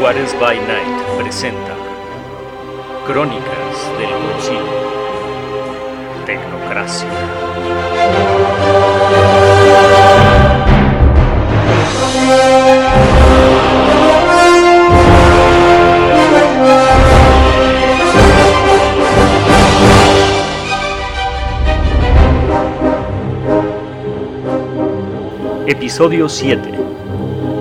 Juárez by Night presenta Crónicas del Concilio Tecnocracia. Episodio 7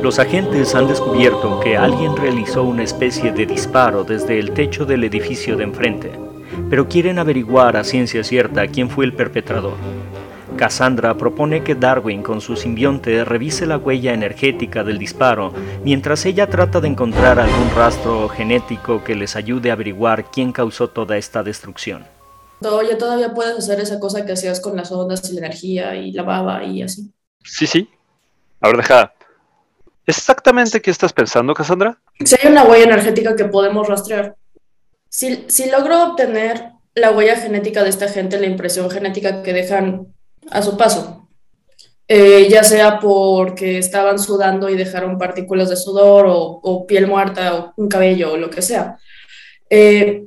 los agentes han descubierto que alguien realizó una especie de disparo desde el techo del edificio de enfrente, pero quieren averiguar a ciencia cierta quién fue el perpetrador. Cassandra propone que Darwin con su simbionte revise la huella energética del disparo, mientras ella trata de encontrar algún rastro genético que les ayude a averiguar quién causó toda esta destrucción. Oye, todavía puedes hacer esa cosa que hacías con las ondas y la energía y la baba y así. Sí, sí. A ver, deja, ¿Exactamente qué estás pensando, Cassandra? Si hay una huella energética que podemos rastrear. Si, si logro obtener la huella genética de esta gente, la impresión genética que dejan a su paso, eh, ya sea porque estaban sudando y dejaron partículas de sudor o, piel muerta o un cabello o lo que sea, eh,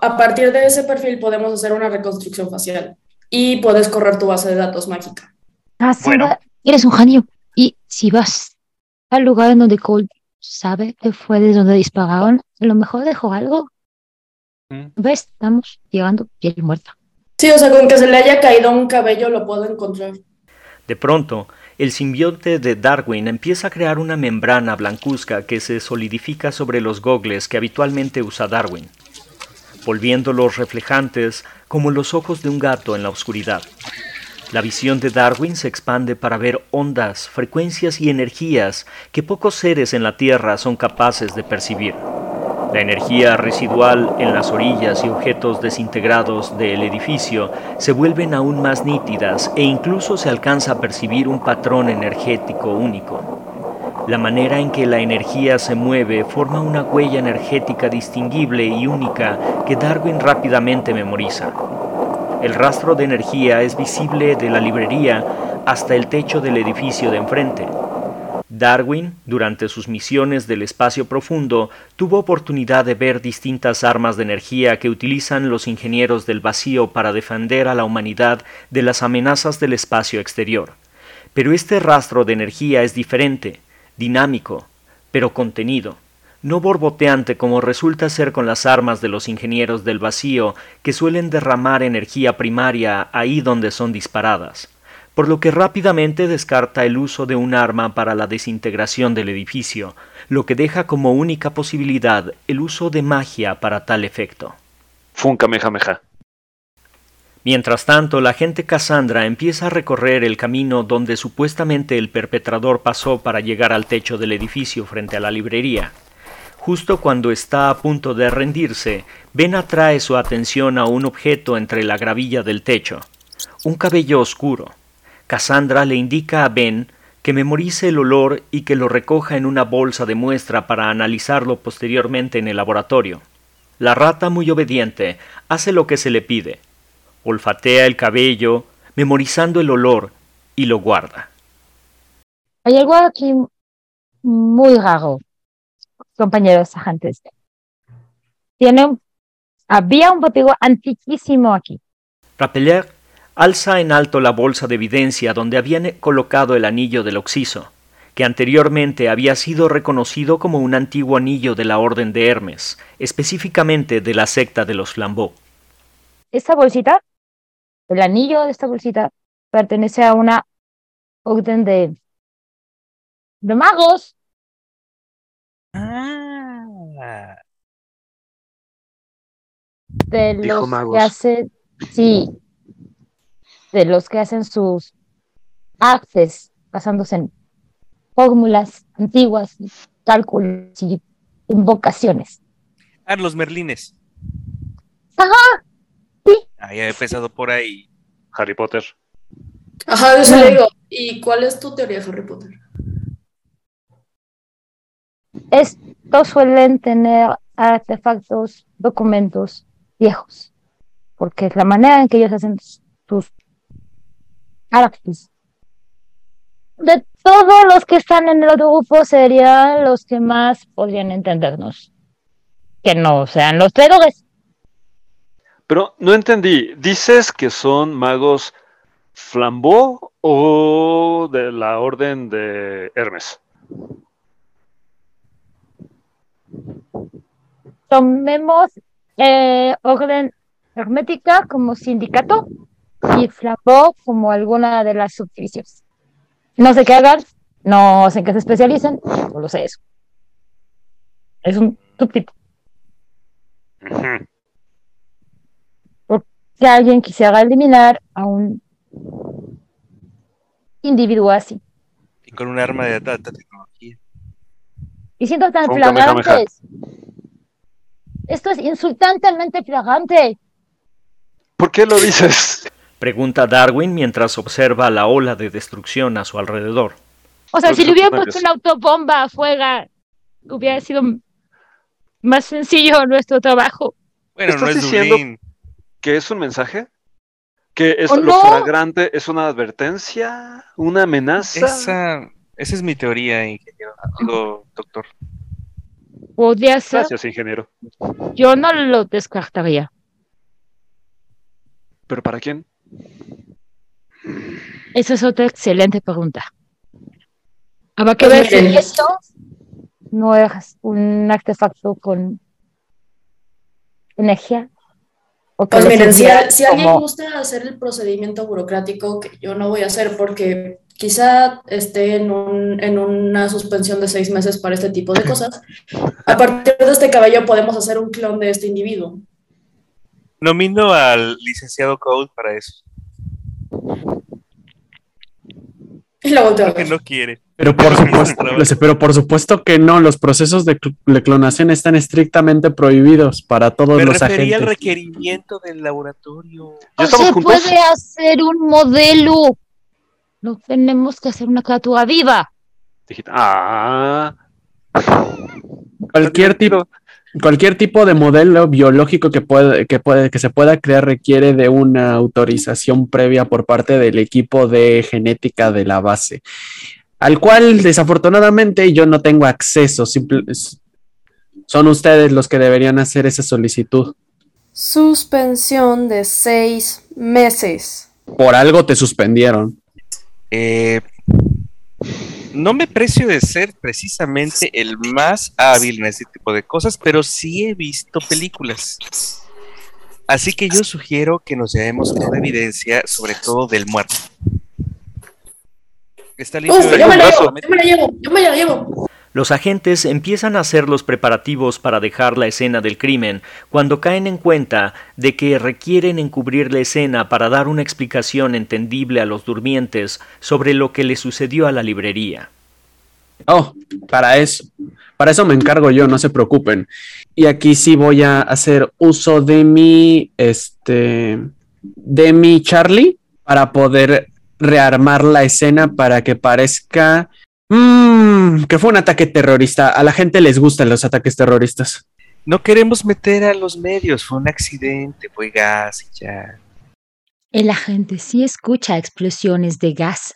a partir de ese perfil podemos hacer una reconstrucción facial y puedes correr tu base de datos mágica. Ah, bueno. eres un genio. Y si vas al lugar en donde Cole sabe que fue de donde dispararon, a lo mejor dejó algo. Mm. ¿Ves? Estamos llegando piel muerta. Sí, o sea, con que se le haya caído un cabello lo puedo encontrar. De pronto, el simbionte de Darwin empieza a crear una membrana blancuzca que se solidifica sobre los gogles que habitualmente usa Darwin, volviéndolos reflejantes como los ojos de un gato en la oscuridad. La visión de Darwin se expande para ver ondas, frecuencias y energías que pocos seres en la Tierra son capaces de percibir. La energía residual en las orillas y objetos desintegrados del edificio se vuelven aún más nítidas e incluso se alcanza a percibir un patrón energético único. La manera en que la energía se mueve forma una huella energética distinguible y única que Darwin rápidamente memoriza. El rastro de energía es visible de la librería hasta el techo del edificio de enfrente. Darwin, durante sus misiones del espacio profundo, tuvo oportunidad de ver distintas armas de energía que utilizan los ingenieros del vacío para defender a la humanidad de las amenazas del espacio exterior. Pero este rastro de energía es diferente, dinámico, pero contenido no borboteante como resulta ser con las armas de los ingenieros del vacío que suelen derramar energía primaria ahí donde son disparadas, por lo que rápidamente descarta el uso de un arma para la desintegración del edificio, lo que deja como única posibilidad el uso de magia para tal efecto. Funka meja Mientras tanto, la gente Cassandra empieza a recorrer el camino donde supuestamente el perpetrador pasó para llegar al techo del edificio frente a la librería. Justo cuando está a punto de rendirse, Ben atrae su atención a un objeto entre la gravilla del techo, un cabello oscuro. Cassandra le indica a Ben que memorice el olor y que lo recoja en una bolsa de muestra para analizarlo posteriormente en el laboratorio. La rata, muy obediente, hace lo que se le pide. Olfatea el cabello, memorizando el olor, y lo guarda. Hay algo aquí muy raro compañeros agentes. Tiene, había un botigo antiquísimo aquí. Rappeler alza en alto la bolsa de evidencia donde habían colocado el anillo del Oxiso, que anteriormente había sido reconocido como un antiguo anillo de la Orden de Hermes, específicamente de la secta de los Flambeaux. Esta bolsita, el anillo de esta bolsita, pertenece a una orden de, de magos Ah. De los que hacen, sí, de los que hacen sus actes basándose en fórmulas antiguas, cálculos y invocaciones. Ah, los merlines. Ajá, sí. Ah, ya he empezado por ahí. Harry Potter. Ajá, eso le digo. ¿Y cuál es tu teoría, Harry Potter? Estos suelen tener artefactos, documentos viejos, porque es la manera en que ellos hacen sus artes. de todos los que están en el otro grupo serían los que más podrían entendernos. Que no sean los traidores. Pero no entendí. ¿Dices que son magos Flambeau o de la orden de Hermes? Tomemos eh, orden hermética como sindicato y Flambeau como alguna de las subdivisiones. No sé qué hagan, no sé en qué se especializan, no lo sé eso. Es un subtipo. Ujú. Que alguien quisiera eliminar a un individuo así. Y con un arma de alta tecnología. Y siendo tan flagrantes. Esto es insultantemente flagrante. ¿Por qué lo dices? Pregunta Darwin mientras observa la ola de destrucción a su alrededor. O sea, Los si le hubiera personajes. puesto una autobomba afuera, hubiera sido más sencillo nuestro trabajo. Bueno, no ¿Estás es diciendo- Dublín. ¿Que es un mensaje? ¿Que es ¿O lo no? flagrante es una advertencia? ¿Una amenaza? Esa, esa es mi teoría, ingeniero. Digo, doctor. Podría ser, Gracias, ingeniero. yo no lo descartaría. ¿Pero para quién? Esa es otra excelente pregunta. Habrá que Pues ver si esto no es un artefacto con energía. O Pues miren, si, sirviera si alguien gusta hacer el procedimiento burocrático, que yo no voy a hacer porque quizá esté en, un- en una suspensión de seis meses para este tipo de cosas, a partir de este cabello podemos hacer un clon de este individuo. Nomino al licenciado Cole para eso. Y la volteo que no quiere. Pero por supuesto, pero por supuesto que no, los procesos de, cl- de clonación están estrictamente prohibidos para todos Me los refería al agentes. requerimiento del laboratorio. ¿Ya No estamos se juntos? puede hacer un modelo. No tenemos que hacer una criatura viva. Dijiste, ah, Cualquier tipo, cualquier tipo de modelo biológico que puede, que puede, que se pueda crear requiere de una autorización previa por parte del equipo de genética de la base, al cual desafortunadamente yo no tengo acceso. simple- son ustedes los que deberían hacer esa solicitud. Suspensión de seis meses. Por algo te suspendieron. Eh, no me precio de ser precisamente el más hábil en este tipo de cosas, pero sí he visto películas. Así que yo sugiero que nos llevemos toda evidencia, sobre todo del muerto. Está Uf, de yo me llevo, yo me la llevo, yo me la llevo. Los agentes empiezan a hacer los preparativos para dejar la escena del crimen cuando caen en cuenta de que requieren encubrir la escena para dar una explicación entendible a los durmientes sobre lo que le sucedió a la librería. Oh, para eso. Para eso me encargo yo, no se preocupen. Y aquí sí voy a hacer uso de mi, este, de mi Charlie para poder rearmar la escena para que parezca mm, que fue un ataque terrorista. A la gente les gustan los ataques terroristas. No queremos meter a los medios, fue un accidente, fue gas y ya. El agente sí escucha explosiones de gas.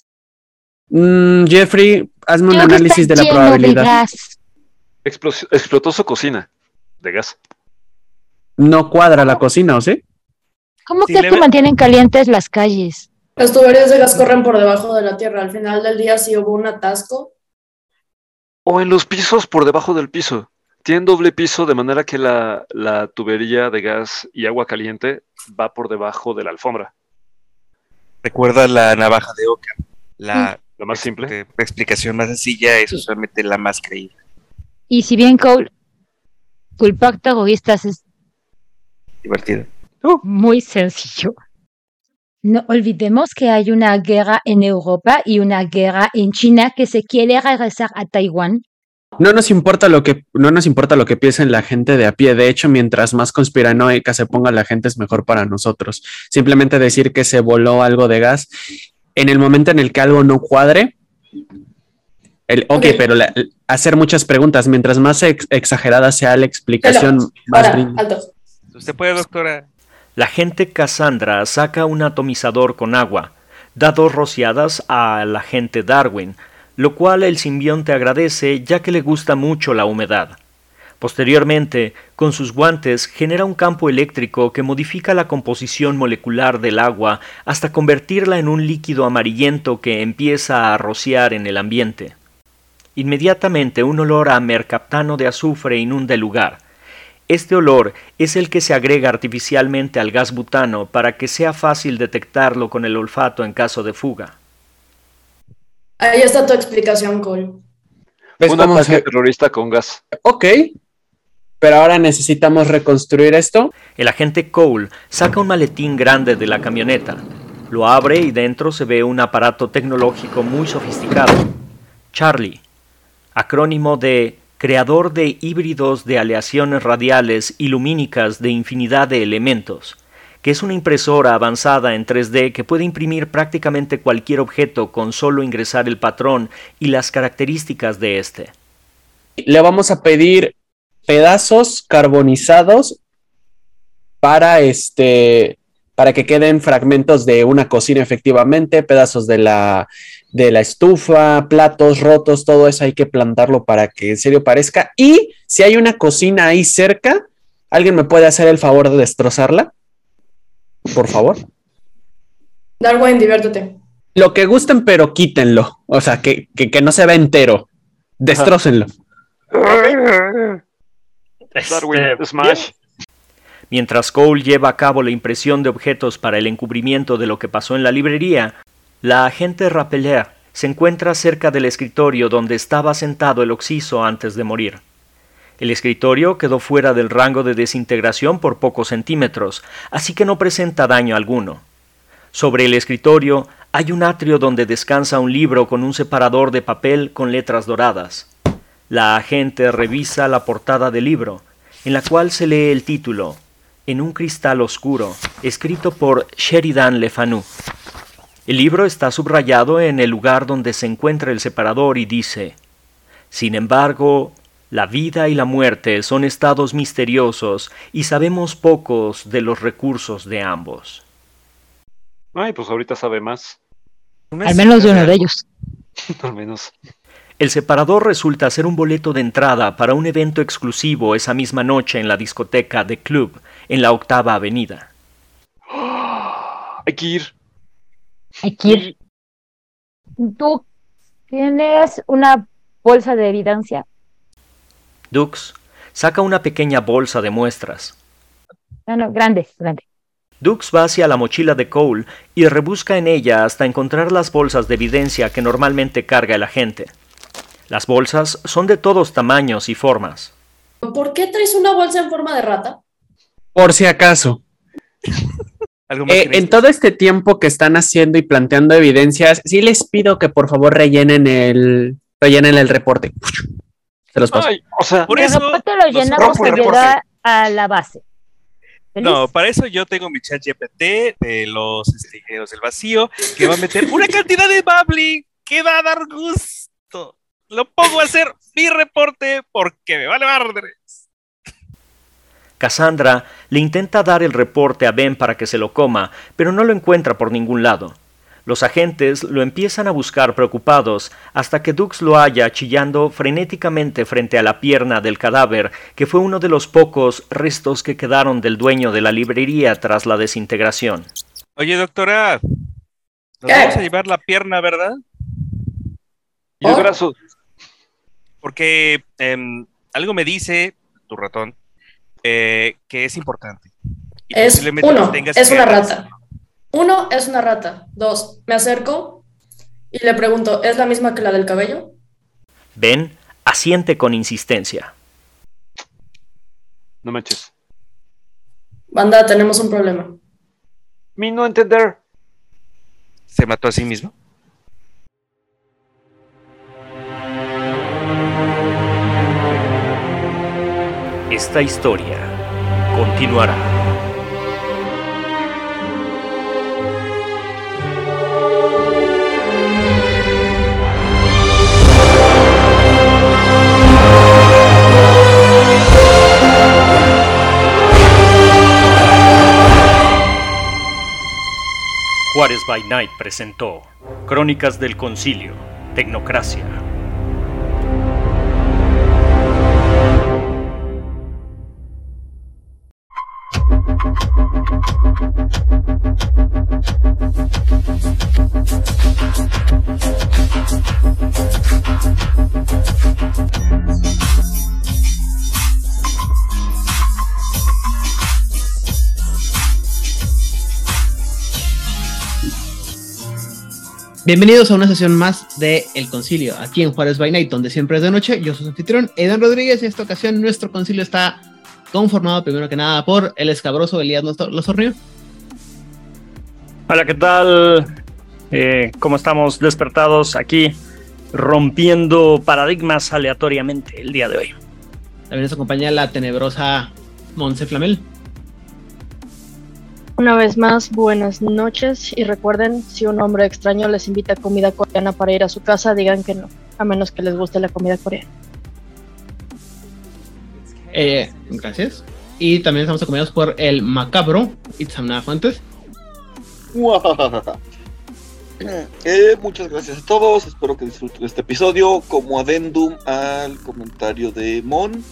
Mm, Jeffrey, hazme un Creo análisis de la probabilidad. gas. explos- explotó su cocina de gas. No cuadra la cocina, ¿o sí? ¿Cómo Sí, que mantienen calientes las calles? Las tuberías de gas corren por debajo de la tierra. Al final del día, si hubo un atasco, O en los pisos por debajo del piso. Tienen doble piso de manera que la, la tubería de gas y agua caliente va por debajo de la alfombra. Recuerda la navaja de Oca. La Lo más simple. este, explicación más sencilla es usualmente la más creíble. Y si bien Cole, culpar terroristas es Divertido. muy sencillo. No olvidemos que hay una guerra en Europa y una guerra en China que se quiere regresar a Taiwán. No nos importa lo que no nos importa lo que piensen la gente de a pie. De hecho, mientras más conspiranoica se ponga la gente es mejor para nosotros. Simplemente decir que se voló algo de gas en el momento en el que algo no cuadre. El, ok, Ok. pero la- hacer muchas preguntas. Mientras más ex- exagerada sea la explicación, más ahora, alto. Usted puede, doctora. La agente Cassandra saca un atomizador con agua, Da dos rociadas al agente Darwin, lo cual el simbionte agradece ya que le gusta mucho la humedad. Posteriormente, con sus guantes genera un campo eléctrico que modifica la composición molecular del agua hasta convertirla en un líquido amarillento que empieza a rociar en el ambiente. Inmediatamente un olor a mercaptano de azufre inunda el lugar. Este olor es el que se agrega artificialmente al gas butano para que sea fácil detectarlo con el olfato en caso de fuga. Ahí está tu explicación, Cole. Un ataque terrorista con gas. Ok. Pero ahora necesitamos reconstruir esto. El agente Cole saca un maletín grande de la camioneta. Lo abre y dentro se ve un aparato tecnológico muy sofisticado. Charlie, acrónimo de creador de híbridos de aleaciones radiales y lumínicas de infinidad de elementos, que es una impresora avanzada en 3D que puede imprimir prácticamente cualquier objeto con solo ingresar el patrón y las características de este. Le vamos a pedir pedazos carbonizados para este para que queden fragmentos de una cocina efectivamente, pedazos de la de la estufa, platos rotos, todo eso hay que plantarlo para que en serio parezca. Y si hay una cocina ahí cerca, ¿alguien me puede hacer el favor de destrozarla? Por favor. Darwin, diviértete. Lo que gusten, pero quítenlo. O sea, que, que, no se vea entero. Destrócenlo. Darwin, este, Smash. Mientras Cole lleva a cabo la impresión de objetos para el encubrimiento de lo que pasó en la librería, la agente Rappeler se encuentra cerca del escritorio donde estaba sentado el Oxiso antes de morir. El escritorio quedó fuera del rango de desintegración por pocos centímetros, así que no presenta daño alguno. Sobre el escritorio hay un atrio donde descansa un libro con un separador de papel con letras doradas. La agente revisa la portada del libro, en la cual se lee el título, En un cristal oscuro, escrito por Sheridan Le Fanu. El libro está subrayado en el lugar donde se encuentra el separador y dice, Sin embargo, la vida y la muerte son estados misteriosos y sabemos pocos de los recursos de ambos. Ay, pues ahorita sabe más. Al menos de uno de ellos. Al menos. El separador resulta ser un boleto de entrada para un evento exclusivo esa misma noche en la discoteca The Club, en la octava avenida. Hay que ir. Aquí. ¿Tú tienes una bolsa de evidencia? Dux saca una pequeña bolsa de muestras. No, no, grande, grande. Dux va hacia la mochila de Cole y rebusca en ella hasta encontrar las bolsas de evidencia que normalmente carga el agente. Las bolsas son de todos tamaños y formas. ¿Por qué traes una bolsa en forma de rata? Por si acaso. Eh, en todo este tiempo que están haciendo y planteando evidencias, sí les pido que por favor rellenen el, rellenen el reporte. Se los paso. o sea, por eso, reporte lo llenamos y llega a la base. No, para eso yo tengo mi chat GPT de los estijeros del vacío que va a meter una cantidad de bubbly que va a dar gusto. Lo pongo a hacer mi reporte porque me vale madre. Cassandra le intenta dar el reporte a Ben para que se lo coma, pero no lo encuentra por ningún lado. Los agentes lo empiezan a buscar preocupados hasta que Dux lo halla chillando frenéticamente frente a la pierna del cadáver, que fue uno de los pocos restos que quedaron del dueño de la librería tras la desintegración. Oye, doctora, nos vamos a llevar la pierna, ¿verdad? Y el brazo. Porque em, algo me dice, tu ratón, eh, que es importante. es uno, es una rata. Uno, es una rata. Dos, me acerco y le pregunto, ¿es la misma que la del cabello? Ben asiente con insistencia. No manches. Banda, tenemos un problema. Mi no entender. ¿Se mató a sí mismo? Esta historia continuará. Juárez by Night presentó Crónicas del Concilio, Tecnocracia. Bienvenidos a una sesión más de El Concilio, aquí en Juárez by Night, donde siempre es de noche. Yo soy su anfitrión, Edan Rodríguez, y en esta ocasión nuestro concilio está conformado primero que nada por el escabroso Elías Losorrio. Hola, ¿qué tal? Eh, ¿Cómo estamos despertados aquí, rompiendo paradigmas aleatoriamente el día de hoy? También nos acompaña la tenebrosa Monse Flamel. Una vez más, buenas noches y recuerden, si un hombre extraño les invita a comida coreana para ir a su casa, digan que no, a menos que les guste la comida coreana. Eh, gracias. Y también estamos acompañados por el macabro Itzamna Fuentes. Eh, muchas gracias a todos, espero que disfruten este episodio. Como adendum al comentario de Mon,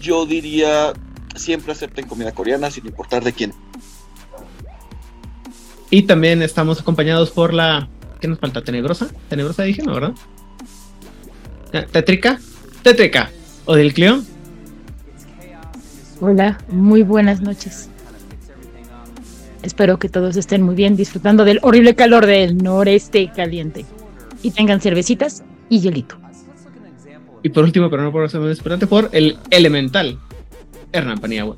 yo diría siempre acepten comida coreana sin importar de quién. Y también estamos acompañados por la. ¿Qué nos falta? ¿Tenebrosa? ¿Tenebrosa dije, no, verdad? ¿Tétrica? ¿Tétrica? ¿O del Cleo? Hola, muy buenas noches. Espero que todos estén muy bien disfrutando del horrible calor del noreste caliente. Y tengan cervecitas y hielito. Y por último, pero no por ser más por el elemental, Hernán Paniagua.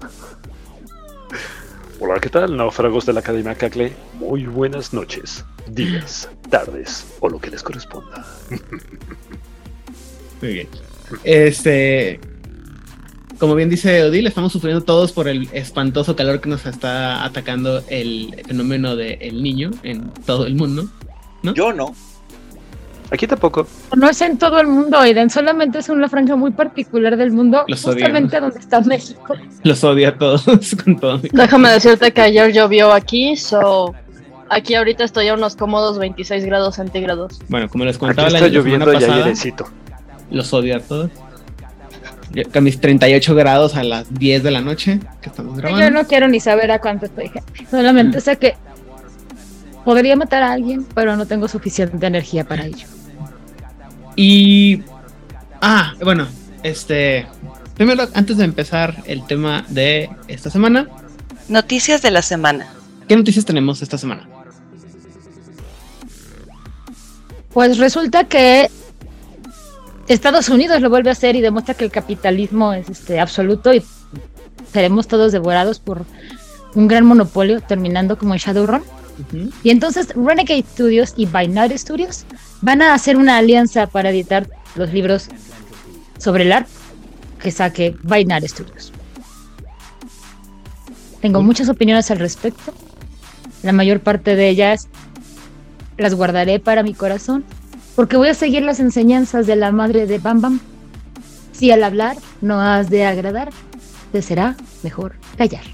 Hola, ¿qué tal? Náufragos de la Academia Cacle. Muy buenas noches, días, tardes o lo que les corresponda. Muy bien. Este. Como bien dice Odile, estamos sufriendo todos por el espantoso calor que nos está atacando el fenómeno del niño en todo el mundo. ¿no? Yo no. Aquí tampoco. No es en todo el mundo, Aiden, solamente es una franja muy particular del mundo, Los justamente donde está México. Los odia a todos con todo. Déjame decirte que ayer llovió aquí, so aquí ahorita estoy a unos cómodos 26 grados centígrados. Bueno, como les Aquí contaba la está semana lloviendo hay pasada, airecito. los odio a todos. Yo, con mis 38 grados a las 10 de la noche que estamos grabando. Yo no quiero ni saber a cuánto estoy, gente. solamente sé que podría matar a alguien, pero no tengo suficiente energía para ello. Y. Ah, bueno, este. Primero, antes de empezar el tema de esta semana, Noticias de la semana. ¿qué noticias tenemos esta semana? Pues resulta que Estados Unidos lo vuelve a hacer y demuestra que el capitalismo es este absoluto y seremos todos devorados por un gran monopolio, terminando como en Shadowrun. Y entonces Renegade Studios y Binary Studios van a hacer una alianza para editar los libros sobre el arte que saque Binary Studios. Tengo muchas opiniones al respecto. La mayor parte de ellas las guardaré para mi corazón porque voy a seguir las enseñanzas de la madre de Bam Bam. Si al hablar no has de agradar, te será mejor callar.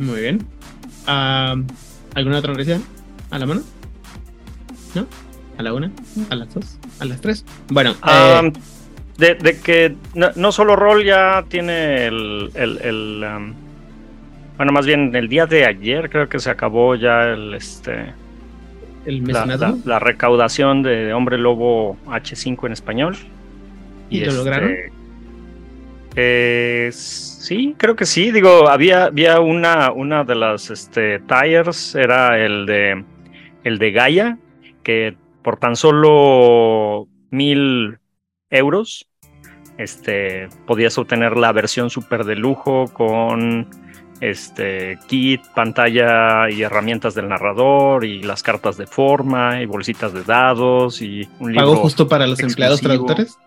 Muy bien. ¿Alguna otra noticia? ¿A la mano? ¿No? ¿A la una? ¿A las dos? ¿A las tres? Bueno, Ah, eh, de, de que no, no solo Roll ya tiene el, el- el, um, bueno, más bien el día de ayer creo que se acabó ya el este el la, la- la recaudación de Hombre Lobo H5 en español. ¿Y lo lograron? eh, sí, creo que sí. Digo, había, había una, una de las este, tires, era el de el de Gaia, que por tan solo mil euros este, podías obtener la versión súper de lujo con este kit, pantalla y herramientas del narrador y las cartas de forma y bolsitas de dados y un libro. ¿Pago justo para los empleados traductores?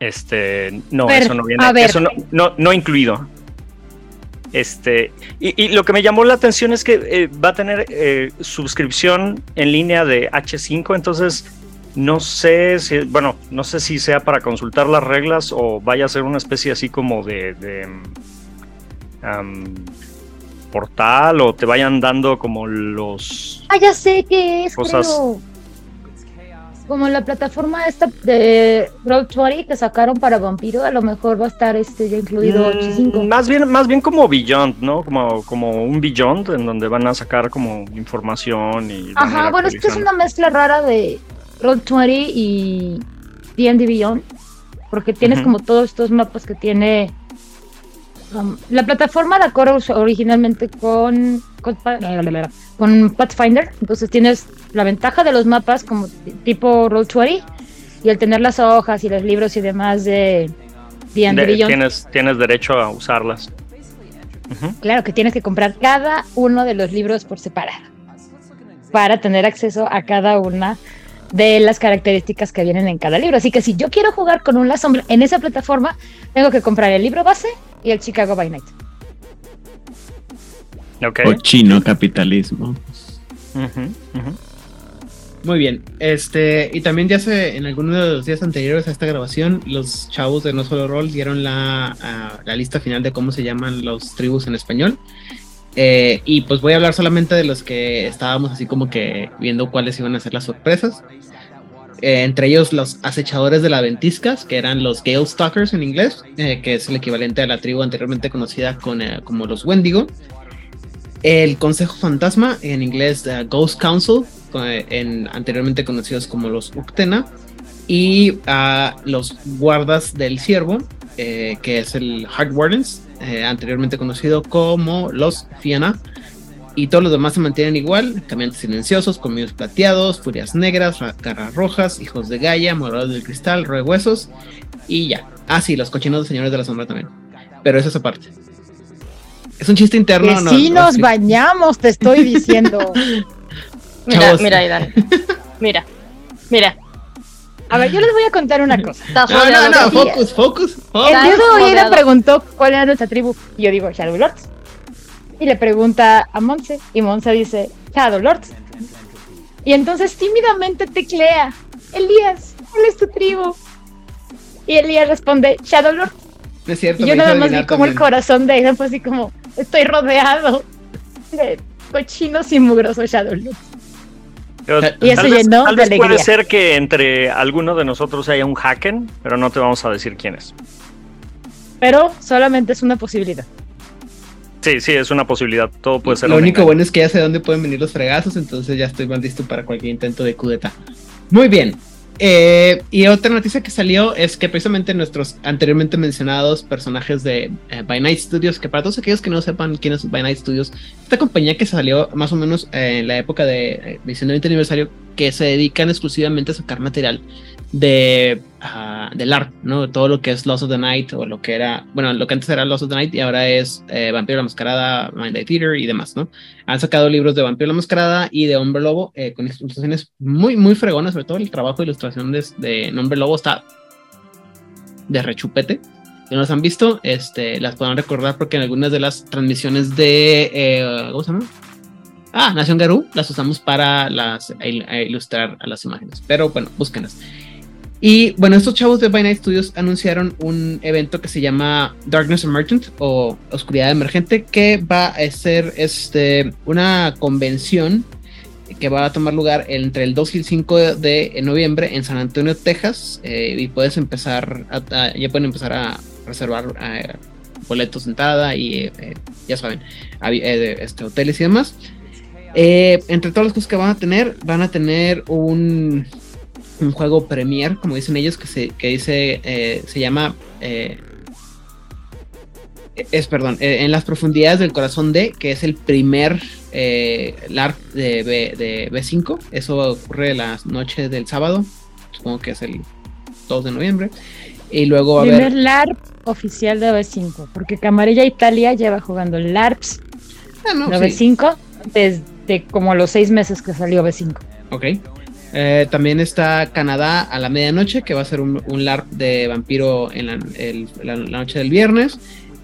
Este, no, Ver, eso no viene, eso no, no, no incluido. Este, y, y lo que me llamó la atención es que eh, va a tener eh, suscripción en línea de H5, entonces no sé si, bueno, no sé si sea para consultar las reglas o vaya a ser una especie así como de, portal o te vayan dando como los... Ah, ya sé que es, Cosas- creo. Como la plataforma esta de Road 20 que sacaron para Vampiro, a lo mejor va a estar este ya incluido Mm, 8.5. Más bien, más bien como Beyond, ¿no? Como, como un Beyond en donde van a sacar como información y... Ajá, bueno, es que es una mezcla rara de Road 20 y D&D Beyond, porque tienes como todos estos mapas que tiene... um, la plataforma la corre originalmente con, con, pa- con Pathfinder, entonces tienes la ventaja de los mapas como tipo Road 20 y el tener las hojas y los libros y demás de De- Beyond. tienes, tienes derecho a usarlas. Claro que tienes que comprar cada uno de los libros por separado para tener acceso a cada una de las características que vienen en cada libro. Así que si yo quiero jugar con un La Sombra en esa plataforma, tengo que comprar el libro base y el Chicago by Night. Ok. Cochino capitalismo. Ujú, ujú. Muy bien, este, y también ya se, en algunos de los días anteriores a esta grabación, los chavos de No Solo Roll dieron la, la lista final de cómo se llaman los tribus en español. Eh, y pues voy a hablar solamente de los que estábamos así como que viendo cuáles iban a ser las sorpresas. Eh, entre ellos los acechadores de la ventiscas, que eran los Gale Stalkers en inglés, eh, que es el equivalente a la tribu anteriormente conocida con, eh, como los Wendigo. El Consejo Fantasma, en inglés Ghost Council, co- en, anteriormente conocidos como los Uctena, y los Guardas del Ciervo, que es el Heart Wardens, anteriormente conocido como los Fianna, y todos los demás se mantienen igual, caminantes silenciosos, colmillos plateados, furias negras, ra- garras rojas, hijos de Gaia, morados del cristal, huesos y ya. Ah, sí, los cochinos señores de la sombra también. Pero eso es aparte. Es un chiste interno. que no- sí no, nos bañamos, te estoy diciendo. Mira, Chavos. mira, Aidan. Mira, mira. A ver, yo les voy a contar una cosa. No, no, no, de- focus, focus, focus. El dios de rodeado. preguntó cuál era nuestra tribu. Y yo digo, Shadow Lords. Y le pregunta a Monse. Y Monse dice, Shadow Lords. Y entonces tímidamente teclea, Elías, ¿cuál es tu tribu? Y Elías responde, Shadow Lords. No es cierto. Y yo nada más vi como el corazón de ella fue así como, estoy rodeado de cochinos y mugrosos Shadow Lords. Pero Y eso tal vez, llenó tal de vez puede alegría. ser que entre alguno de nosotros haya un Haken, pero no te vamos a decir quién es. Pero solamente es una posibilidad. Sí, sí, es una posibilidad. Todo puede ser Lo único engaño. bueno es que ya sé dónde pueden venir los fregazos, entonces ya estoy más listo para cualquier intento de cudeta. Muy bien. Eh, y otra noticia que salió es que precisamente nuestros anteriormente mencionados personajes de eh, By Night Studios, que para todos aquellos que no sepan quién es By Night Studios, esta compañía que salió más o menos eh, en la época de eh, edición de 20 aniversario, que se dedican exclusivamente a sacar material de ah, del art, ¿no? Todo lo que es Lost of the Night o lo que era, bueno, lo que antes era Lost of the Night y ahora es eh, Vampiro la Mascarada, Mind Eye Theater y demás, ¿no? Han sacado libros de Vampiro la Mascarada y de Hombre Lobo eh, con ilustraciones muy, muy fregonas, sobre todo el trabajo de ilustración de, de Hombre Lobo está de rechupete. Si no las han visto, este, las podrán recordar porque en algunas de las transmisiones de, eh, ¿cómo se llama? Ah, Nación Garú, las usamos para las, a ilustrar a las imágenes. Pero bueno, búsquenlas. Y bueno, estos chavos de By Studios anunciaron un evento que se llama Darkness Emergent o Oscuridad Emergente, que va a ser este, una convención que va a tomar lugar entre el 2 y el 5 de noviembre en San Antonio, Texas. eh, y puedes empezar, a, ya pueden empezar a reservar eh, boletos de entrada y eh, eh, ya saben, este, hoteles y demás. Entre todas las cosas que van a tener, van a tener un, un juego premier, como dicen ellos, que se, que dice, eh, se llama, eh, es, perdón, eh, en las profundidades del corazón de, que es el primer eh, LARP de, B, de B5. Eso ocurre la noche del sábado, supongo que es el 2 de noviembre. Y luego va a Primer haber... LARP oficial de B5, porque Camarilla Italia lleva jugando LARPs Ah, no, de sí. B5 desde como los seis meses que salió B5. Ok. Eh, también está Canadá a la medianoche, que va a ser un, un LARP de vampiro en la, noche del viernes.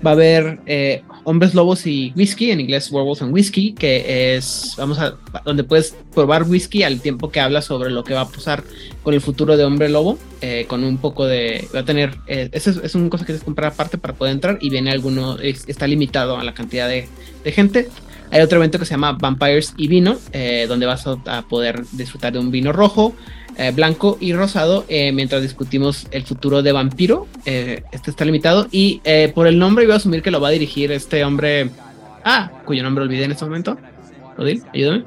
Va a haber, eh, Hombres Lobos y Whisky, en inglés Werewolves and Whisky, que es, vamos a, donde puedes probar whisky al tiempo que habla sobre lo que va a pasar con el futuro de Hombre Lobo, eh, con un poco de, va a tener, eso es, es una cosa que tienes que comprar aparte para poder entrar y viene alguno, está limitado a la cantidad de gente. Hay otro evento que se llama Vampires y Vino, eh, donde vas a, poder disfrutar de un vino rojo, eh, blanco y rosado eh, mientras discutimos el futuro de Vampiro. este está limitado y por el nombre iba a asumir que lo va a dirigir este hombre, ah, cuyo nombre olvidé en este momento. Odil, ayúdame.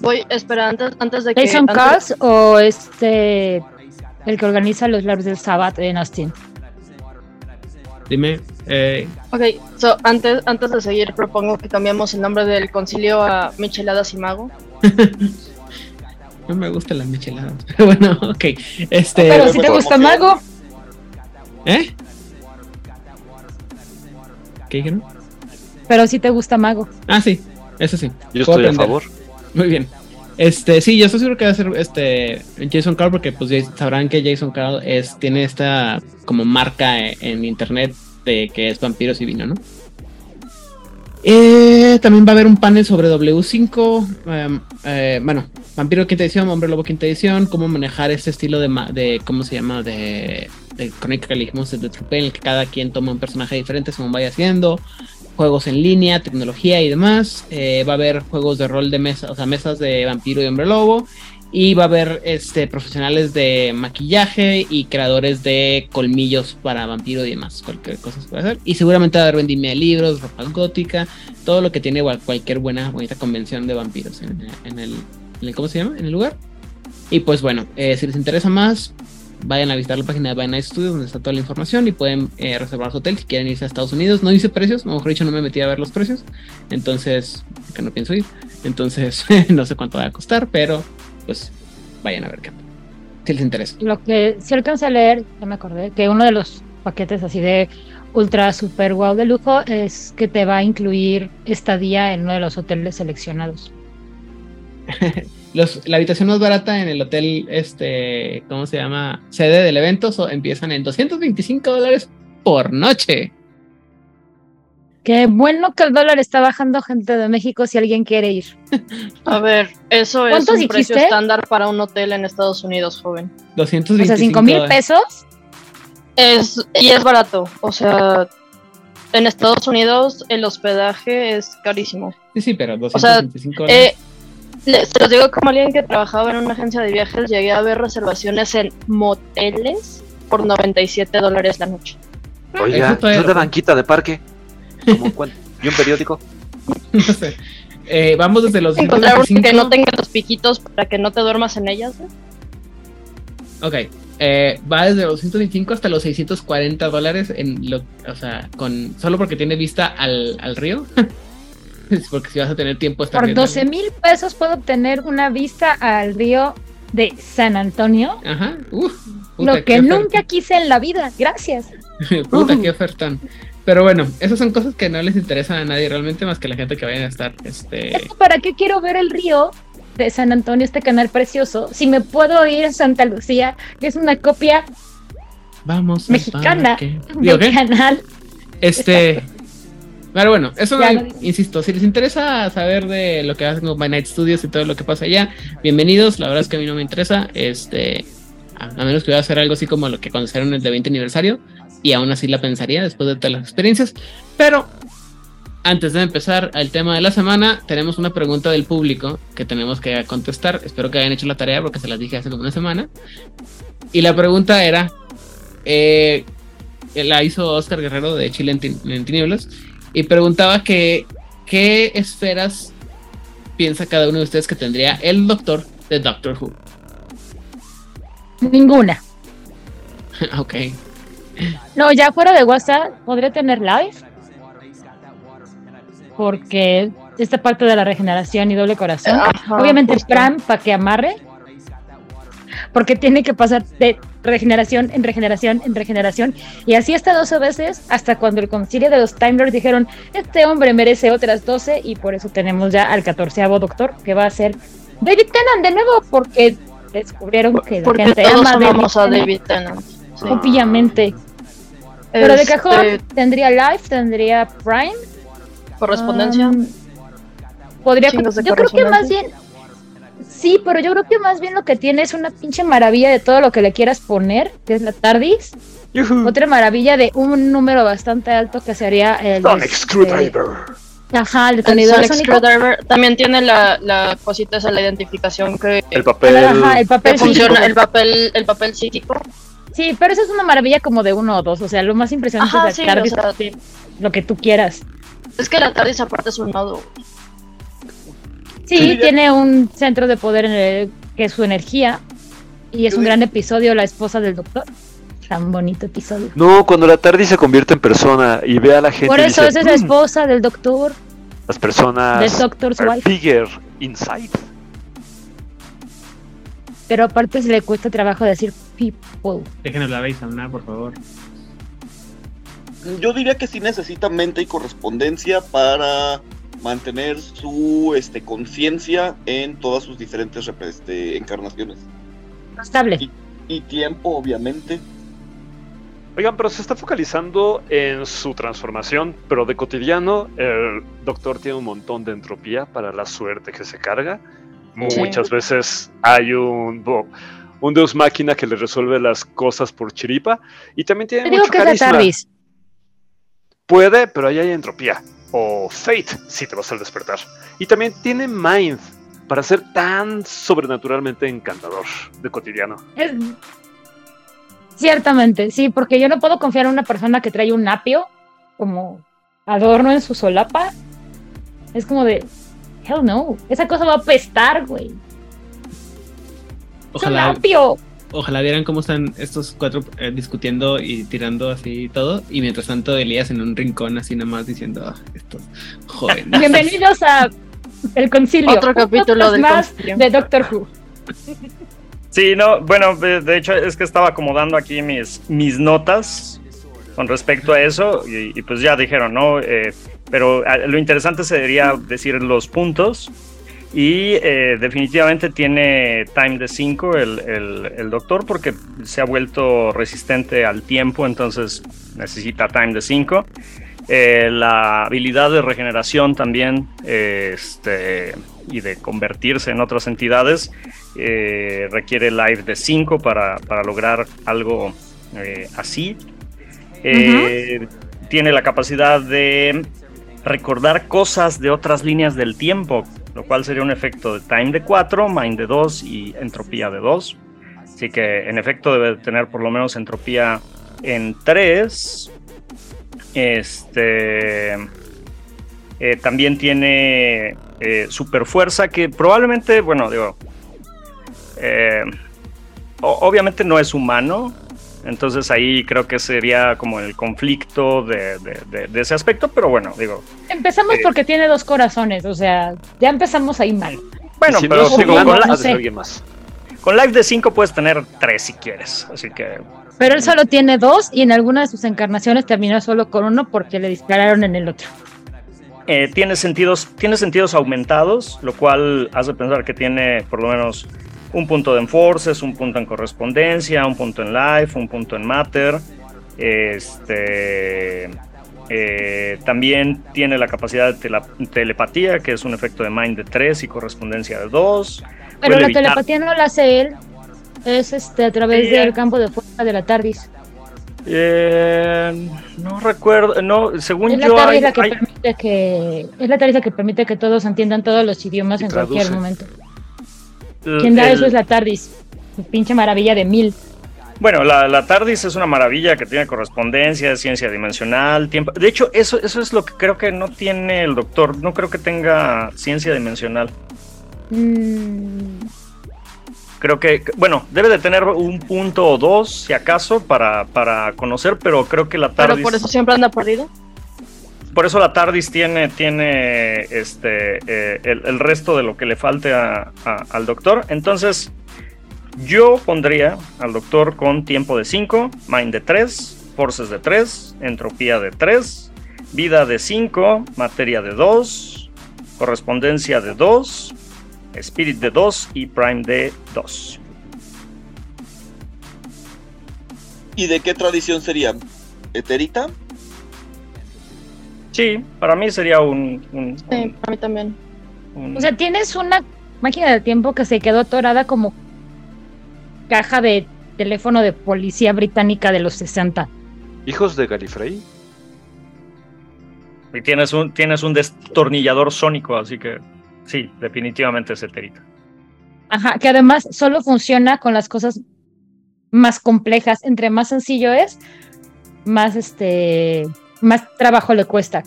Voy, espera, antes, antes de que... ¿Jason Cars o este, el que organiza los Labs del Sabbath en Austin? Dime. Eh... Ok, so, antes, antes de seguir, propongo que cambiemos el nombre del concilio a Micheladas y Mago. no me gustan las micheladas. Pero bueno, ok. Este, Pero si te gusta Mago. ¿Eh? ¿Qué dijeron? Pero si te gusta Mago. Ah, sí, eso sí. Yo estoy a favor. Muy bien. Este, sí, yo estoy seguro que va a ser este Jason Carl porque pues sabrán que Jason Carl es, tiene esta como marca en, internet de que es vampiros y vino, ¿no? Eh, también va a haber un panel sobre W5, em, eh, bueno, Vampiro quinta edición, Hombre Lobo quinta edición, cómo manejar este estilo de, de ¿cómo se llama? De, de Crónica de Trupe, en el que cada quien toma un personaje diferente según vaya haciendo, juegos en línea, tecnología y demás. Eh, va a haber juegos de rol de mesa, o sea, mesas de vampiro y hombre lobo. Y va a haber este, profesionales de maquillaje y creadores de colmillos para vampiro y demás. Cualquier cosa se puede hacer. Y seguramente va a haber vendimia de libros, ropa gótica, todo lo que tiene cualquier buena, bonita convención de vampiros en, el, ¿Cómo se llama? En el lugar. Y pues bueno, eh, si les interesa más, vayan a visitar la página de By Studios donde está toda la información y pueden eh, reservar su hotel si quieren irse a Estados Unidos. No dice precios, lo mejor dicho no me metí a ver los precios, entonces, que no pienso ir, entonces no sé cuánto va a costar, pero pues vayan a ver qué, si les interesa. Lo que si alcanza a leer, ya me acordé, que uno de los paquetes así de ultra super wow de lujo es que te va a incluir estadía en uno de los hoteles seleccionados. la habitación más barata en el hotel, este, ¿cómo se llama? Sede del evento, empiezan en 225 dólares por noche. Qué bueno que el dólar está bajando gente de México si alguien quiere ir. A ver, eso es un precio estándar para un hotel en Estados Unidos, joven. 225 O sea, 5 mil pesos. Es, y es barato, o sea, en Estados Unidos el hospedaje es carísimo. Sí, sí, pero 225 o sea, eh, se los digo como alguien que trabajaba en una agencia de viajes, llegué a ver reservaciones en moteles por 97 dólares la noche. Oiga, ¿no de banquita de parque? ¿Y un periódico? no sé. Eh, vamos desde los Encontrar que no tenga los piquitos para que no te duermas en ellas. Ok. Eh, va desde los 125 hasta los 640 dólares en lo, o sea, con solo porque tiene vista al, al río. Porque si vas a tener tiempo Por 12 mil pesos puedo obtener una vista al río de San Antonio. Ajá. lo que nunca quise en la vida. Gracias. puta, qué ofertón. Pero bueno, esas son cosas que no les interesan a nadie realmente más que la gente que vayan a estar. Este... ¿Para qué quiero ver el río de San Antonio, este canal precioso, si me puedo ir a Santa Lucía, que es una copia Vamos mexicana del canal? Este, pero bueno, eso, insisto, si les interesa saber de lo que hacen con My Night Studios y todo lo que pasa allá, bienvenidos. La verdad es que a mí no me interesa, este, a, menos que voy a hacer algo así como lo que conocieron el de 20 aniversario, y aún así la pensaría después de todas las experiencias. Pero antes de empezar el tema de la semana, tenemos una pregunta del público que tenemos que contestar. Espero que hayan hecho la tarea porque se las dije hace como una semana. Y la pregunta era, eh, la hizo Oscar Guerrero de Chile en Tinieblas y preguntaba que qué esferas piensa cada uno de ustedes que tendría el doctor de Doctor Who. Ninguna. ok. No, ya fuera de WhatsApp podría tener live. Porque esta parte de la regeneración y doble corazón. Obviamente Pram para que amarre porque tiene que pasar de regeneración en regeneración en regeneración. Y así hasta 12 veces, hasta cuando el concilio de los Time dijeron, este hombre merece otras 12 y por eso tenemos ya al 14 doctor, que va a ser David Tennant de nuevo, porque descubrieron que la gente ama a David Tennant. Obviamente. Pero de cajón este tendría Life, tendría Prime, Correspondencia. Um, podría. Yo creo que más bien. Sí, pero yo creo que más bien lo que tiene es una pinche maravilla de todo lo que le quieras poner, que es la TARDIS. Otra maravilla de un número bastante alto que sería el. Sonic este, Screwdriver. Ajá, el El detonador Sonic. Screwdriver también tiene la, la cosita esa, la identificación que, El papel. Ajá, el que papel funciona, psíquico. el papel, el papel psíquico. Sí, pero eso es una maravilla como de uno o dos. O sea, lo más impresionante Ajá, es sí, la TARDIS, o sea- sí, lo que tú quieras. Es que la TARDIS aparte es un nodo. Sí, Sí, ya- tiene un centro de poder en el- que es su energía. Y es un gran episodio, La esposa del doctor. Tan bonito episodio. No, cuando la tarde se convierte en persona y ve a la gente Por eso dice, esa es la "Mm, esposa del doctor, las personas del doctor's are wife. bigger inside. Pero aparte se le cuesta trabajo decir people. Dejen hablar a Isauna, por favor. Yo diría que sí necesita mente y correspondencia para mantener su este, conciencia en todas sus diferentes este, encarnaciones. Estable. Y tiempo, obviamente. Oigan, pero se está focalizando en su transformación, pero de cotidiano el doctor tiene un montón de entropía para la suerte que se carga. Sí. Muchas veces hay un, un deus máquina que le resuelve las cosas por chiripa y también tiene Te digo mucho que es carisma. TARDIS. Puede, pero ahí hay entropía. O fate, si te vas al despertar. Y también tiene mind para ser tan sobrenaturalmente encantador de cotidiano. Es- Ciertamente, sí, porque yo no puedo confiar en una persona que trae un apio como adorno en su solapa. Es como de, hell no, esa cosa va a apestar, güey. Ojalá, apio. ojalá vieran cómo están estos cuatro eh, discutiendo y tirando así todo. Y mientras tanto, Elías en un rincón, así nada más diciendo, "Ah, estos jóvenes. Bienvenidos a El Concilio. Otro capítulo del más Concilio. de Doctor Who. Sí, no, bueno, de de hecho es que estaba acomodando aquí mis, mis notas con respecto a eso y, y pues ya dijeron, ¿no? Eh, pero ah, lo interesante sería decir los puntos y eh, definitivamente tiene time de 5 el, el- el doctor porque se ha vuelto resistente al tiempo, entonces necesita time de 5. la habilidad de regeneración también eh, este, y de convertirse en otras entidades eh, requiere life de 5 para, para lograr algo eh, así. Eh, Tiene la capacidad de recordar cosas de otras líneas del tiempo, lo cual sería un efecto de time de 4, mind de 2 y entropía de 2. Así que en efecto debe tener por lo menos entropía en 3. Este. eh, también tiene eh, super fuerza que probablemente, bueno, digo, eh, obviamente no es humano, entonces ahí creo que sería como el conflicto de, de- de- de ese aspecto, pero bueno, digo, Empezamos Eh. porque tiene dos corazones, o sea, ya empezamos ahí mal. bueno, si pero no digo, con, la- sé. más. con life de 5 puedes tener 3 si quieres, así que Pero él solo tiene dos y en alguna de sus encarnaciones terminó solo con uno porque le dispararon en el otro. eh, tiene, sentidos, tiene sentidos aumentados, lo cual hace pensar que tiene por lo menos un punto de enforces, un punto en correspondencia, un punto en life, un punto en matter. Este, eh, también tiene la capacidad de telepatía, que es un efecto de mind de 3 y correspondencia de 2. Pero Puede la evitar- telepatía no la hace él, es este a través Sí, del eh. campo de fuerza de la TARDIS. Eh, no recuerdo, no, según Es la yo TARDIS hay- la que hay- permite que es la TARDIS la que permite que todos entiendan todos los idiomas Y en cualquier momento. Quien da el- eso es la TARDIS. Pinche maravilla de mil. Bueno, la, la TARDIS es una maravilla que tiene correspondencia, ciencia dimensional, tiempo. De hecho, eso, eso es lo que creo que no tiene el doctor. No creo que tenga ciencia dimensional. Mm, Creo que, bueno, debe de tener un punto o dos, si acaso, para, para conocer, pero creo que la Pero TARDIS. por eso siempre anda perdido. Por eso la TARDIS tiene, tiene este, eh, el, el resto de lo que le falte a- a- al doctor. Entonces, yo pondría al doctor con tiempo de 5, mind de 3, forces de 3, entropía de 3, vida de 5, materia de 2, correspondencia de 2, spirit de 2 y prime de 2. ¿Y de qué tradición sería? ¿Etérita? Sí, para mí sería un... un- Sí, para mí también. un- O sea, tienes una máquina de tiempo que se quedó atorada como caja de teléfono de policía británica de los 60. Hijos de Galifrey. y tienes un, tienes un destornillador sónico, así que sí, definitivamente es eterita. Ajá, que además solo funciona con las cosas más complejas. Entre más sencillo es, más este, más trabajo le cuesta.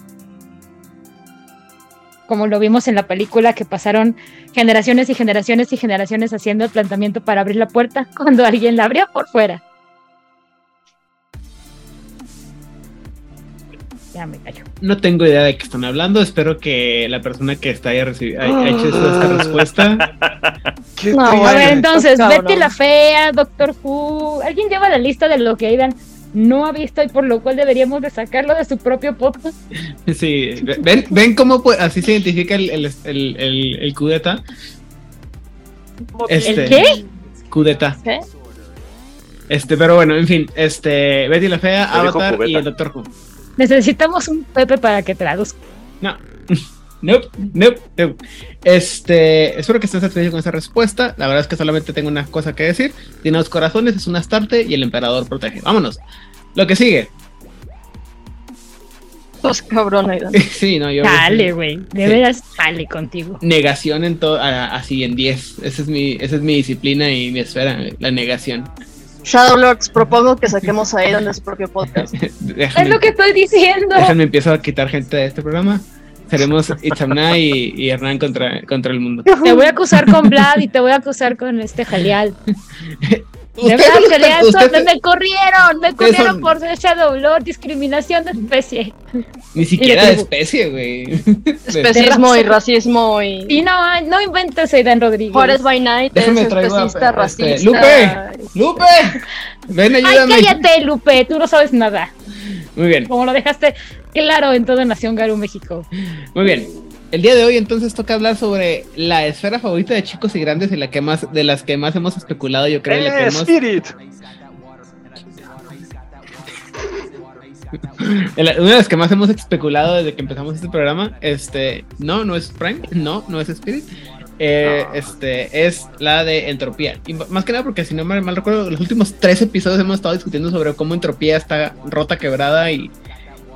Como lo vimos en la película que pasaron generaciones y generaciones y generaciones haciendo el planteamiento para abrir la puerta cuando alguien la abrió por fuera. Ya me callo. No tengo idea de qué están hablando. Espero que la persona que está ahí recibi- haya hecho esta respuesta. ¿Qué No, A ver, entonces. Betty la Fea, Doctor Who. ¿Alguien lleva la lista de lo que Aidan no ha visto y por lo cual deberíamos de sacarlo de su propio podcast? Sí, ven, ven cómo pu- así se identifica el, el, el, el, el Kudeta. Este, ¿El qué? Kudeta. ¿Qué? Este, pero bueno, en fin, este, Betty la Fea, Avatar y el Doctor Who. Necesitamos un Pepe para que traduzca. No. Nope, nope, nope. Este, espero que estés satisfecho con esa respuesta. La verdad es que solamente tengo una cosa que decir. Tiene dos corazones, es un Astarte y el emperador protege. Vámonos. Lo que sigue. Pues cabrón, Aidan. sí, no, yo. Dale, güey. De Sí. veras, dale contigo. Negación en todo, así en 10. Esa es mi, esa es mi disciplina y mi esfera, la negación. Shadowlords, propongo que saquemos a Aidan de su propio podcast. Es lo que estoy diciendo. Déjenme empiezo a quitar gente de este programa. Seremos Itzamna y, y Hernán contra, contra el mundo. Te voy a acusar con Vlad y te voy a acusar con este Jaleal. De verdad, ustedes- me corrieron, me corrieron son- por ser Shadow Lord, discriminación de especie. Ni siquiera de especie, güey. Especismo y racismo y. Y no, no inventes Aidan Rodríguez. Juárez by Night Déjame es a- especista, este, racista. Lupe. ¡Lupe! Ven, Ay, ayúdame. cállate, Lupe, tú no sabes nada. Muy bien, Como lo dejaste claro en toda Nación Garú, México. muy bien. El día de hoy entonces toca hablar sobre la esfera favorita de chicos y grandes y la que más, de las que más hemos especulado, yo creo, la que ¡Eh, hemos- Spirit! una de las que más hemos especulado desde que empezamos este programa, este, no, no es Prime, no, no es Spirit, eh, este, es la de entropía. Y más que nada porque si no me mal recuerdo, los últimos tres episodios hemos estado discutiendo sobre cómo entropía está rota, quebrada y,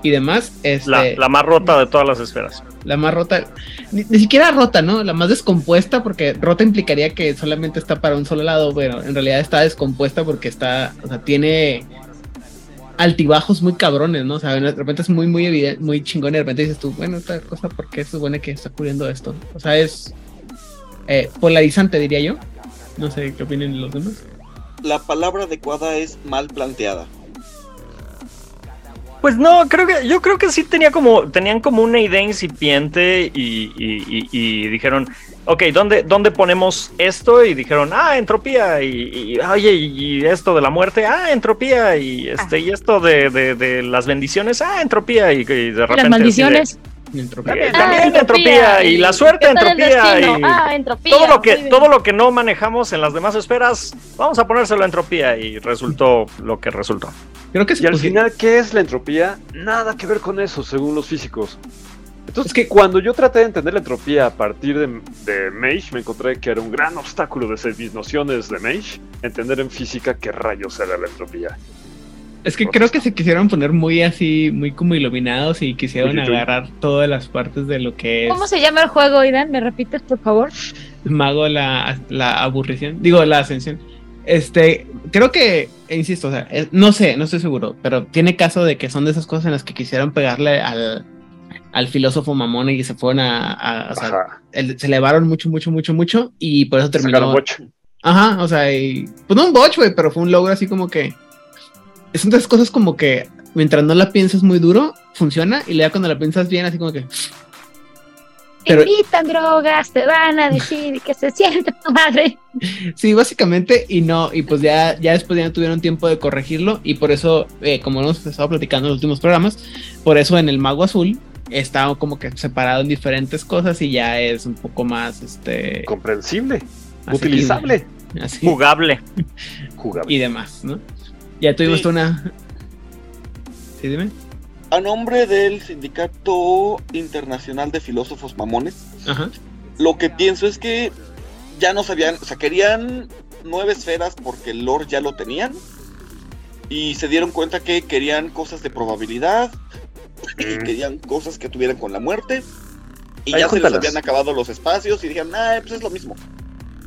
y demás. Este, La, la más rota de todas las esferas. la más rota, ni, ni siquiera rota, ¿no? La más descompuesta, porque rota implicaría que solamente está para un solo lado, pero en realidad está descompuesta porque está, o sea, tiene altibajos muy cabrones, ¿no? O sea, de repente es muy, muy evidente, muy chingón y de repente dices tú, bueno, esta cosa, ¿por qué se supone que está ocurriendo esto? O sea, es eh, polarizante, diría yo. No sé qué opinan los demás. La palabra adecuada es mal planteada. Pues no, creo que yo creo que sí tenía como tenían como una idea incipiente y, y- y- y dijeron, ok, ¿dónde, ¿dónde ponemos esto? Y dijeron, ah, entropía y, y, oye, y esto de la muerte, ah, entropía y este y esto de, de- de las bendiciones, ah, entropía y, y de repente Las de- Entropía. También, Ah, entropía, y la suerte ¿qué tal el entropía y Ah, entropía. todo lo que todo lo que no manejamos en las demás esferas, vamos a ponérselo a entropía y resultó lo que resultó. Creo que Y al final, ¿qué es la entropía? Nada que ver con eso, según los físicos. Entonces, Es que- cuando yo traté de entender la entropía a partir de, de Mage, me encontré que era un gran obstáculo desde mis nociones de Mage, entender en física qué rayos era la entropía. Es que creo que se quisieron poner muy así, muy como iluminados y quisieron agarrar todas las partes de lo que es ¿Cómo se llama el juego, Aidan? ¿Me repites, por favor? Mago la, la aburrición. Digo, la ascensión. Este, creo que, e insisto, o sea, eh, no sé, no estoy seguro, pero tiene caso de que son de esas cosas en las que quisieron pegarle al, al filósofo mamón y se fueron a, a- o sea, el- se elevaron mucho, mucho, mucho, mucho y por eso boch. Ajá, o sea, y, pues no un botch, güey, pero fue un logro así como que. Son de esas cosas como que mientras no la piensas muy duro, funciona y ya cuando la piensas bien, así como que. Pero- Te invitan drogas, te van a decir que se siente tu madre. Sí, básicamente, y no, y pues ya, ya después ya no tuvieron tiempo de corregirlo, y por eso, eh, como hemos estado platicando en los últimos programas, por eso en el Mago Azul está como que separado en diferentes cosas y ya es un poco más este Comprensible, asequible, utilizable, así, Jugable. jugable. y demás, ¿no? Ya tuvimos Sí. una. Sí, dime. a nombre del Sindicato Internacional de Filósofos Mamones, lo que pienso es que ya no sabían, o sea, querían nueve esferas porque el Lord ya lo tenían y se dieron cuenta que querían cosas de probabilidad y querían cosas que tuvieran con la muerte y Ahí ya se les habían acabado los espacios y dijeron, ah, pues es lo mismo.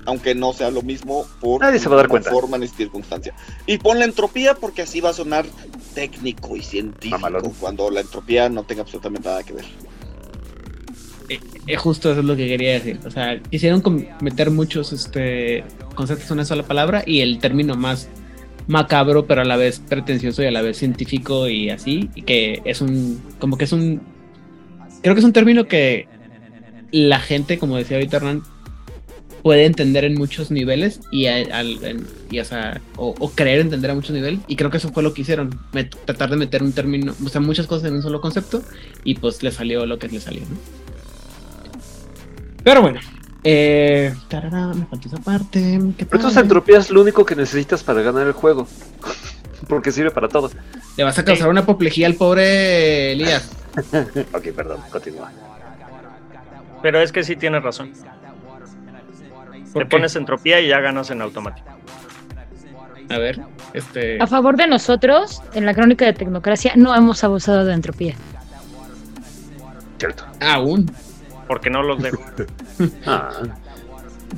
Aunque no sea lo mismo por Nadie se va a dar cuenta. forma ni circunstancia. Y pon la entropía porque así va a sonar técnico y científico Mamalón. cuando la entropía no tenga absolutamente nada que ver. Eh, justo eso es lo que quería decir. O sea, quisieron meter muchos este, conceptos en una sola palabra y el término más macabro, pero a la vez pretencioso y a la vez científico y así, y que es un, como que es un, creo que es un término que la gente, como decía ahorita Hernán, puede entender en muchos niveles y, a- al- en- y, o, sea, o- o creer entender a muchos niveles. Y creo que eso fue lo que hicieron, met- tratar de meter un término, o sea, muchas cosas en un solo concepto y pues le salió lo que le salió, ¿no? Pero bueno, eh, tarara, me faltó esa parte. ¿qué Pero tal? esta entropía es lo único que necesitas para ganar el juego. Porque sirve para todo. Le vas a causar una apoplejía al pobre Elías. ok, perdón, continúa. Pero es que sí tienes razón. ¿Por Te qué? pones entropía y ya ganas en automático. A ver, este. A favor de nosotros, en la crónica de tecnocracia, no hemos abusado de entropía. Cierto. Aún. Porque no los dejo. Ah,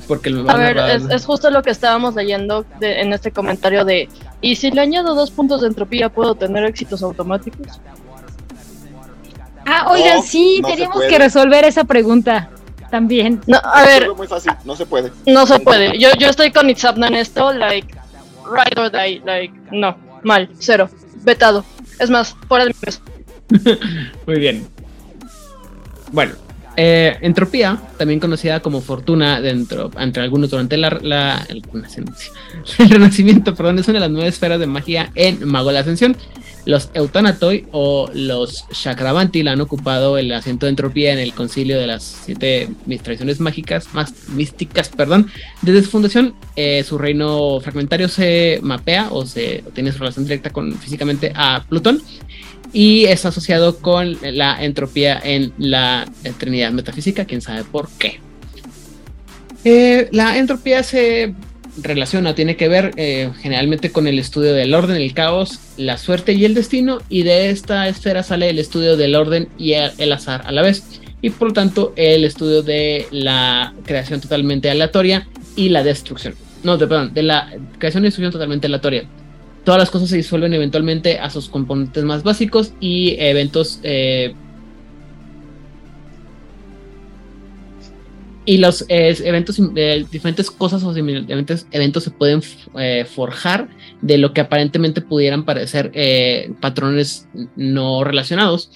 Porque lo A ver, es, es justo lo que estábamos leyendo de- en este comentario de ¿y si le añado dos puntos de entropía puedo tener éxitos automáticos? Ah, oigan, sí, no teníamos que resolver esa pregunta también. No, a ver, Es muy fácil, no se puede. no se puede. Yo, yo estoy con Itzapna en esto, like, right or die, like, no, mal, cero, vetado. Es más, fuera de mi peso. Muy bien. Bueno, eh, entropía, también conocida como fortuna dentro, entre algunos durante la, la- el, Renacimiento- el Renacimiento, perdón, es una de las nueve esferas de magia en Mago de la Ascensión. Los Eutanatoi o los Chakravanti han ocupado el asiento de entropía en el concilio de las siete tradiciones mágicas, más místicas, perdón. Desde su fundación, eh, su reino fragmentario se mapea o se tiene su relación directa con físicamente a Plutón y es asociado con la entropía en la Trinidad metafísica, quién sabe por qué. Eh, la entropía se relaciona, tiene que ver eh, generalmente con el estudio del orden, el caos, la suerte y el destino, y de esta esfera sale el estudio del orden y el, azar a la vez, y por lo tanto el estudio de la creación totalmente aleatoria y la destrucción. No, de, perdón, de la creación y destrucción totalmente aleatoria. Todas las cosas se disuelven eventualmente a sus componentes más básicos y eventos eh, y los eh, eventos eh, diferentes cosas o diferentes eventos se pueden eh, forjar de lo que aparentemente pudieran parecer eh, patrones no relacionados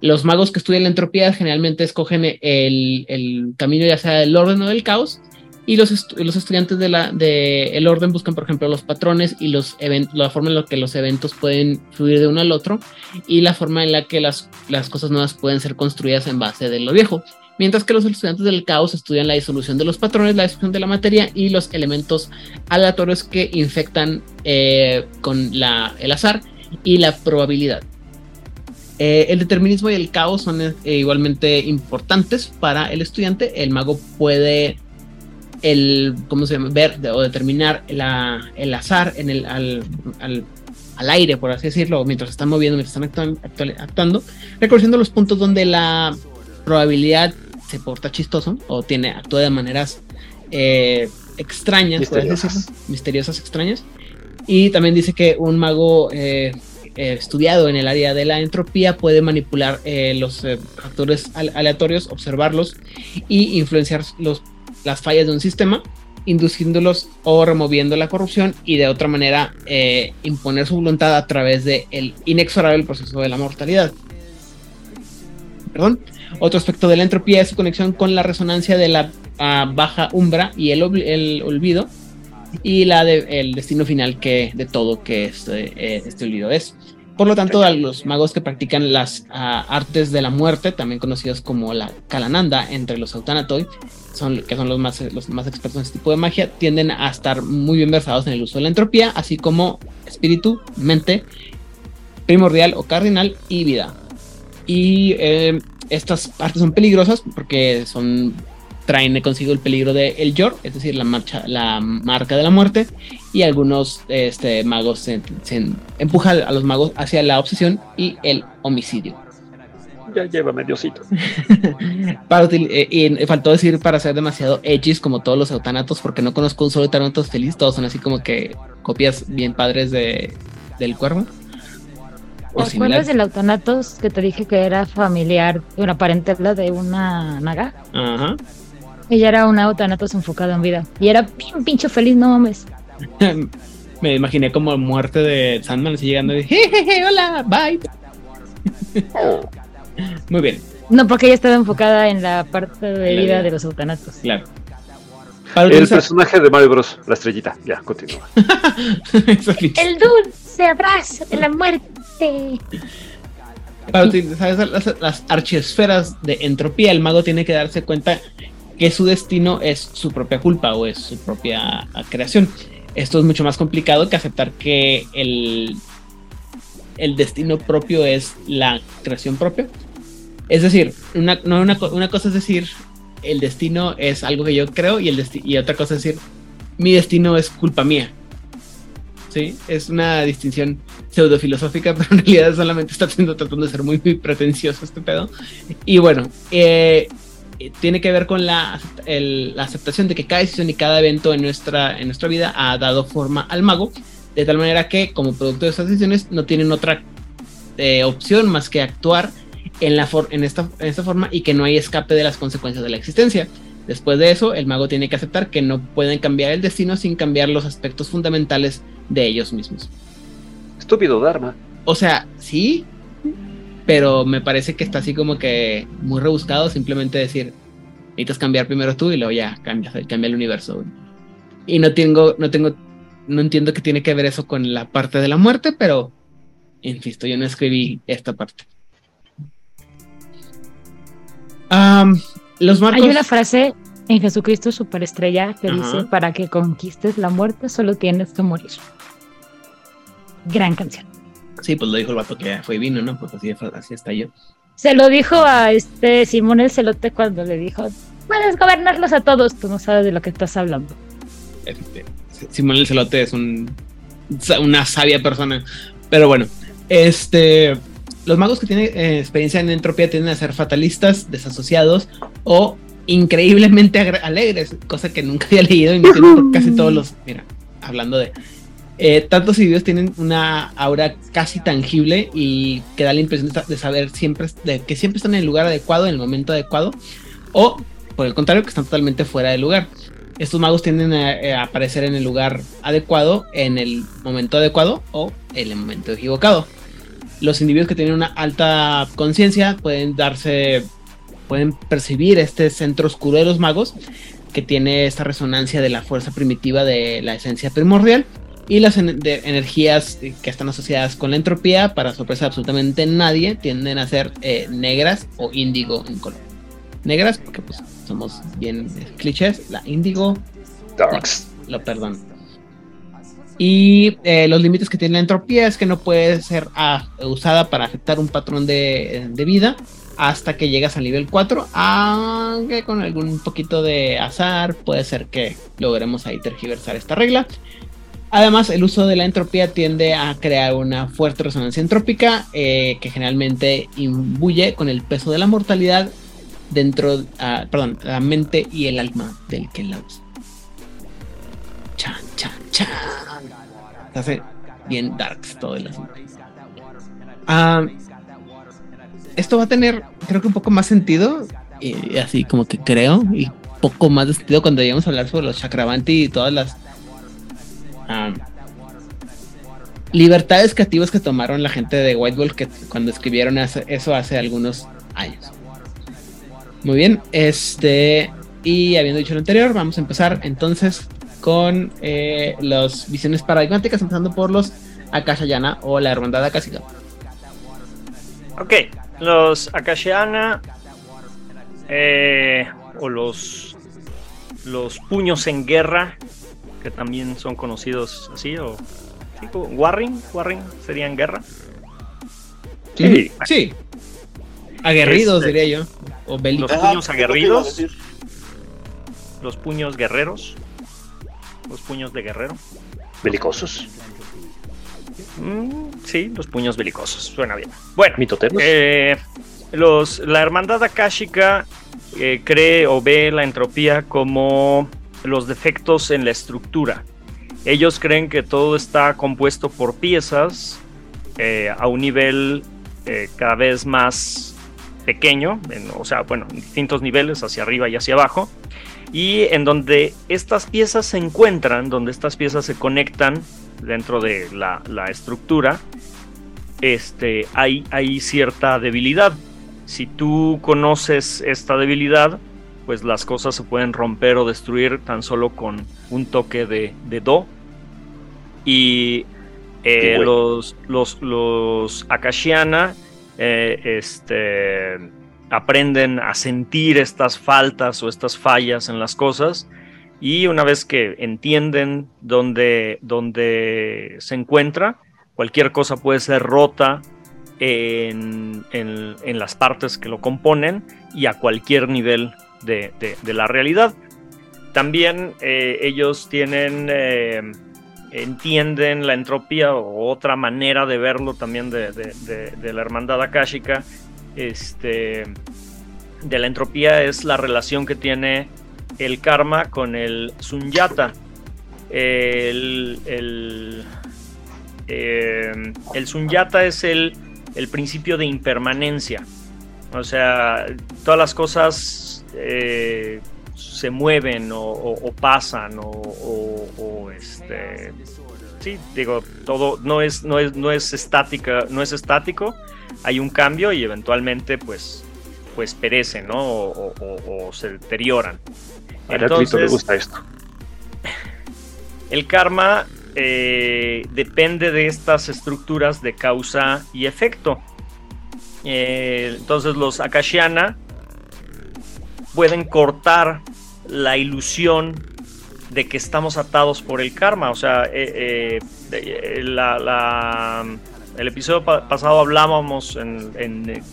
los magos que estudian la entropía generalmente escogen el, el camino ya sea del orden o del caos y los, estu los estudiantes del de el orden buscan, por ejemplo, los patrones y los la forma en la que los eventos pueden fluir de uno al otro y la forma en la que las, las cosas nuevas pueden ser construidas en base de lo viejo. Mientras que los estudiantes del caos estudian la disolución de los patrones, la disolución de la materia y los elementos aleatorios que infectan eh, con el azar y la probabilidad. Eh, el determinismo y el caos son eh, igualmente importantes para el estudiante. El mago puede el, ¿cómo se llama? Ver o determinar el azar en el, al, al, al, aire, por así decirlo, mientras están moviendo, mientras están actual, actuando, reconociendo los puntos donde la probabilidad se porta chistoso o tiene, actúa de maneras eh, extrañas, misteriosas. Misteriosas, extrañas. Y también dice que un mago eh, estudiado en el área de la entropía puede manipular eh, los factores aleatorios, observarlos y influenciar los las fallas de un sistema, induciéndolos o removiendo la corrupción y de otra manera eh, imponer su voluntad a través del el inexorable proceso de la mortalidad. Perdón. Otro aspecto de la entropía es su conexión con la resonancia de la uh, baja umbra y el, olvido y la de, el destino final que de todo que este, eh, este olvido es. Por lo tanto, los magos que practican las uh, artes de la muerte, también conocidos como la Kalananda entre los Autanatoi, son, que son los más, los más expertos en este tipo de magia, tienden a estar muy bien versados en el uso de la entropía, así como espíritu, mente, primordial o cardinal y vida. Y eh, estas partes son peligrosas porque son traen consigo el peligro de El Yor, es decir, la, marcha, la marca de la muerte, y algunos este, magos se, se empujan a los magos hacia la obsesión y el homicidio. Ya lleva mediocito. para eh, y faltó decir para ser demasiado edgy como todos los eutanatos, porque no conozco un solo eutanatos feliz, todos son así como que copias bien padres de, del cuervo. ¿Te acuerdas del Eutanatos que te dije que era familiar, una parentela de una naga? Ajá. Ella era una Eutanatos enfocada en vida. Y era bien pincho feliz, no mames. Me imaginé como muerte de Sandman así llegando y jejeje, hola, bye. Muy bien. No, porque ella estaba enfocada en la parte de vida de los eutanatos. Claro. el personaje de Mario Bros, la estrellita. Ya, continúa. el dulce abrazo de la muerte. Para utilizar las, las archiesferas de entropía, el mago tiene que darse cuenta que su destino es su propia culpa o es su propia creación. Esto es mucho más complicado que aceptar que el, el destino propio es la creación propia. Es decir, una, una, cosa es decir, el destino es algo que yo creo y otra cosa es decir, mi destino es culpa mía. ¿Sí? Es una distinción pseudofilosófica, pero en realidad solamente está tratando de ser muy, muy pretencioso este pedo. Y bueno, eh, eh, tiene que ver con la, aceptación de que cada decisión y cada evento en nuestra, en nuestra vida ha dado forma al mago, de tal manera que como producto de esas decisiones no tienen otra eh, opción más que actuar en, la en, esta, en esta forma y que no hay escape de las consecuencias de la existencia. Después de eso, el mago tiene que aceptar que no pueden cambiar el destino sin cambiar los aspectos fundamentales de ellos mismos. Estúpido Dharma. O sea, sí, pero me parece que está así como que muy rebuscado simplemente decir, necesitas cambiar primero tú y luego ya cambia, cambia el universo. Y no tengo, no tengo, no entiendo qué tiene que ver eso con la parte de la muerte, pero insisto, yo no escribí esta parte. Los marcos... Hay una frase en Jesucristo Superestrella que dice, para que conquistes la muerte solo tienes que morir. Gran canción. Sí, pues lo dijo el vato que fue vino, ¿no? Pues así, así está yo. Se lo dijo a este Simón el Celote cuando le dijo, puedes gobernarlos a todos, tú no sabes de lo que estás hablando. Este, Simón el Celote es un, una sabia persona. Pero bueno, este, los magos que tienen eh, experiencia en entropía tienden a ser fatalistas, desasociados o increíblemente alegres, cosa que nunca había leído y no casi todos los. Mira, hablando de eh, tantos individuos tienen una aura casi tangible y que da la impresión de saber siempre, de que siempre están en el lugar adecuado, en el momento adecuado, o por el contrario, que están totalmente fuera del lugar. Estos magos tienden a, eh, aparecer en el lugar adecuado, en el momento adecuado o en el momento equivocado. Los individuos que tienen una alta conciencia pueden darse, pueden percibir este centro oscuro de los magos, que tiene esta resonancia de la fuerza primitiva de la esencia primordial y las energías que están asociadas con la entropía, para sorpresa absolutamente nadie, tienden a ser eh, negras o índigo en color. Negras porque pues somos bien clichés, la índigo. Darks. lo perdón. Y eh, los límites que tiene la entropía es que no puede ser ah, usada para afectar un patrón de, vida hasta que llegas al nivel 4, aunque con algún poquito de azar puede ser que logremos ahí tergiversar esta regla. Además, el uso de la entropía tiende a crear una fuerte resonancia entrópica eh, que generalmente imbuye con el peso de la mortalidad dentro, uh, perdón, la mente y el alma del que la usa. Chan, chan, chan. Se hace bien darks todo el asunto. Uh, esto va a tener, creo que un poco más sentido, y así como que creo, y poco más sentido cuando lleguemos a hablar sobre los chakravanti y todas las libertades creativas que tomaron la gente de White Wolf que cuando escribieron eso hace algunos años. Muy bien, este y habiendo dicho lo anterior, vamos a empezar entonces con eh, las visiones paradigmáticas, empezando por los Akashayana o la hermandad Akashiga. Ok, los Akashayana eh, o los los puños en guerra que también son conocidos así, o Warring, Warring sería en guerra. Sí, sí. Aguerridos, Este, diría yo. O bélicos. Los puños es lo que iba a aguerridos, los puños guerreros, los puños de guerrero. Belicosos. Mm, sí, los puños belicosos, suena bien. Bueno, eh, los, la hermandad akáshica eh, cree o ve la entropía como los defectos en la estructura. Ellos creen que todo está compuesto por piezas eh, a un nivel eh, cada vez más pequeño, en- o sea, bueno, en distintos niveles, hacia arriba y hacia abajo, y en donde estas piezas se encuentran, donde estas piezas se conectan dentro de la, la estructura, este, hay, hay cierta debilidad. Si tú conoces esta debilidad, pues las cosas se pueden romper o destruir tan solo con un toque de, de do. Y eh, bueno. los, los, los Akashiana eh, este, aprenden a sentir estas faltas o estas fallas en las cosas. Y una vez que entienden dónde, dónde se encuentra, cualquier cosa puede ser rota en, en- las partes que lo componen y a cualquier nivel de, de- la realidad. También eh, ellos tienen, eh, entienden la entropía o otra manera de verlo también de, de- la hermandad akáshica. Este, de la entropía es la relación que tiene el karma con el sunyata. El, el, el sunyata es el, el principio de impermanencia. O sea, todas las cosas eh, se mueven o, pasan o, este sí digo todo no es no es no es estática no es estático hay un cambio y eventualmente pues pues perecen no o, o- o- o se deterioran A Arturo le entonces gusta esto. el karma eh, depende de estas estructuras de causa y efecto. Eh, entonces los Akashiana pueden cortar la ilusión de que estamos atados por el karma. O sea, eh, eh, eh, la- el episodio pa- pasado hablábamos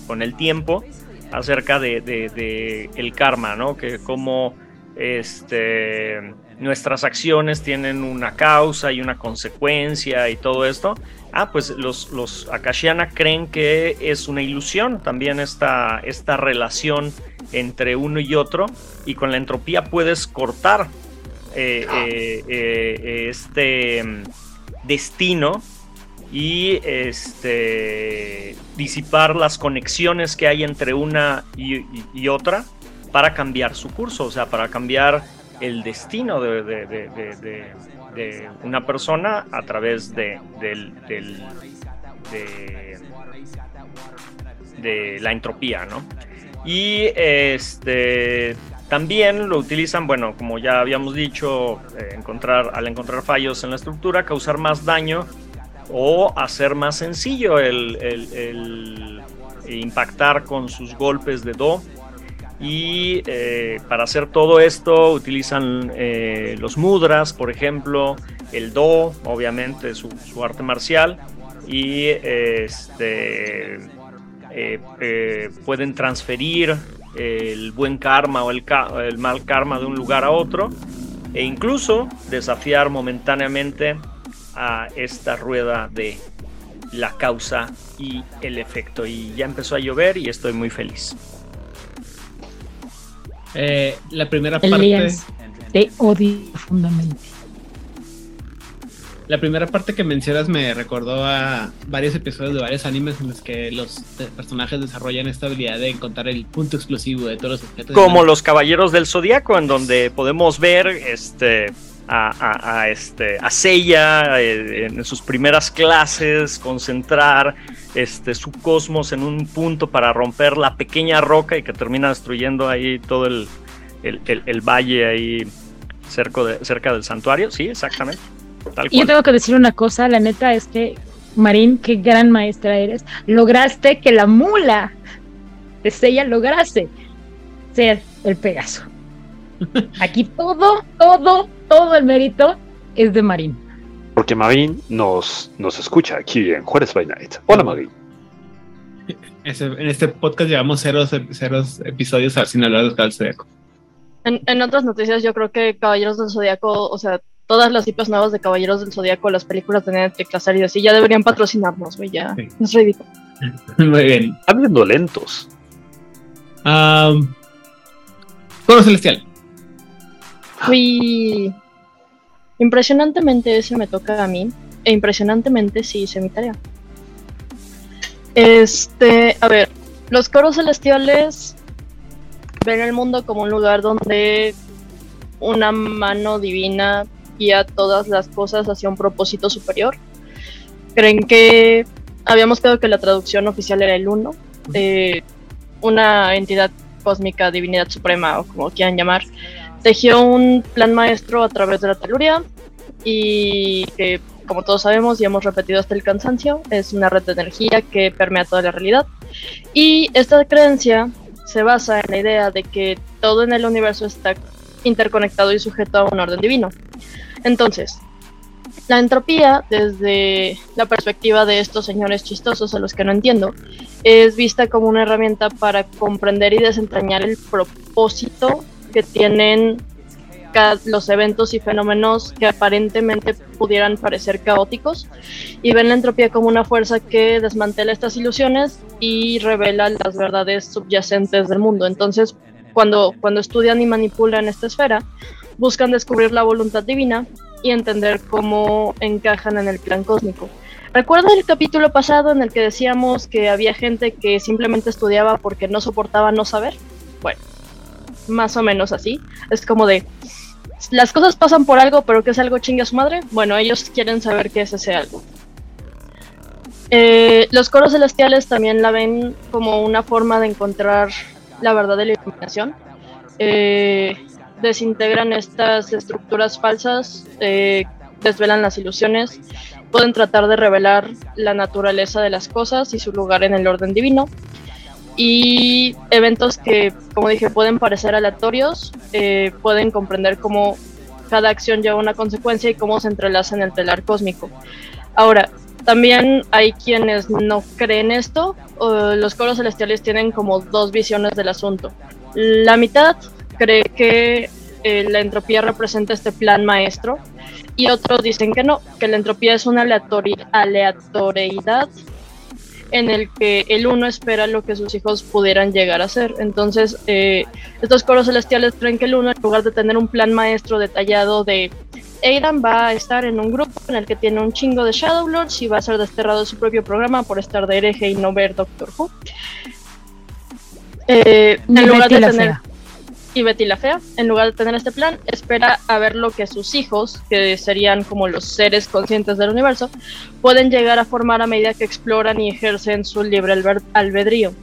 con el tiempo acerca de, el karma, ¿no? Que cómo este, nuestras acciones tienen una causa y una consecuencia y todo esto. Ah, pues los, los Akashiana creen que es una ilusión también esta, esta relación entre uno y otro y con la entropía puedes cortar este mm, destino y este disipar las conexiones que hay entre una y, otra para cambiar su curso, o sea, para cambiar el destino de, de- una persona a través de, de la entropía, ¿no? Y este también lo utilizan, bueno, como ya habíamos dicho, eh, encontrar, al encontrar fallos en la estructura, causar más daño o hacer más sencillo el, impactar con sus golpes de do. Y eh, para hacer todo esto utilizan eh, los mudras, por ejemplo, el do, obviamente su, su arte marcial, y este, pueden transferir el buen karma o el, el mal karma de un lugar a otro, e incluso desafiar momentáneamente a esta rueda de la causa y el efecto. Y ya empezó a llover y estoy muy feliz. Eh, la primera parte. Te odio profundamente. La primera parte que mencionas me recordó a varios episodios de varios animes en los que los personajes desarrollan esta habilidad de encontrar el punto explosivo de todos los objetos. Como los caballeros del zodiaco, en donde podemos ver este. A, a- a, este, a Seiya eh, en sus primeras clases, concentrar este, su cosmos en un punto para romper la pequeña roca y que termina destruyendo ahí todo el, el- el- el valle ahí cerca, de- cerca del santuario. Sí, exactamente. Tal Y yo tengo que decir una cosa, la neta es que, Marín, qué gran maestra eres. Lograste que la mula de Sella lograse ser el Pegaso. Aquí todo, todo, todo el mérito es de Marín. Porque Marín nos, nos escucha aquí en Juárez by Night. Hola Marín. en este podcast llevamos ceros, ceros episodios sin hablar del Zodíaco. En, en otras noticias, yo creo que Caballeros del Zodíaco, o sea, todas las IPs nuevas de Caballeros del Zodíaco, las películas de Netflix, las series, y ya deberían patrocinarnos, güey, ya. Es ridículo. Muy bien. Habiendo lentos. Um, Coro Celestial. Uy. Impresionantemente ese me toca a mí. E impresionantemente sí hice mi tarea. Este, a ver, los coros celestiales ven el mundo como un lugar donde una mano divina guía todas las cosas hacia un propósito superior. Creen que habíamos quedado que la traducción oficial era el uno, una entidad cósmica, divinidad suprema o como quieran llamar, tejió un plan maestro a través de la teluria y que como todos sabemos y hemos repetido hasta el cansancio, es una red de energía que permea toda la realidad. Y esta creencia se basa en la idea de que todo en el universo está interconectado y sujeto a un orden divino. Entonces, la entropía, desde la perspectiva de estos señores chistosos a los que no entiendo, es vista como una herramienta para comprender y desentrañar el propósito que tienen los eventos y fenómenos que aparentemente pudieran parecer caóticos y ven la entropía como una fuerza que desmantela estas ilusiones y revela las verdades subyacentes del mundo. Entonces, cuando, cuando estudian y manipulan esta esfera, buscan descubrir la voluntad divina y entender cómo encajan en el plan cósmico. ¿Recuerda el capítulo pasado en el que decíamos que había gente que simplemente estudiaba porque no soportaba no saber? Bueno, más o menos así. Es como de, las cosas pasan por algo, pero que es algo chingue a su madre. Bueno, ellos quieren saber qué es ese algo. Eh, los coros celestiales también la ven como una forma de encontrar la verdad de la iluminación. Eh, desintegran estas estructuras falsas, eh, desvelan las ilusiones, pueden tratar de revelar la naturaleza de las cosas y su lugar en el orden divino y eventos que, como dije, pueden parecer aleatorios, eh, pueden comprender cómo cada acción lleva una consecuencia y cómo se entrelaza en el telar cósmico. Ahora, también hay quienes no creen esto. los coros celestiales tienen como dos visiones del asunto. La mitad cree que eh, la entropía representa este plan maestro y otros dicen que no, que la entropía es una aleatoriedad en el que el uno espera lo que sus hijos pudieran llegar a ser. Entonces, eh, estos coros celestiales creen que el uno, en lugar de tener un plan maestro detallado de Aidan va a estar en un grupo en el que tiene un chingo de Shadow Lords y va a ser desterrado de su propio programa por estar de hereje y no ver Doctor Who. Eh, en lugar de tener y Betty la Fea, en lugar de tener este plan, espera a ver lo que sus hijos, que serían como los seres conscientes del universo, pueden llegar a formar a medida que exploran y ejercen su libre albedrío.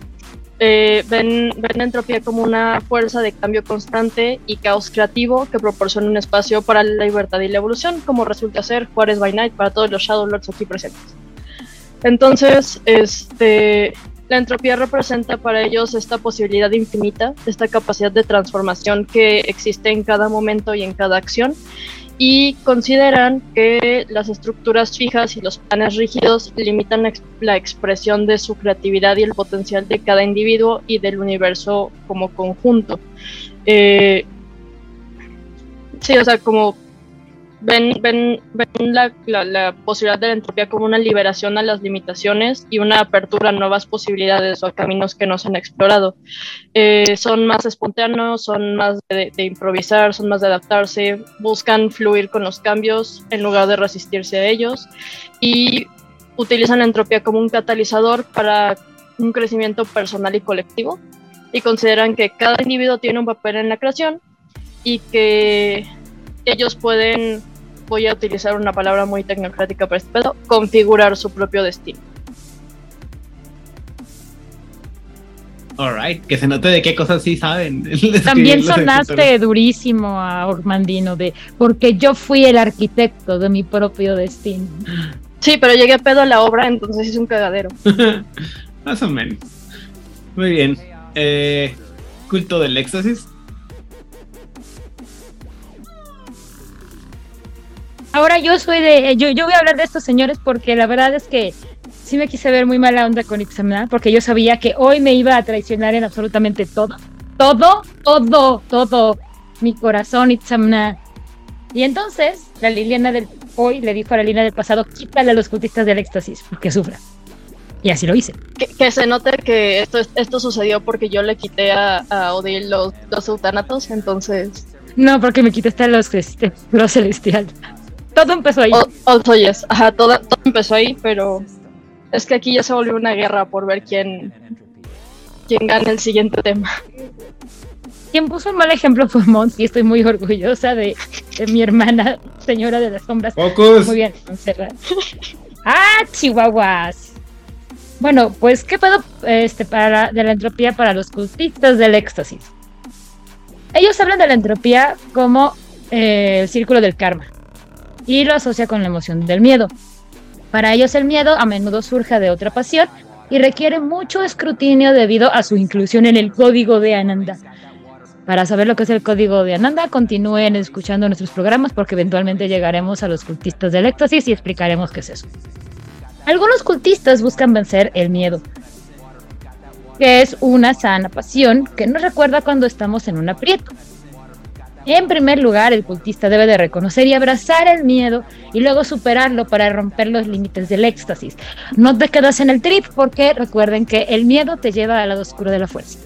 Eh, ven, ven, entropía como una fuerza de cambio constante y caos creativo que proporciona un espacio para la libertad y la evolución, como resulta ser Juárez by Night para todos los Shadow Lords aquí presentes. Entonces, este, la entropía representa para ellos esta posibilidad infinita, esta capacidad de transformación que existe en cada momento y en cada acción, y consideran que las estructuras fijas y los planes rígidos limitan la expresión de su creatividad y el potencial de cada individuo y del universo como conjunto. Eh, sí, o sea, como ven, ven, ven la, la, posibilidad de la entropía como una liberación a las limitaciones y una apertura a nuevas posibilidades o a caminos que no se han explorado. Eh, son más espontáneos, son más de, improvisar, son más de adaptarse, buscan fluir con los cambios en lugar de resistirse a ellos y utilizan la entropía como un catalizador para un crecimiento personal y colectivo y consideran que cada individuo tiene un papel en la creación y que ellos pueden voy a utilizar una palabra muy tecnocrática para este pedo, configurar su propio destino. Alright, que se note de qué cosas sí saben. También sonaste durísimo a Ormandino de porque yo fui el arquitecto de mi propio destino. Sí, pero llegué a pedo a la obra, entonces es un cagadero. Más o menos. Muy bien. Eh, culto del éxtasis. Ahora yo soy de, yo, yo voy a hablar de estos señores porque la verdad es que sí me quise ver muy mala onda con Itzamna, porque yo sabía que hoy me iba a traicionar en absolutamente todo. Todo, todo, todo. Mi corazón, Itzamna. Y entonces, la Liliana del hoy le dijo a la Liliana del pasado, quítale a los cultistas del éxtasis, porque sufra. Y así lo hice. Que, se note que esto, esto sucedió porque yo le quité a, a Odil los, los eutanatos, entonces... No, porque me quitaste los, este, los celestial. Todo empezó ahí. Also, yes. Ajá, todo, todo empezó ahí, pero es que aquí ya se volvió una guerra por ver quién, quién gana el siguiente tema. Quien puso un mal ejemplo fue Mons y estoy muy orgullosa de, mi hermana, señora de las sombras. Muy bien, ¡Ah, chihuahuas! Bueno, pues, ¿qué pedo este, para, de la entropía para los cultistas del éxtasis? Ellos hablan de la entropía como eh, el círculo del karma y lo asocia con la emoción del miedo. Para ellos el miedo a menudo surge de otra pasión y requiere mucho escrutinio debido a su inclusión en el código de Ananda. Para saber lo que es el código de Ananda, continúen escuchando nuestros programas porque eventualmente llegaremos a los cultistas del éxtasis y explicaremos qué es eso. Algunos cultistas buscan vencer el miedo, que es una sana pasión que nos recuerda cuando estamos en un aprieto. En primer lugar, el cultista debe de reconocer y abrazar el miedo y luego superarlo para romper los límites del éxtasis. No te quedas en el trip porque recuerden que el miedo te lleva al lado oscuro de la fuerza.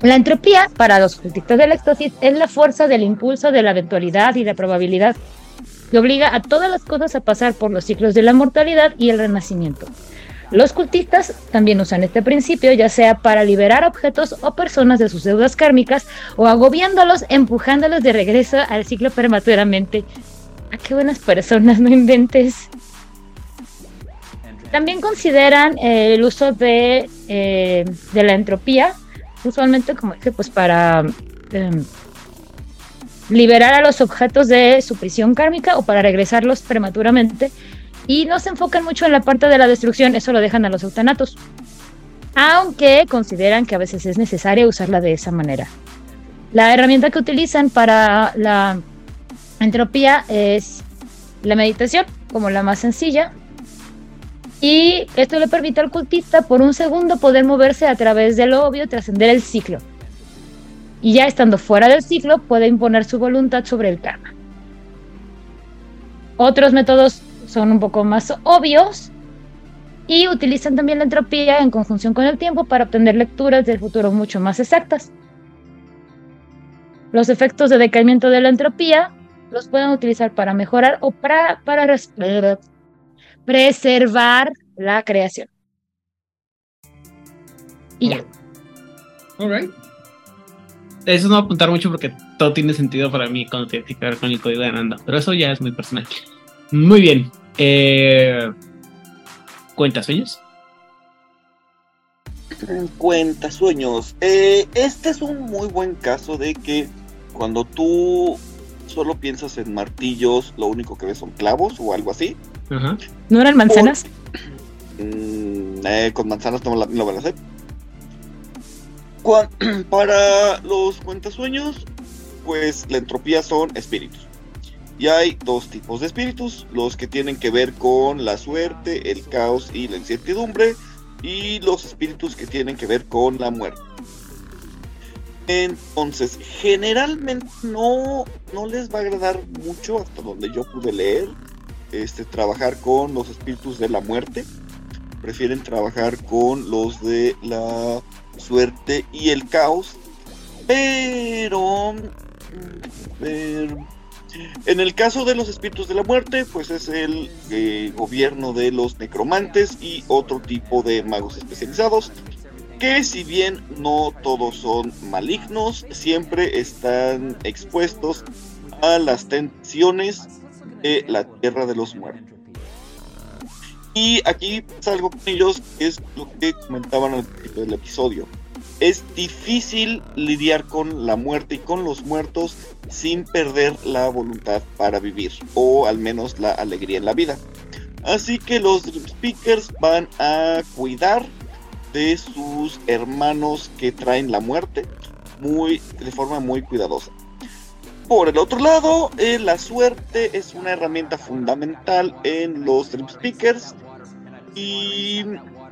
La entropía para los cultistas del éxtasis es la fuerza del impulso de la eventualidad y la probabilidad que obliga a todas las cosas a pasar por los ciclos de la mortalidad y el renacimiento. Los cultistas también usan este principio ya sea para liberar objetos o personas de sus deudas kármicas o agobiándolos, empujándolos de regreso al ciclo prematuramente. ¡Ah, qué buenas personas! No inventes. También consideran eh, el uso de, eh, de, la entropía, usualmente como dije, pues para em, liberar a los objetos de su prisión kármica o para regresarlos prematuramente y no se enfocan mucho en la parte de la destrucción, eso lo dejan a los eutanatos. Aunque consideran que a veces es necesario usarla de esa manera. La herramienta que utilizan para la entropía es la meditación, como la más sencilla. Y esto le permite al cultista por un segundo poder moverse a través del obvio, trascender el ciclo. Y ya estando fuera del ciclo, puede imponer su voluntad sobre el karma. Otros métodos son un poco más obvios y utilizan también la entropía en conjunción con el tiempo para obtener lecturas del futuro mucho más exactas. Los efectos de decaimiento de la entropía los pueden utilizar para mejorar o para, para preservar la creación. Y ya. Alright. Eso no va a apuntar mucho porque todo tiene sentido para mí cuando tiene que ver con el código de Ananda, pero eso ya es muy personal. Muy bien. Eh, ¿Cuenta sueños? Cuenta sueños. Eh, este es un muy buen caso de que cuando tú solo piensas en martillos, lo único que ves son clavos o algo así. ¿No eran manzanas? Mm, eh, con manzanas no lo van a hacer. para los cuentasueños, pues la entropía son espíritus. Y hay dos tipos de espíritus, los que tienen que ver con la suerte, el caos y la incertidumbre, y los espíritus que tienen que ver con la muerte. Entonces, generalmente no, no les va a agradar mucho, hasta donde yo pude leer, este, trabajar con los espíritus de la muerte. Prefieren trabajar con los de la suerte y el caos. Pero... pero en el caso de los espíritus de la muerte, pues es el eh, gobierno de los necromantes y otro tipo de magos especializados, que si bien no todos son malignos, siempre están expuestos a las tensiones de la tierra de los muertos. Y aquí salgo con ellos, es lo que comentaban al principio del episodio es difícil lidiar con la muerte y con los muertos sin perder la voluntad para vivir o al menos la alegría en la vida. Así que los Speakers van a cuidar de sus hermanos que traen la muerte muy, de forma muy cuidadosa. por el otro lado, eh, la suerte es una herramienta fundamental en los Speakers y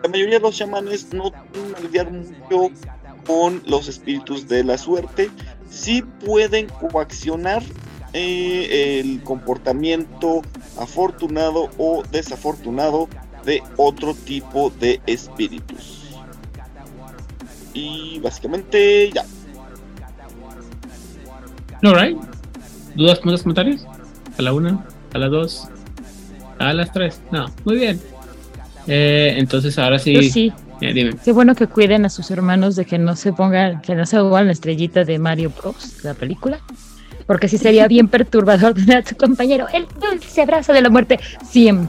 la mayoría de los chamanes no que lidiar mucho con los espíritus de la suerte. Sí pueden coaccionar eh, el comportamiento afortunado o desafortunado de otro tipo de espíritus. Y básicamente ya. Alright. ¿Dudas, comentarios? A la una, a las dos, a las tres. No, muy bien. Eh, entonces ahora sí. Yo sí. Eh, dime. Qué bueno que cuiden a sus hermanos de que no se pongan, que no se hagan la estrellita de Mario Bros, la película. Porque sí sería bien perturbador tener a tu compañero, el dulce abrazo de la muerte, siempre.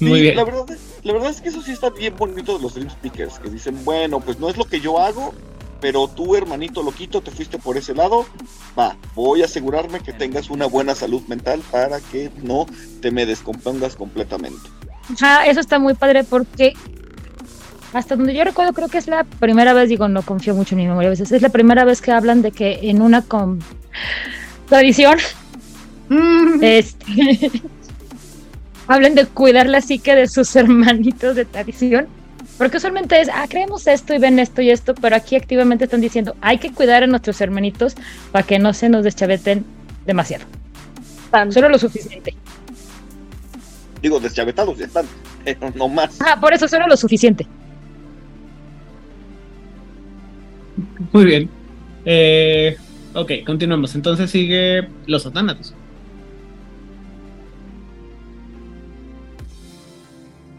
Muy Sí, bien. La verdad, la verdad es que eso sí está bien bonito de los Dream Speakers, que dicen, bueno, pues no es lo que yo hago, pero tú, hermanito loquito, te fuiste por ese lado. Va, voy a asegurarme que tengas una buena salud mental para que no te me descompongas completamente. Ajá, eso está muy padre porque hasta donde yo recuerdo creo que es la primera vez, digo, no confío mucho en mi memoria a veces, es la primera vez que hablan de que en una con tradición este, hablen de cuidar la psique de sus hermanitos de tradición. Porque usualmente es, ah, creemos esto y ven esto y esto, pero aquí activamente están diciendo, hay que cuidar a nuestros hermanitos para que no se nos deschaveten demasiado. Solo lo suficiente. Digo, deschavetados ya están, pero no más. Ah, por eso solo lo suficiente. Muy bien. Eh, ok, continuamos. Entonces sigue los satánatos.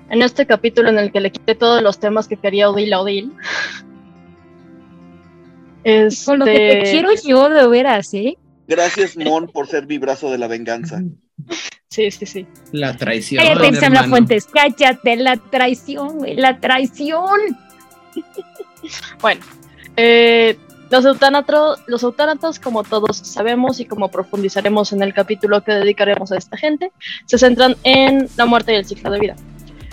En este capítulo en el que le quité todos los temas que quería Odil a Odil. Con lo que te Este, quiero yo de veras, ¿eh? Gracias, Mon, por ser mi brazo de la venganza. Sí, sí, sí. La traición. Cállate, Isabela hermano. Fuentes, cállate, la traición, güey, la traición. Bueno, eh, los, eutánatro- los eutánatos, como todos sabemos y como profundizaremos en el capítulo que dedicaremos a esta gente, se centran en la muerte y el ciclo de vida.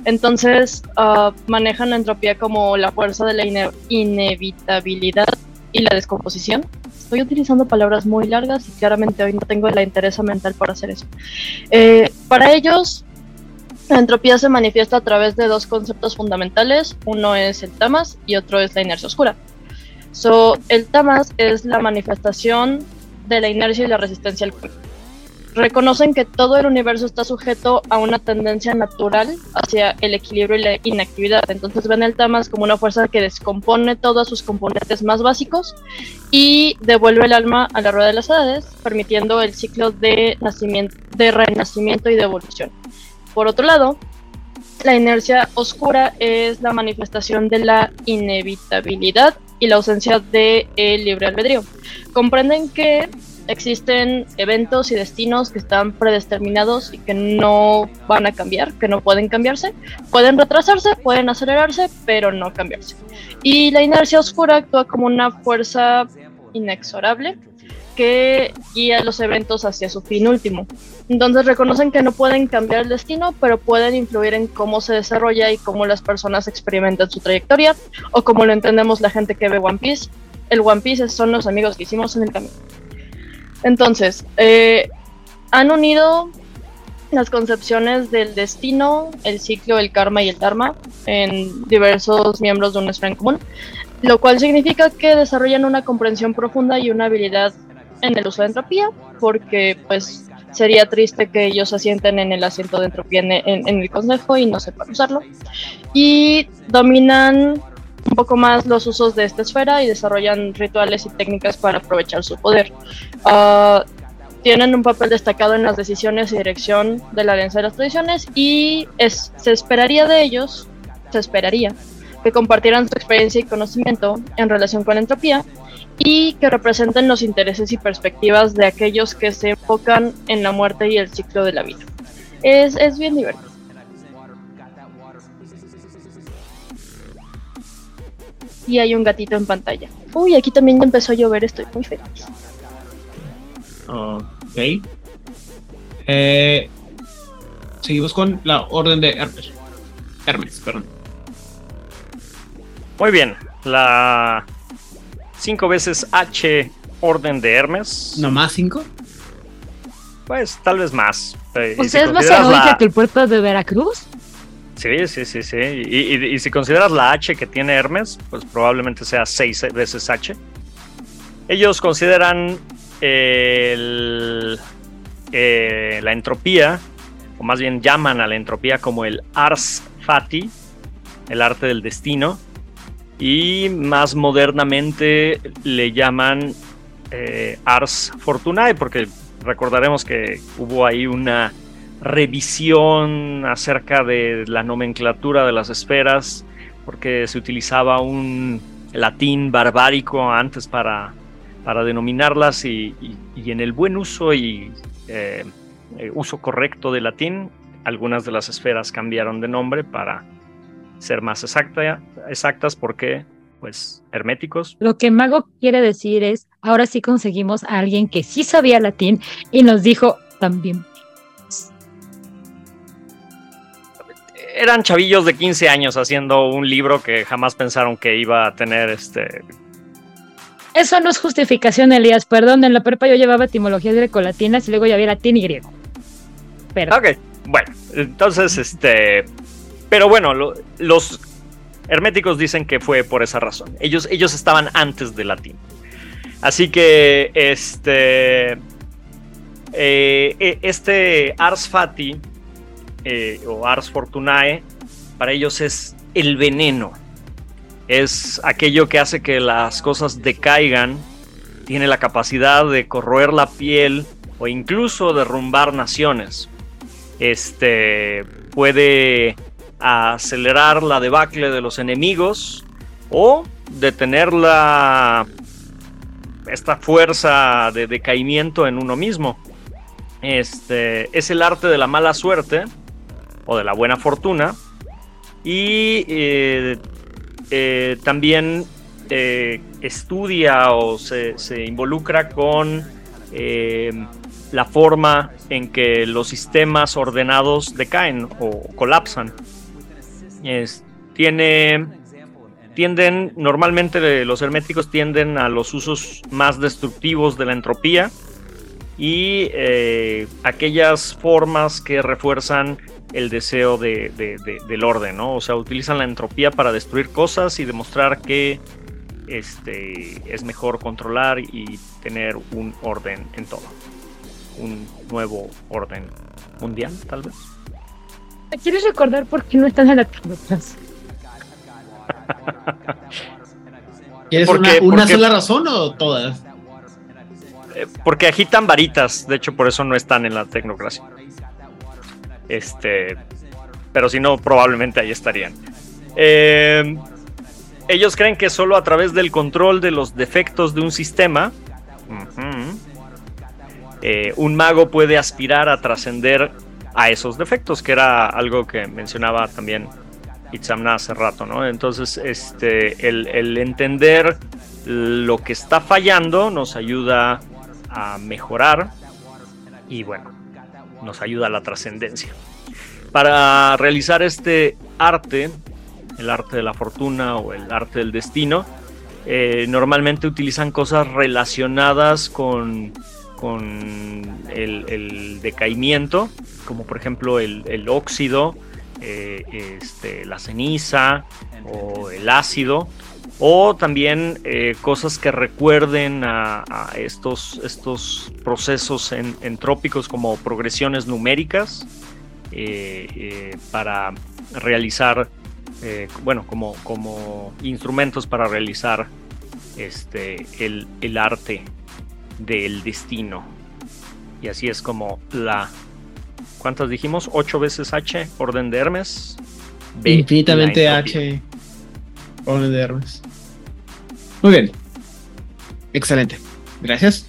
Entonces, ah, manejan la entropía como la fuerza de la ine- inevitabilidad y la descomposición. Estoy utilizando palabras muy largas y claramente hoy no tengo la interés mental para hacer eso. Eh, para ellos, la entropía se manifiesta a través de dos conceptos fundamentales. Uno es el tamas y otro es la inercia oscura. So, el tamas es la manifestación de la inercia y la resistencia al cuerpo. Reconocen que todo el universo está sujeto a una tendencia natural hacia el equilibrio y la inactividad. Entonces ven el tamas como una fuerza que descompone todos sus componentes más básicos y devuelve el alma a la rueda de las edades, permitiendo el ciclo de nacimiento, de renacimiento y de evolución. Por otro lado, la inercia oscura es la manifestación de la inevitabilidad y la ausencia de el libre albedrío. Comprenden que existen eventos y destinos que están predeterminados y que no van a cambiar, que no pueden cambiarse. Pueden retrasarse, pueden acelerarse, pero no cambiarse. Y la inercia oscura actúa como una fuerza inexorable que guía los eventos hacia su fin último. Entonces reconocen que no pueden cambiar el destino, pero pueden influir en cómo se desarrolla y cómo las personas experimentan su trayectoria, o como lo entendemos la gente que ve One Piece. El One Piece son los amigos que hicimos en el camino. Entonces, eh, han unido las concepciones del destino, el ciclo, el karma y el dharma en diversos miembros de una esfera en común, lo cual significa que desarrollan una comprensión profunda y una habilidad en el uso de entropía, porque pues sería triste que ellos se sienten en el asiento de entropía en, en- en el consejo y no sepan usarlo. Y dominan un poco más los usos de esta esfera y desarrollan rituales y técnicas para aprovechar su poder. Ah, tienen un papel destacado en las decisiones y dirección de la alianza de las tradiciones y es- se esperaría de ellos, se esperaría, que compartieran su experiencia y conocimiento en relación con la entropía y que representen los intereses y perspectivas de aquellos que se enfocan en la muerte y el ciclo de la vida. Es, es bien divertido. Y hay un gatito en pantalla. Uy, aquí también ya empezó a llover, estoy muy feliz. Ok. Eh, seguimos con la orden de Hermes. Hermes, perdón. Muy bien, la 5 veces H orden de Hermes. ¿No más cinco? Pues tal vez más. Eh, si sea, es más heroica la- que el puerto de Veracruz. Sí, sí, sí, sí. Y, si consideras la H que tiene Hermes, pues probablemente sea seis veces H. Ellos consideran el- eh, la entropía, o más bien llaman a la entropía como el Ars Fati, el arte del destino, y más modernamente le llaman eh, Ars Fortunae, porque recordaremos que hubo ahí una revisión acerca de la nomenclatura de las esferas, porque se utilizaba un latín barbárico antes para, para denominarlas y, en el buen uso y eh, eh, uso correcto de latín, algunas de las esferas cambiaron de nombre para ser más exacta- exactas porque, pues, herméticos. Lo que Mago quiere decir es, ahora sí conseguimos a alguien que sí sabía latín y nos dijo también. Eran chavillos de 15 años haciendo un libro que jamás pensaron que iba a tener este Eso no es justificación, Elías. Perdón, en la prepa yo llevaba etimologías grecolatinas y luego ya había latín y griego. Pero Ok, bueno, entonces, este. Pero bueno, lo- los herméticos dicen que fue por esa razón. Ellos, ellos estaban antes del latín. Así que, este. eh, eh, este Ars Fati, eh, o Ars Fortunae, para ellos es el veneno. Es aquello que hace que las cosas decaigan. Tiene la capacidad de corroer la piel o incluso derrumbar naciones este puede acelerar la debacle de los enemigos o detener la esta fuerza de decaimiento en uno mismo. Este es el arte de la mala suerte o de la buena fortuna y eh, eh, también eh, estudia o se, involucra con la forma en que los sistemas ordenados decaen o colapsan. Tiene, tienden, normalmente los herméticos tienden a los usos más destructivos de la entropía y aquellas formas que refuerzan el deseo de- de- de- del orden, ¿no? O sea, utilizan la entropía para destruir cosas y demostrar que este, es mejor controlar y tener un orden en todo un nuevo orden mundial, tal vez. ¿me quieres recordar por qué no están en la clase? ¿Quieres ¿Por una, una sola razón o todas? Eh, porque agitan varitas, de hecho por eso no están en la tecnocracia. Este, pero si no, probablemente ahí estarían. Eh, ellos creen que solo a través del control de los defectos de un sistema, eh, un mago puede aspirar a trascender a esos defectos, que era algo que mencionaba también Itzamna hace rato, ¿no? Entonces, este, el entender lo que está fallando nos ayuda a mejorar y bueno, nos ayuda a la trascendencia. Para realizar este arte, el arte de la fortuna o el arte del destino, eh, normalmente utilizan cosas relacionadas con, con el, decaimiento, como por ejemplo el, el óxido, eh, este, la ceniza o el ácido, o también eh, cosas que recuerden a, a estos, estos procesos en- entrópicos como progresiones numéricas eh, eh, para realizar, bueno, como, como instrumentos para realizar este, el, el arte del destino. Y así es como la... ¿Cuántas dijimos? 8 veces H, orden de Hermes. B, Infinitamente. H. Orden de Hermes. Muy bien. Excelente. Gracias.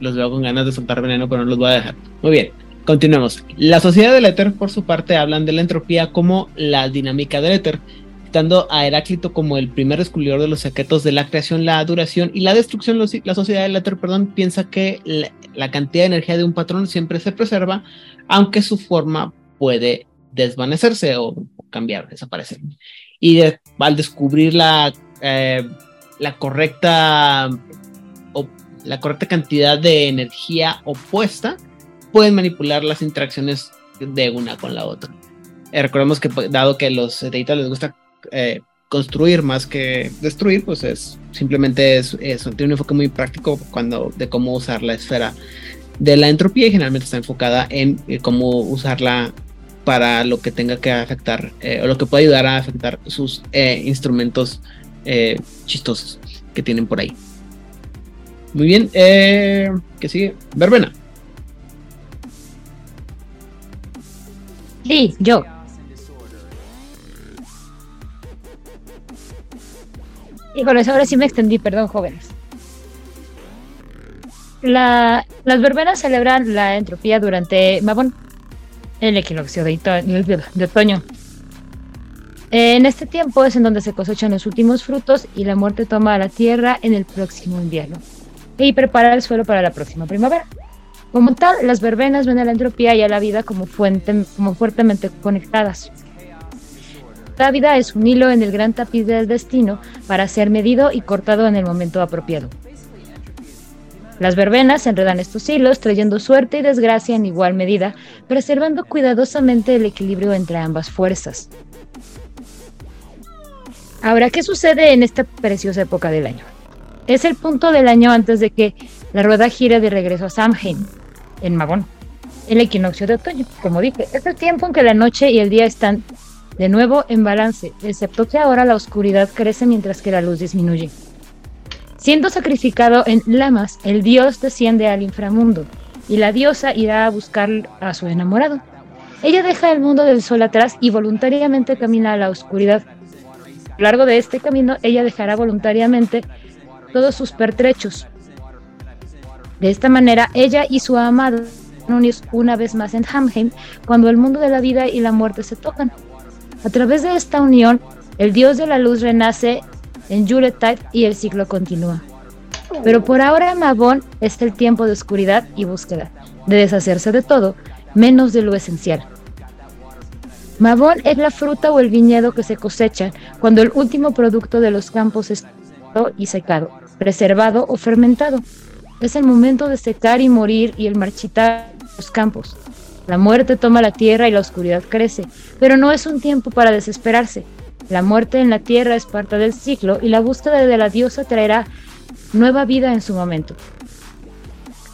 Los veo con ganas de soltar veneno, pero no los voy a dejar. Muy bien. Continuemos. La sociedad del éter, por su parte, hablan de la entropía como la dinámica del éter, citando a Heráclito como el primer descubridor de los secretos de la creación, la duración y la destrucción. La sociedad del éter, perdón, piensa que la, la cantidad de energía de un patrón siempre se preserva, aunque su forma puede desvanecerse o cambiar, desaparecer. Y de- al descubrir la, eh, la correcta o la correcta cantidad de energía opuesta, pueden manipular las interacciones de una con la otra. Eh, recordemos que pues, dado que los Deitas les gusta eh, construir más que destruir, pues es simplemente es, tiene un enfoque muy práctico cuando de cómo usar la esfera de la entropía y generalmente está enfocada en eh, cómo usarla para lo que tenga que afectar o lo que pueda ayudar a afectar sus instrumentos chistosos que tienen por ahí. Muy bien, ¿qué sigue? Verbena. Sí, yo. Eso ahora sí me extendí, perdón, jóvenes. las verbenas celebran la entropía durante Mabón, el equinoccio de, otoño. En este tiempo es en donde se cosechan los últimos frutos y la muerte toma a la tierra en el próximo invierno y prepara el suelo para la próxima primavera. Como tal, las verbenas ven a la entropía y a la vida como, fuente, como fuertemente conectadas. La vida es un hilo en el gran tapiz del destino para ser medido y cortado en el momento apropiado. Las verbenas enredan estos hilos, trayendo suerte y desgracia en igual medida, preservando cuidadosamente el equilibrio entre ambas fuerzas. Ahora, ¿qué sucede en esta preciosa época del año? Es el punto del año antes de que la rueda gire de regreso a Samhain, en Magón, el equinoccio de otoño. Como dije, es el tiempo en que la noche y el día están de nuevo en balance, excepto que ahora la oscuridad crece mientras que la luz disminuye. Siendo sacrificado en Lamas, el dios desciende al inframundo y la diosa irá a buscar a su enamorado. Ella deja el mundo del sol atrás y voluntariamente camina a la oscuridad. A lo largo de este camino, ella dejará voluntariamente todos sus pertrechos. De esta manera, ella y su amado unirse una vez más en Hamheim cuando el mundo de la vida y la muerte se tocan. A través de esta unión, el dios de la luz renace en Yuletide y el ciclo continúa. Pero por ahora Mabón es el tiempo de oscuridad y búsqueda, de deshacerse de todo, menos de lo esencial. Mabón es la fruta o el viñedo que se cosecha cuando el último producto de los campos es y secado, preservado o fermentado. Es el momento de secar y morir y el marchitar los campos. La muerte toma la tierra y la oscuridad crece, pero no es un tiempo para desesperarse. La muerte en la tierra es parte del ciclo y la búsqueda de la diosa traerá nueva vida en su momento.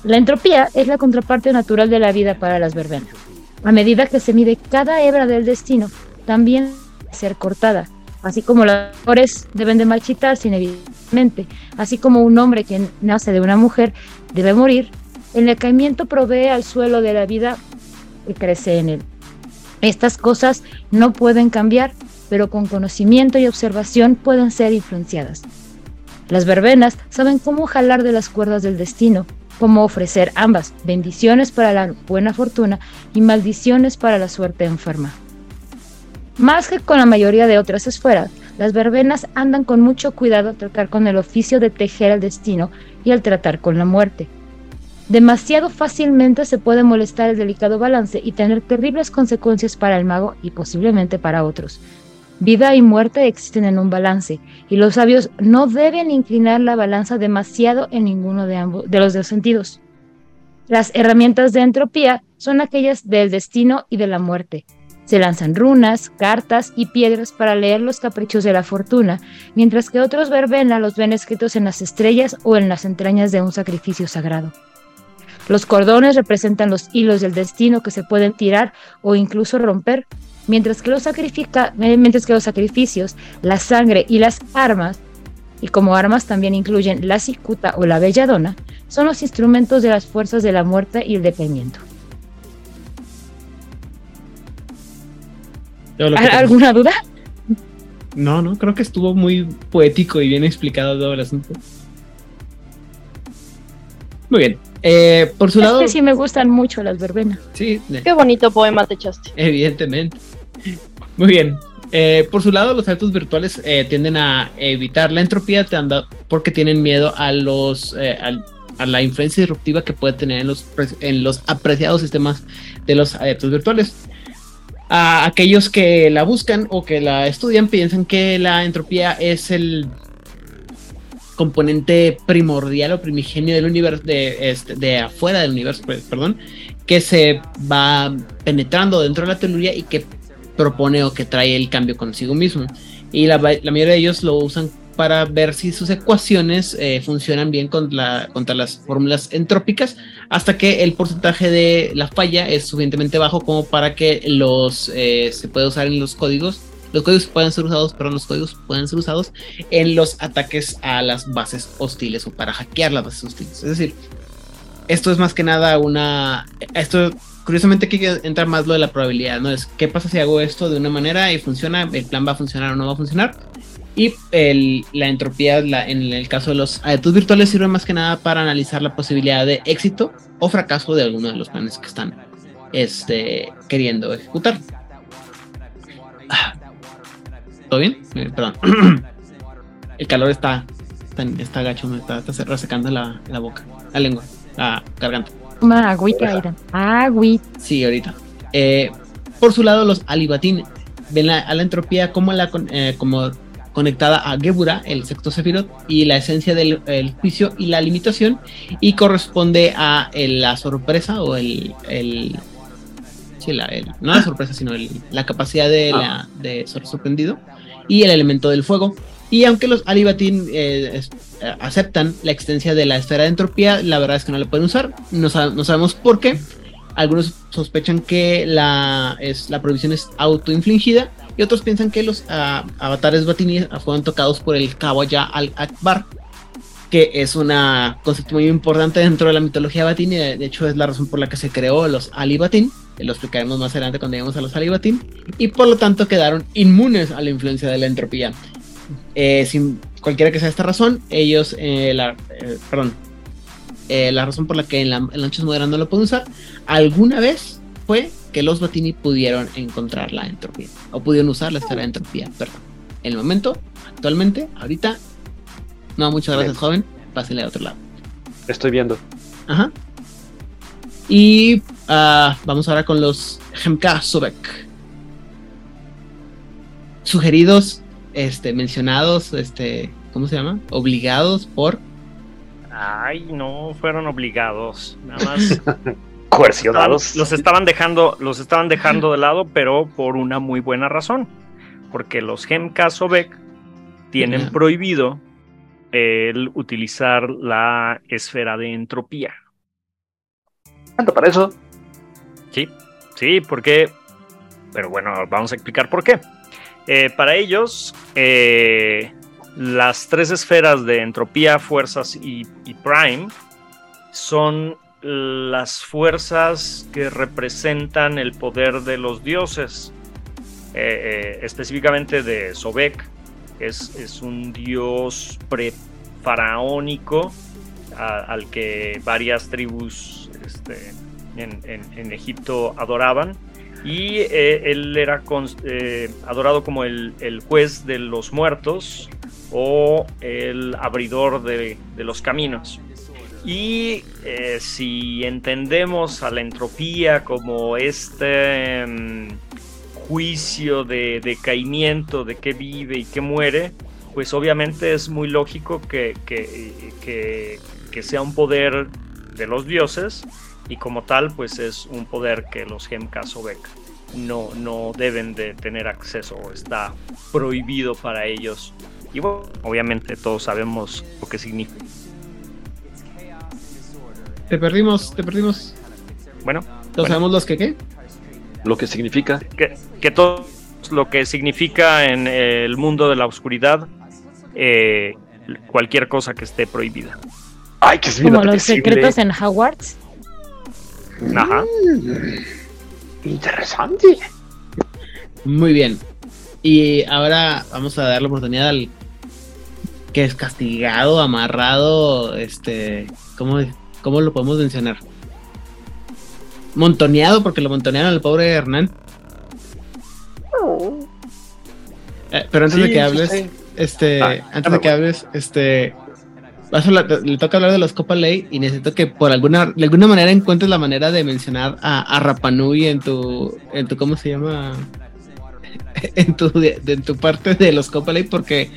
La entropía es la contraparte natural de la vida para las verbenas. A medida que se mide cada hebra del destino, también ser cortada, así como las flores deben de marchitarse inevitablemente, así como un hombre que nace de una mujer debe morir, el decaimiento provee al suelo de la vida que crece en él. Estas cosas no pueden cambiar, pero con conocimiento y observación pueden ser influenciadas. Las verbenas saben cómo jalar de las cuerdas del destino, cómo ofrecer ambas, bendiciones para la buena fortuna y maldiciones para la suerte enferma. Más que con la mayoría de otras esferas, las verbenas andan con mucho cuidado al tratar con el oficio de tejer el destino y al tratar con la muerte. Demasiado fácilmente se puede molestar el delicado balance y tener terribles consecuencias para el mago y posiblemente para otros. Vida y muerte existen en un balance, y los sabios no deben inclinar la balanza demasiado en ninguno de, ambos, de los dos sentidos. Las herramientas de entropía son aquellas del destino y de la muerte. Se lanzan runas, cartas y piedras para leer los caprichos de la fortuna, mientras que otros verbena los ven escritos en las estrellas o en las entrañas de un sacrificio sagrado. Los cordones representan los hilos del destino que se pueden tirar o incluso romper, mientras que los, mientras que los sacrificios, la sangre y las armas, y como armas también incluyen la cicuta o la belladona, son los instrumentos de las fuerzas de la muerte y el decaimiento. ¿Alguna duda? No, no, creo que estuvo muy poético y bien explicado todo el asunto. Muy bien, eh, por su lado. Que sí me gustan mucho las verbenas. Sí. Qué bonito poema te echaste. Evidentemente. Muy bien. Eh, por su lado, los saltos virtuales eh, tienden a evitar la entropía porque tienen miedo a los a, la influencia disruptiva que puede tener en los, apreciados sistemas de los adeptos virtuales. A aquellos que la buscan o que la estudian piensan que la entropía es el componente primordial o primigenio del universo, de, este, de afuera del universo, perdón, que se va penetrando dentro de la teoría y que propone o que trae el cambio consigo mismo. Y la, mayoría de ellos lo usan para ver si sus ecuaciones eh, funcionan bien contra, contra las fórmulas entrópicas, hasta que el porcentaje de la falla es suficientemente bajo como para que los eh, se pueda usar en los códigos. Los códigos pueden ser usados, pero los códigos pueden ser usados en los ataques a las bases hostiles o para hackear las bases hostiles. Es decir, esto es más que nada una. Esto, curiosamente, aquí entra más lo de la probabilidad, ¿no? Es qué pasa si hago esto de una manera y funciona, el plan va a funcionar o no va a funcionar. Y la entropía, en el caso de los adeptos virtuales, sirve más que nada para analizar la posibilidad de éxito o fracaso de alguno de los planes que están este, queriendo ejecutar. Ah. ¿Todo bien? Eh, perdón. el calor está, está, gacho, me está, está resecando la, la boca, la lengua la garganta. Una agüita, Agüita. Sí, ahorita. Eh, por su lado, los Alibatín ven a la entropía como, la, eh, como conectada a Gebura, el sexto Sefirot, y la esencia del juicio y la limitación, y corresponde a la sorpresa o el. el sí, la, no la sorpresa, sino la capacidad de, la, de ser sorprendido, y el elemento del fuego, y aunque los Alibatín eh, eh, aceptan la existencia de la esfera de entropía, la verdad es que no la pueden usar. No, sabemos por qué. Algunos sospechan que la, prohibición es autoinfligida y otros piensan que los ah, avatares Batini fueron tocados por el ya al-Akbar, que es un concepto muy importante dentro de la mitología Batini. De hecho, es la razón por la que se creó los Alibatín. Lo explicaremos más adelante cuando lleguemos a los Alibatín. Y por lo tanto quedaron inmunes a la influencia de la entropía. Eh, sin cualquiera que sea esta razón, ellos, eh, la, eh, perdón, la razón por la que en la, en noche moderna no lo pueden usar, alguna vez fue que los Batini pudieron encontrar la entropía, o pudieron usar la esfera de entropía, perdón. En el momento, actualmente, ahorita, no, muchas gracias, joven, pásenle a otro lado. Estoy viendo. Ajá. Y ah, vamos ahora con los Hemka Sobek. Sugeridos este, mencionados, este, ¿cómo se llama? Obligados por. Ay, no fueron obligados, nada más. Coercionados. Los estaban dejando, los estaban dejando de lado, pero por una muy buena razón. Porque los Hemka Sobek tienen prohibido el utilizar la esfera de entropía. ¿Tanto para eso? Sí, sí, porque. Pero bueno, vamos a explicar por qué. Eh, para ellos, eh, las tres esferas de entropía, fuerzas y, prime son las fuerzas que representan el poder de los dioses, eh, específicamente de Sobek, que es, un dios prefaraónico al que varias tribus este, en Egipto adoraban y eh, él era eh, adorado como el, juez de los muertos o el abridor de, los caminos. Y eh, si entendemos a la entropía como este mm, juicio de decaimiento de qué vive y qué muere, pues obviamente es muy lógico que, que sea un poder de los dioses y como tal pues es un poder que los Gemkas o no, no deben de tener acceso o está prohibido para ellos. Y bueno, obviamente todos sabemos lo que significa. Te perdimos, te perdimos. Bueno. ¿Todos sabemos los que qué? Lo que significa. Que, que todo lo que significa en el mundo de la oscuridad eh, cualquier cosa que esté prohibida. Ay, que es Como los secretos en Hogwarts. Ajá. interesante. Muy bien. Y ahora vamos a dar la oportunidad al que es castigado, amarrado, este, ¿cómo, cómo lo podemos mencionar? Montoneado, porque lo montonearon al pobre Hernán. Eh, pero antes de que hables, este, ah, antes de que hables, este, le toca hablar de los Copa Ley y necesito que por alguna, de alguna manera encuentres la manera de mencionar a, a Rapanui en tu, en tu, ¿cómo se llama? en tu, en tu parte de los Copa Ley porque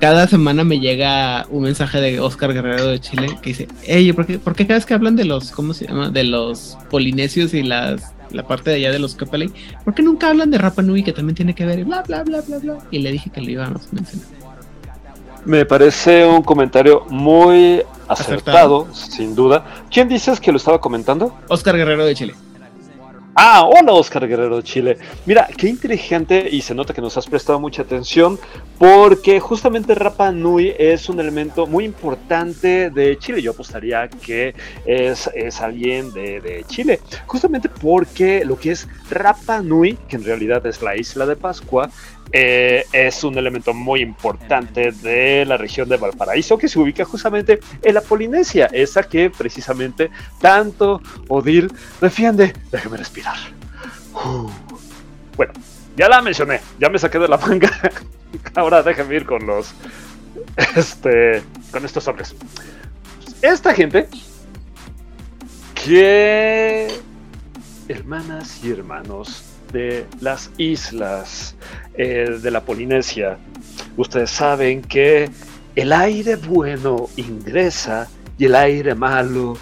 cada semana me llega un mensaje de Oscar Guerrero de Chile que dice, hey, ¿por qué, ¿por qué cada vez que hablan de los, ¿cómo se llama? De los polinesios y las la parte de allá de los Capelli, ¿por qué nunca hablan de Rapa Nui que también tiene que ver bla bla bla bla bla? Y le dije que lo íbamos a mencionar. Me parece un comentario muy acertado, sin duda. ¿Quién dices que lo estaba comentando? Oscar Guerrero de Chile. Ah, hola Oscar Guerrero de Chile. Mira, qué inteligente y se nota que nos has prestado mucha atención porque justamente Rapa Nui es un elemento muy importante de Chile. Yo apostaría que es, es alguien de, de, Chile, justamente porque lo que es Rapa Nui, que en realidad es la isla de Pascua, eh, es un elemento muy importante de la región de Valparaíso que se ubica justamente en la Polinesia, esa que precisamente tanto Odil defiende. Déjeme respirar. Uh. Bueno, ya la mencioné, ya me saqué de la manga. Ahora déjame ir con los. Este. con estos hombres. Esta gente. Que. Hermanas y hermanos de las islas eh, de la Polinesia. Ustedes saben que el aire bueno ingresa y el aire malo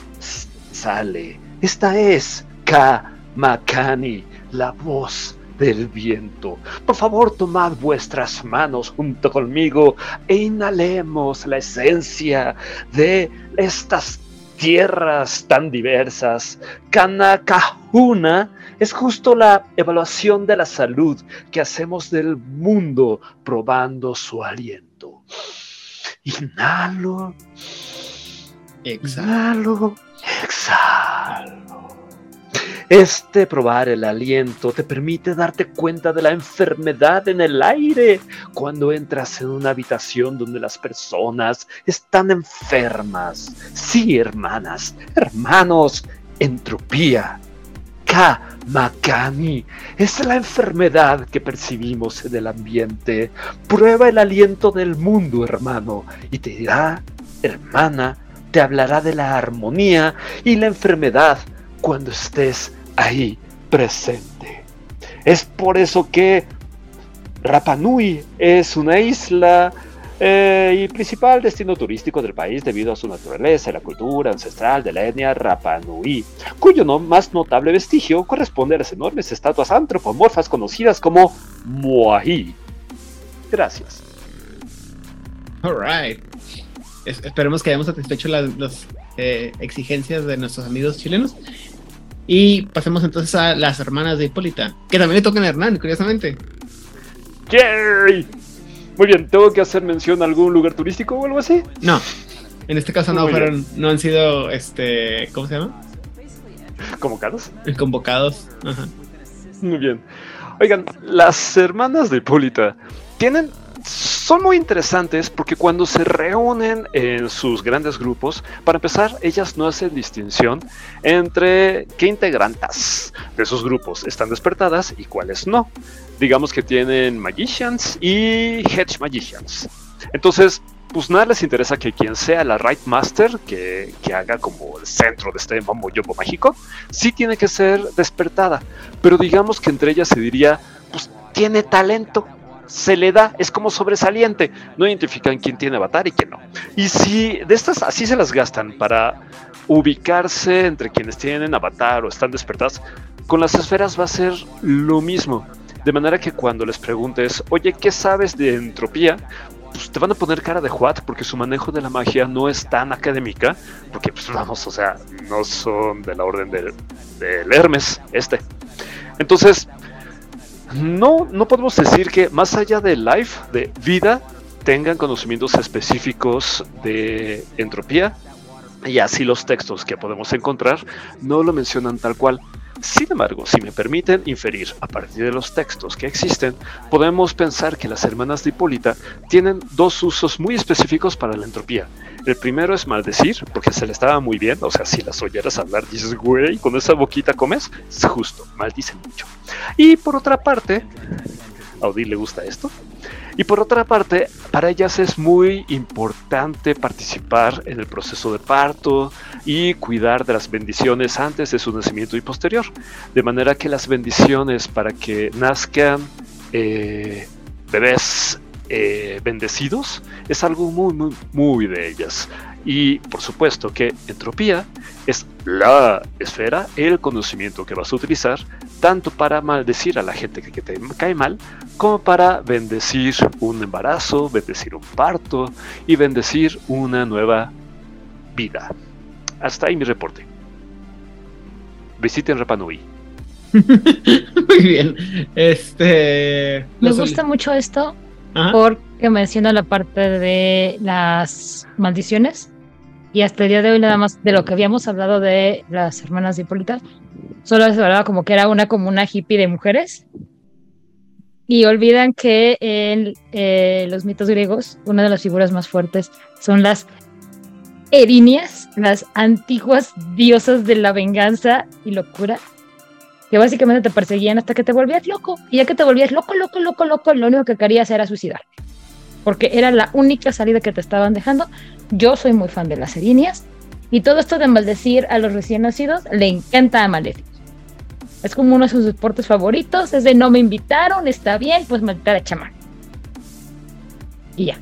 sale. Esta es Kamakani, la voz del viento. Por favor, tomad vuestras manos junto conmigo e inhalemos la esencia de estas tierras tan diversas. Kanakahuna es justo la evaluación de la salud que hacemos del mundo probando su aliento. Inhalo, exhalo, exhalo. Este probar el aliento te permite darte cuenta de la enfermedad en el aire cuando entras en una habitación donde las personas están enfermas. Sí, hermanas, hermanos, entropía. Kamakani es la enfermedad que percibimos en el ambiente. Prueba el aliento del mundo, hermano, y te dirá, hermana, te hablará de la armonía y la enfermedad cuando estés ahí presente. Es por eso que Rapanui es una isla eh, y principal destino turístico del país debido a su naturaleza y la cultura ancestral de la etnia Rapanui, cuyo no más notable vestigio corresponde a las enormes estatuas antropomorfas conocidas como Moahi. Gracias. Alright. esperemos que hayamos satisfecho las, eh, exigencias de nuestros amigos chilenos. Y pasemos entonces a las hermanas de Hipólita, que también le tocan a Hernán, curiosamente. Jerry. Muy bien, ¿tengo que hacer mención a algún lugar turístico o algo así? No. En este caso no fueron, no han sido este, ¿cómo se llama? ¿Convocados? Convocados. Ajá. Muy bien. Oigan, las hermanas de Hipólita tienen son muy interesantes porque cuando se reúnen en sus grandes grupos, para empezar, ellas no hacen distinción entre qué integrantes de esos grupos están despertadas y cuáles no. Digamos que tienen Magicians y Hedge Magicians. Entonces, pues nada les interesa que quien sea la Right Master, que, que, haga como el centro de este mambo mágico, sí tiene que ser despertada. Pero digamos que entre ellas se diría, pues tiene talento se le da, es como sobresaliente. No identifican quién tiene avatar y quién no. Y si de estas así se las gastan para ubicarse entre quienes tienen avatar o están despertadas, con las esferas va a ser lo mismo. De manera que cuando les preguntes, oye, ¿qué sabes de entropía? Pues te van a poner cara de Juat porque su manejo de la magia no es tan académica, porque pues vamos, o sea, no son de la orden del, del Hermes, este. Entonces, no, no podemos decir que más allá de life, de vida, tengan conocimientos específicos de entropía. Y así los textos que podemos encontrar no lo mencionan tal cual. Sin embargo, si me permiten inferir a partir de los textos que existen, podemos pensar que las hermanas de Hipólita tienen dos usos muy específicos para la entropía. El primero es maldecir, porque se le estaba muy bien, o sea, si las oyeras hablar, dices, güey, con esa boquita comes, es justo, maldicen mucho. Y por otra parte, a le gusta esto, y por otra parte, para ellas es muy importante participar en el proceso de parto y cuidar de las bendiciones antes de su nacimiento y posterior. De manera que las bendiciones para que nazcan eh, bebés eh, bendecidos es algo muy, muy, muy de ellas. Y por supuesto que entropía es la esfera, el conocimiento que vas a utilizar tanto para maldecir a la gente que te cae mal, como para bendecir un embarazo, bendecir un parto y bendecir una nueva vida. Hasta ahí mi reporte. Visiten Rapanui. Muy bien. Este. Me gusta mucho esto porque menciona la parte de las maldiciones. Y hasta el día de hoy, nada más de lo que habíamos hablado de las hermanas de Hipólita, solo se hablaba como que era una como una hippie de mujeres. Y olvidan que en eh, los mitos griegos, una de las figuras más fuertes son las erinias, las antiguas diosas de la venganza y locura, que básicamente te perseguían hasta que te volvías loco. Y ya que te volvías loco, loco, loco, loco, lo único que querías era suicidar. Porque era la única salida que te estaban dejando. Yo soy muy fan de las erinias. Y todo esto de maldecir a los recién nacidos le encanta a Maleficent. Es como uno de sus deportes favoritos. Es de no me invitaron, está bien, pues maldita a chamán. Y ya.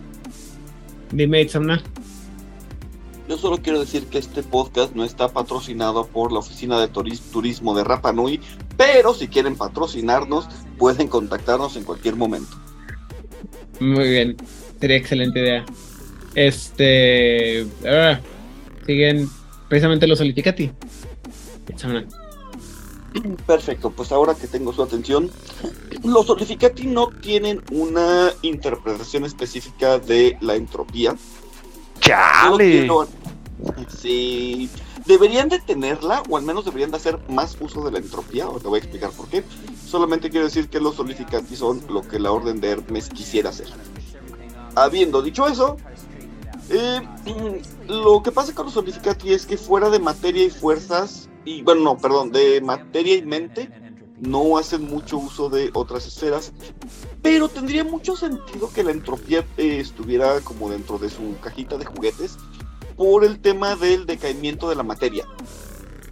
Dime, Itzamna. Yo solo quiero decir que este podcast no está patrocinado por la Oficina de Turismo de Rapa Nui, pero si quieren patrocinarnos, pueden contactarnos en cualquier momento. Muy bien, sería excelente idea. Este. Ah, siguen precisamente los Solificati. Perfecto, pues ahora que tengo su atención, los Solificati no tienen una interpretación específica de la entropía ¡Chale! Sí, deberían de tenerla, o al menos deberían de hacer más uso de la entropía, o te voy a explicar por qué. Solamente quiero decir que los solificantes son lo que la Orden de Hermes quisiera hacer. Habiendo dicho eso, eh, lo que pasa con los solificati es que fuera de materia y fuerzas, y bueno, no, perdón, de materia y mente, no hacen mucho uso de otras esferas, pero tendría mucho sentido que la entropía eh, estuviera como dentro de su cajita de juguetes por el tema del decaimiento de la materia.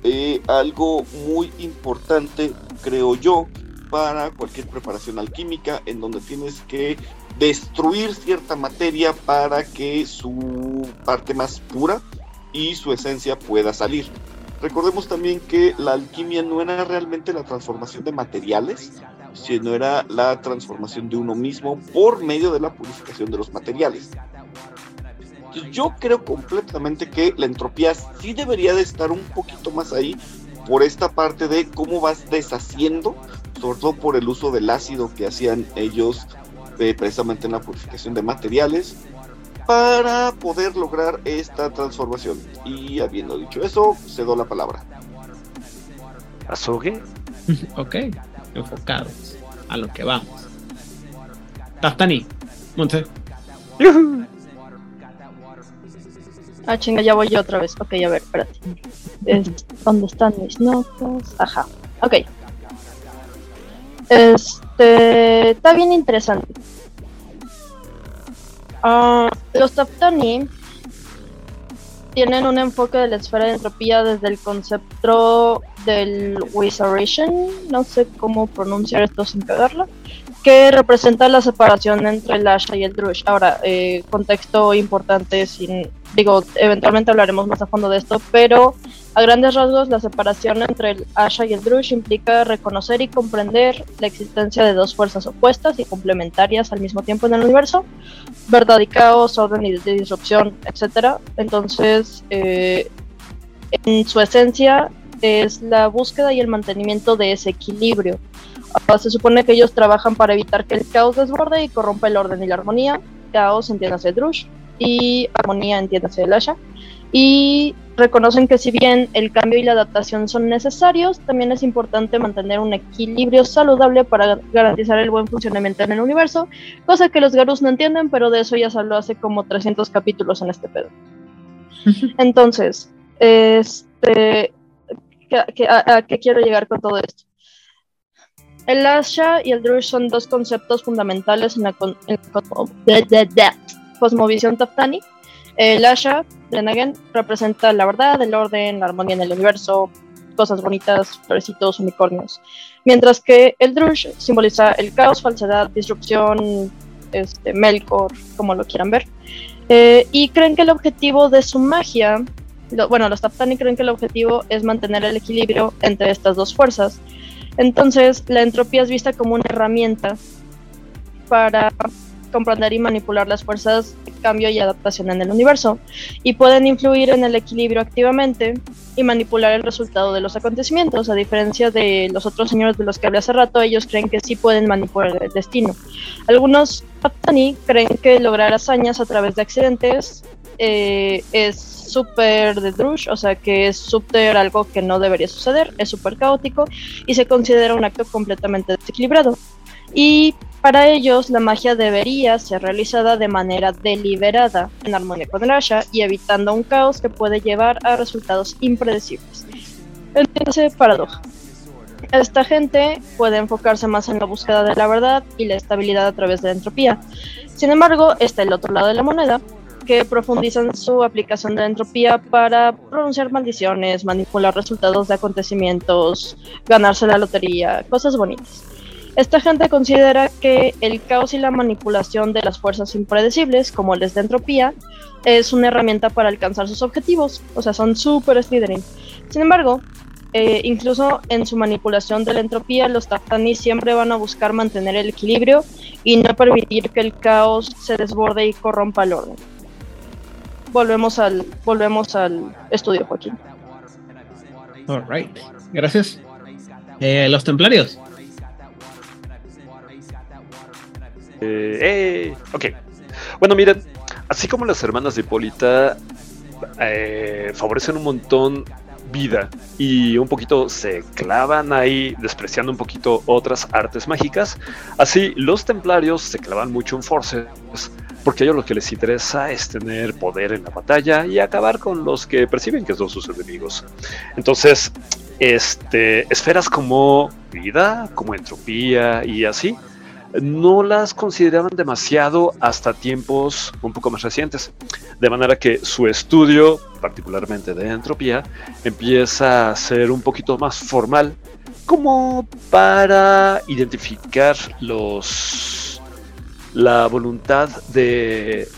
Eh, algo muy importante, creo yo, para cualquier preparación alquímica en donde tienes que destruir cierta materia para que su parte más pura y su esencia pueda salir. Recordemos también que la alquimia no era realmente la transformación de materiales, sino era la transformación de uno mismo por medio de la purificación de los materiales. Yo creo completamente que la entropía sí debería de estar un poquito más ahí por esta parte de cómo vas deshaciendo, sobre todo por el uso del ácido que hacían ellos eh, precisamente en la purificación de materiales, para poder lograr esta transformación. Y habiendo dicho eso, cedo la palabra. ¿Azogue? ok, enfocados a lo que vamos. Taftani, Monte. Ah, chinga, ya voy yo otra vez. Ok, a ver, espérate. ¿Dónde están mis notas? Ajá, ok. Este. Está bien interesante. Ah, los Taptani tienen un enfoque de la esfera de entropía desde el concepto del Wizardation, no sé cómo pronunciar esto sin pegarla, que representa la separación entre el Asha y el Drush. Ahora, eh, contexto importante, sin, digo, eventualmente hablaremos más a fondo de esto, pero a grandes rasgos la separación entre el Asha y el Drush implica reconocer y comprender la existencia de dos fuerzas opuestas y complementarias al mismo tiempo en el universo, verdad y caos, orden y disrupción, etc. Entonces, eh, en su esencia es la búsqueda y el mantenimiento de ese equilibrio se supone que ellos trabajan para evitar que el caos desborde y corrompa el orden y la armonía. Caos entiéndase Drush y armonía entiéndase el Asha. Y reconocen que si bien el cambio y la adaptación son necesarios, también es importante mantener un equilibrio saludable para garantizar el buen funcionamiento en el universo, cosa que los Garus no entienden, pero de eso ya se habló hace como 300 capítulos en este pedo. Entonces, este, a qué quiero llegar con todo esto? El Asha y el Drush son dos conceptos fundamentales en la, cosmovisión Taftani. El Asha, de representa la verdad, el orden, la armonía en el universo, cosas bonitas, florecitos, unicornios. Mientras que el Drush simboliza el caos, falsedad, disrupción, este, Melkor, como lo quieran ver. Eh, y creen que el objetivo de su magia, bueno, los Taptani creen que el objetivo es mantener el equilibrio entre estas dos fuerzas. Entonces, la entropía es vista como una herramienta para comprender y manipular las fuerzas de cambio y adaptación en el universo, y pueden influir en el equilibrio activamente y manipular el resultado de los acontecimientos. A diferencia de los otros señores de los que hablé hace rato, ellos creen que sí pueden manipular el destino. Algunos Patani creen que lograr hazañas a través de accidentes eh, es súper de Drush, o sea que es súper algo que no debería suceder, es súper caótico y se considera un acto completamente desequilibrado. Y para ellos, la magia debería ser realizada de manera deliberada, en armonía con el Asha y evitando un caos que puede llevar a resultados impredecibles. Entonces, paradoja. Esta gente puede enfocarse más en la búsqueda de la verdad y la estabilidad a través de la entropía. Sin embargo, está el otro lado de la moneda, que profundiza en su aplicación de la entropía para pronunciar maldiciones, manipular resultados de acontecimientos, ganarse la lotería, cosas bonitas. Esta gente considera que el caos y la manipulación de las fuerzas impredecibles, como el de entropía, es una herramienta para alcanzar sus objetivos, o sea, son súper Slytherin. Sin embargo, eh, incluso en su manipulación de la entropía, los Taftani siempre van a buscar mantener el equilibrio y no permitir que el caos se desborde y corrompa el orden. Volvemos al, volvemos al estudio, Joaquín. Alright, gracias. Eh, los templarios. Eh, ok. Bueno, miren, así como las hermanas de Hipólita eh, favorecen un montón vida y un poquito se clavan ahí despreciando un poquito otras artes mágicas, así los templarios se clavan mucho en forces porque a ellos lo que les interesa es tener poder en la batalla y acabar con los que perciben que son sus enemigos. Entonces, este, esferas como vida, como entropía y así, no las consideraban demasiado hasta tiempos un poco más recientes. De manera que su estudio, particularmente de entropía, empieza a ser un poquito más formal, como para identificar los la voluntad de,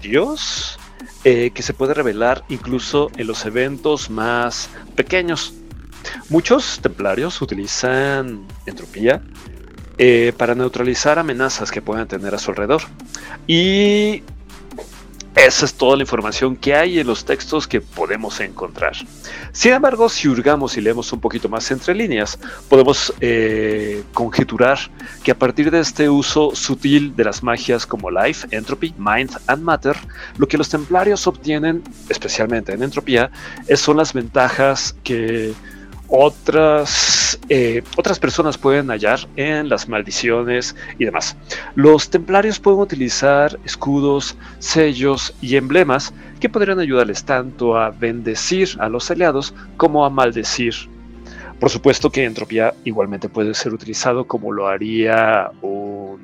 Dios eh, que se puede revelar incluso en los eventos más pequeños. Muchos templarios utilizan entropía eh, para neutralizar amenazas que puedan tener a su alrededor. Y esa es toda la información que hay en los textos que podemos encontrar. Sin embargo, si hurgamos y leemos un poquito más entre líneas, podemos eh, conjeturar que a partir de este uso sutil de las magias como Life, Entropy, Mind and Matter, lo que los templarios obtienen, especialmente en entropía, son las ventajas que otras, eh, otras personas pueden hallar en las maldiciones y demás. Los templarios pueden utilizar escudos, sellos y emblemas que podrían ayudarles tanto a bendecir a los aliados como a maldecir. Por supuesto que entropía igualmente puede ser utilizado como lo haría un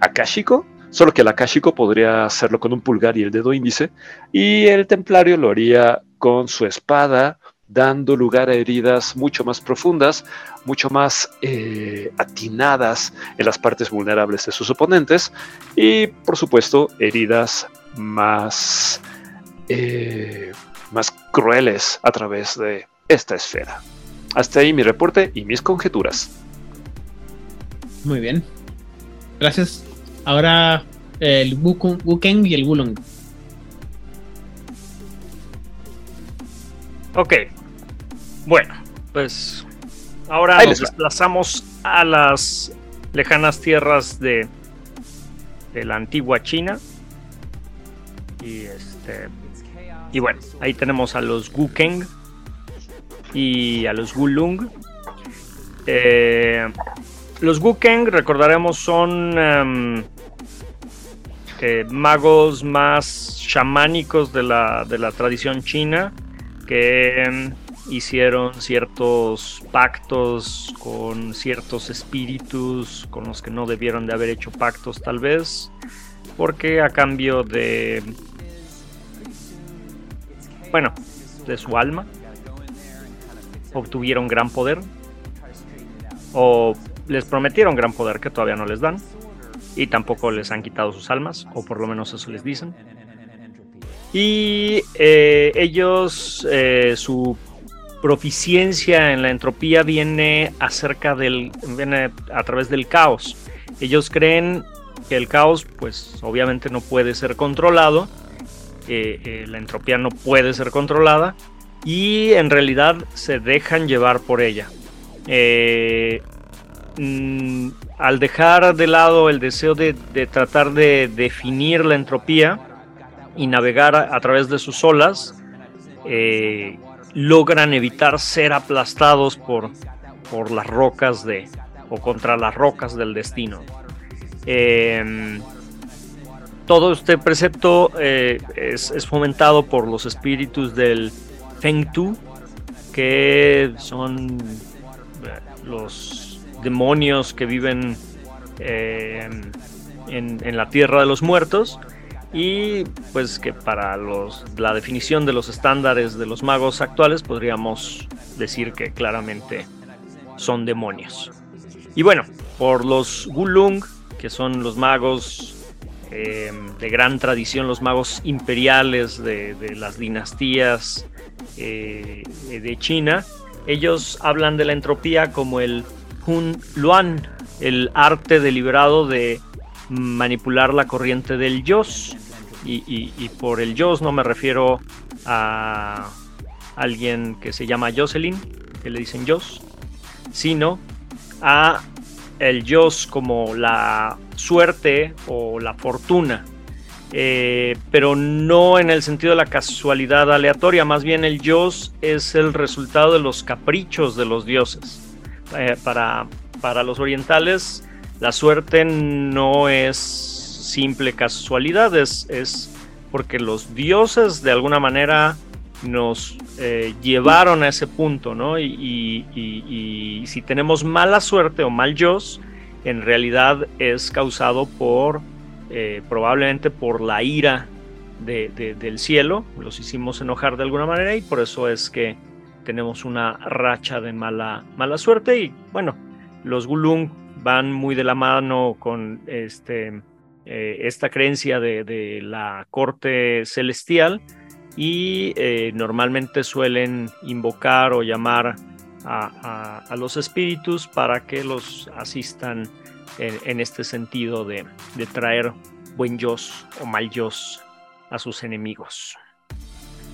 akashico, solo que el akashico podría hacerlo con un pulgar y el dedo índice, y el templario lo haría con su espada dando lugar a heridas mucho más profundas, mucho más eh, atinadas en las partes vulnerables de sus oponentes y por supuesto heridas más, eh, más crueles a través de esta esfera. Hasta ahí mi reporte y mis conjeturas. Muy bien. Gracias. Ahora el Wukeng y el Wulong. Ok, bueno, pues ahora nos desplazamos a las lejanas tierras de, de la antigua China. Y este. Y bueno, ahí tenemos a los Gukeng y a los Wulung. Eh, los Gukeng, recordaremos, son em, eh, magos más chamánicos de la, de la tradición china que em, hicieron ciertos pactos con ciertos espíritus con los que no debieron de haber hecho pactos tal vez, porque a cambio de, bueno, de su alma, obtuvieron gran poder, o les prometieron gran poder que todavía no les dan. y tampoco les han quitado sus almas, o por lo menos eso les dicen. Y eh, ellos, eh, su proficiencia en la entropía viene acerca del, viene a través del caos. Ellos creen que el caos, pues obviamente no puede ser controlado, eh, la entropía no puede ser controlada y en realidad se dejan llevar por ella. Mm, al dejar de lado el deseo de, tratar de definir la entropía y navegar a, través de sus olas, eh, logran evitar ser aplastados por, por las rocas de o contra las rocas del destino. Em, todo este precepto eh, es, es, fomentado por los espíritus del Feng Tu, que son eh, los demonios que viven eh, en, la tierra de los muertos y pues que para los, la definición de los estándares de los magos actuales podríamos decir que claramente son demonios. Y bueno, por los Gulung, que son los magos eh, de gran tradición, los magos imperiales de, las dinastías eh, de China, ellos hablan de la entropía como el Hun Luan, el arte deliberado de manipular la corriente del Yos. Y, por el Yos no me refiero a alguien que se llama Jocelyn, que le dicen Yos, sino a el Yos como la suerte o la fortuna. Eh, pero no en el sentido de la casualidad aleatoria, más bien el Yos es el resultado de los caprichos de los dioses. Eh, para, para los orientales la suerte no es simple casualidad, es, porque los dioses de alguna manera nos eh, llevaron a ese punto, ¿no? Y, si tenemos mala suerte o mal Dios, en realidad es causado por, eh, probablemente por la ira del cielo, los hicimos enojar de alguna manera y por eso es que tenemos una racha de mala, mala suerte y bueno, los Gulung van muy de la mano con este, eh, esta creencia de, la corte celestial y eh, normalmente suelen invocar o llamar a, los espíritus para que los asistan en, este sentido de, de, traer buen Dios o mal Dios a sus enemigos.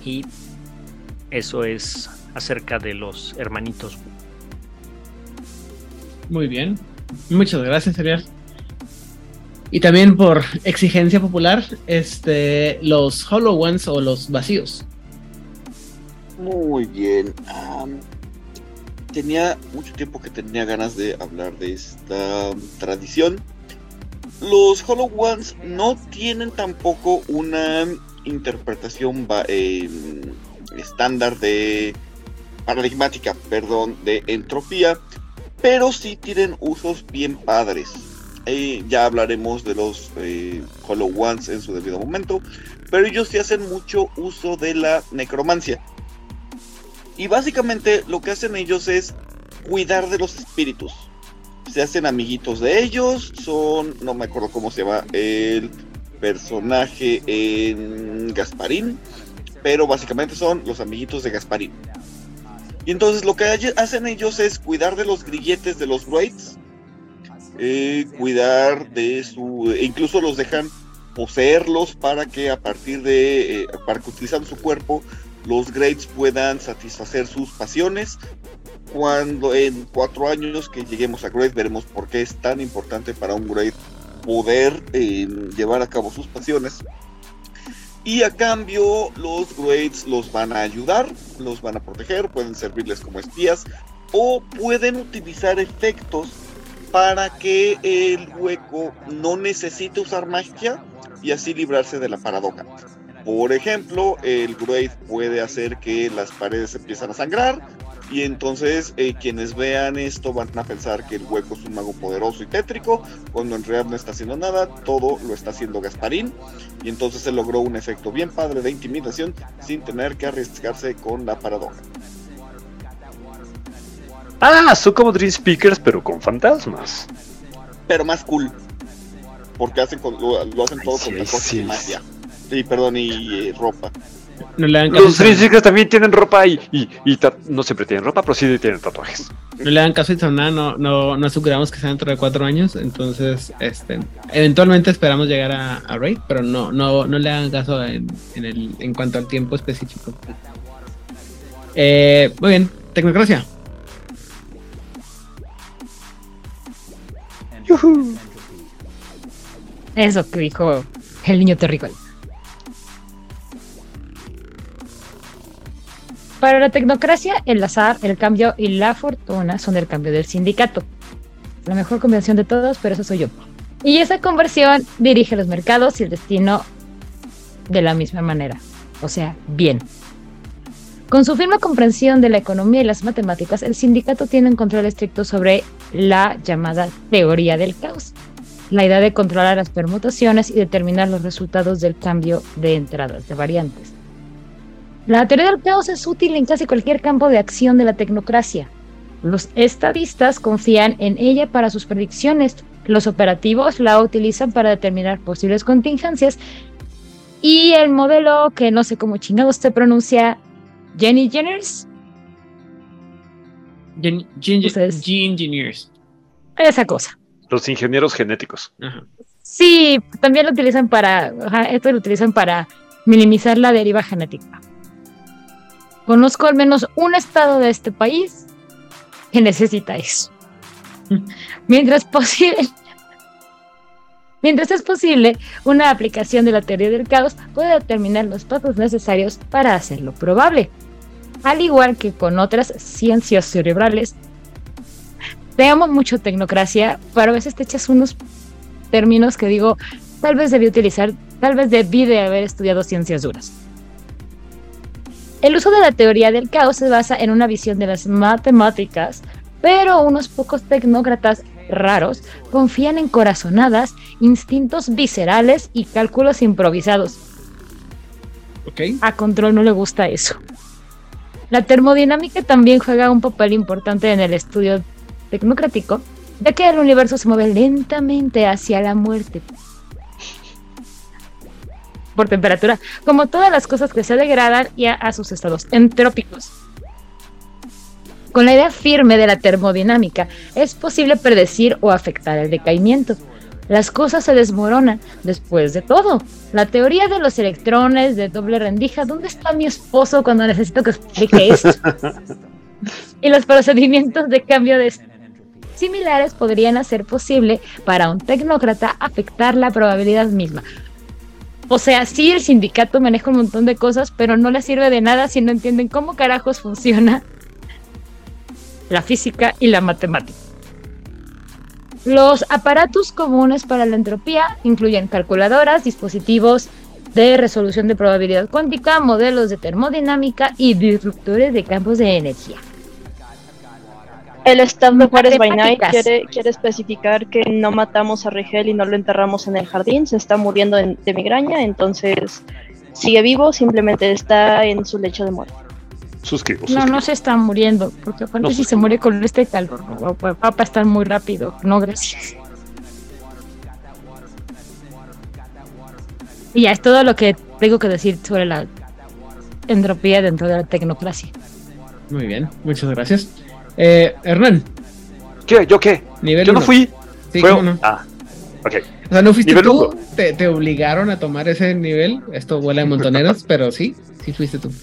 Y eso es acerca de los hermanitos. Muy bien. Muchas gracias, Ariel. Y también por exigencia popular, este, los Hollow Ones o los vacíos. Muy bien. tenía mucho tiempo que tenía ganas de hablar de esta tradición. Los Hollow Ones no tienen tampoco una interpretación eh, estándar de paradigmática, perdón, de entropía, pero sí tienen usos bien padres. Eh, ya hablaremos de los eh, Hollow Ones en su debido momento, pero ellos sí hacen mucho uso de la necromancia. Y básicamente lo que hacen ellos es cuidar de los espíritus. Se hacen amiguitos de ellos, son, no me acuerdo cómo se llama el personaje en Gasparín, pero básicamente son los amiguitos de Gasparín. Y entonces lo que hacen ellos es cuidar de los grilletes de los Wraiths, eh, cuidar de su. E incluso los dejan poseerlos para que a partir de. Eh, para que utilizando su cuerpo, los Greats puedan satisfacer sus pasiones. Cuando en cuatro años que lleguemos a Great veremos por qué es tan importante para un Great poder eh, llevar a cabo sus pasiones. Y a cambio los Greats los van a ayudar, los van a proteger, pueden servirles como espías o pueden utilizar efectos para que el hueco no necesite usar magia y así librarse de la paradoja. Por ejemplo, el Great puede hacer que las paredes empiezan a sangrar, y entonces eh, quienes vean esto van a pensar que el hueco es un mago poderoso y tétrico, cuando en realidad no está haciendo nada, todo lo está haciendo Gasparín. Y entonces se logró un efecto bien padre de intimidación sin tener que arriesgarse con la paradoja. Ah, son como Dream Speakers, pero con fantasmas. Pero más cool. porque hacen lo, hacen todo con sí, magia. Sí, perdón, y eh, ropa. Los Dream también tienen ropa y, y, no siempre tienen ropa, pero sí tienen tatuajes. No le dan caso a nada, no, no, no aseguramos que sea dentro de cuatro años, entonces este, eventualmente esperamos llegar a, a Raid, pero no, no, no le hagan caso en, en, el, en cuanto al tiempo específico. Eh, muy bien, Tecnocracia. Eso que dijo el niño terrícola. Para la tecnocracia, el azar, el cambio y la fortuna son el cambio del sindicato. La mejor convención de todos, pero eso soy yo. Y esa conversión dirige los mercados y el destino de la misma manera. O sea, bien. Con su firme comprensión de la economía y las matemáticas, el sindicato tiene un control estricto sobre la llamada teoría del caos. La idea de controlar las permutaciones y determinar los resultados del cambio de entradas de variantes. La teoría del caos es útil en casi cualquier campo de acción de la tecnocracia. Los estadistas confían en ella para sus predicciones, los operativos la utilizan para determinar posibles contingencias y el modelo que no sé cómo chingados se pronuncia, Jenny Jenners. Gen, Engineers. Esa cosa. Los ingenieros genéticos. Sí, también lo utilizan para, esto lo utilizan para minimizar la deriva genética. Conozco al menos un estado de este país que necesita eso. Mientras posible, Mientras es posible, una aplicación de la teoría del caos puede determinar los pasos necesarios para hacerlo probable. Al igual que con otras ciencias cerebrales, veamos mucho tecnocracia, pero a veces te echas unos términos que digo, tal vez debí utilizar, tal vez debí de haber estudiado ciencias duras. El uso de la teoría del caos se basa en una visión de las matemáticas, pero unos pocos tecnócratas raros confían en corazonadas, instintos viscerales y cálculos improvisados. A Control no le gusta eso. La termodinámica también juega un papel importante en el estudio tecnocrático, ya que el universo se mueve lentamente hacia la muerte por temperatura, como todas las cosas que se degradan y a, sus estados entrópicos. Con la idea firme de la termodinámica, es posible predecir o afectar el decaimiento. Las cosas se desmoronan después de todo. La teoría de los electrones de doble rendija, ¿dónde está mi esposo cuando necesito que explique esto? y los procedimientos de cambio de similares podrían hacer posible para un tecnócrata afectar la probabilidad misma. O sea, sí, el sindicato maneja un montón de cosas, pero no les sirve de nada si no entienden cómo carajos funciona la física y la matemática. Los aparatos comunes para la entropía incluyen calculadoras, dispositivos de resolución de probabilidad cuántica, modelos de termodinámica y disruptores de campos de energía. El staff de Juárez by Night quiere, quiere especificar que no matamos a Rigel y no lo enterramos en el jardín, se está muriendo de, migraña, entonces sigue vivo, simplemente está en su lecho de muerte. Suscribo, No, no se está muriendo, porque aparte si se muere con este calor, va a estar muy rápido. No, gracias. Y ya es todo lo que tengo que decir sobre la entropía dentro de la tecnocracia. Muy bien, muchas gracias. Eh, Hernán. ¿Qué? ¿Yo qué? Yo no fui. Fue... no? Ah, ok. O sea, no fuiste tú, te, te, obligaron a tomar ese nivel. Esto vuela de montoneros, pero sí, sí fuiste tú.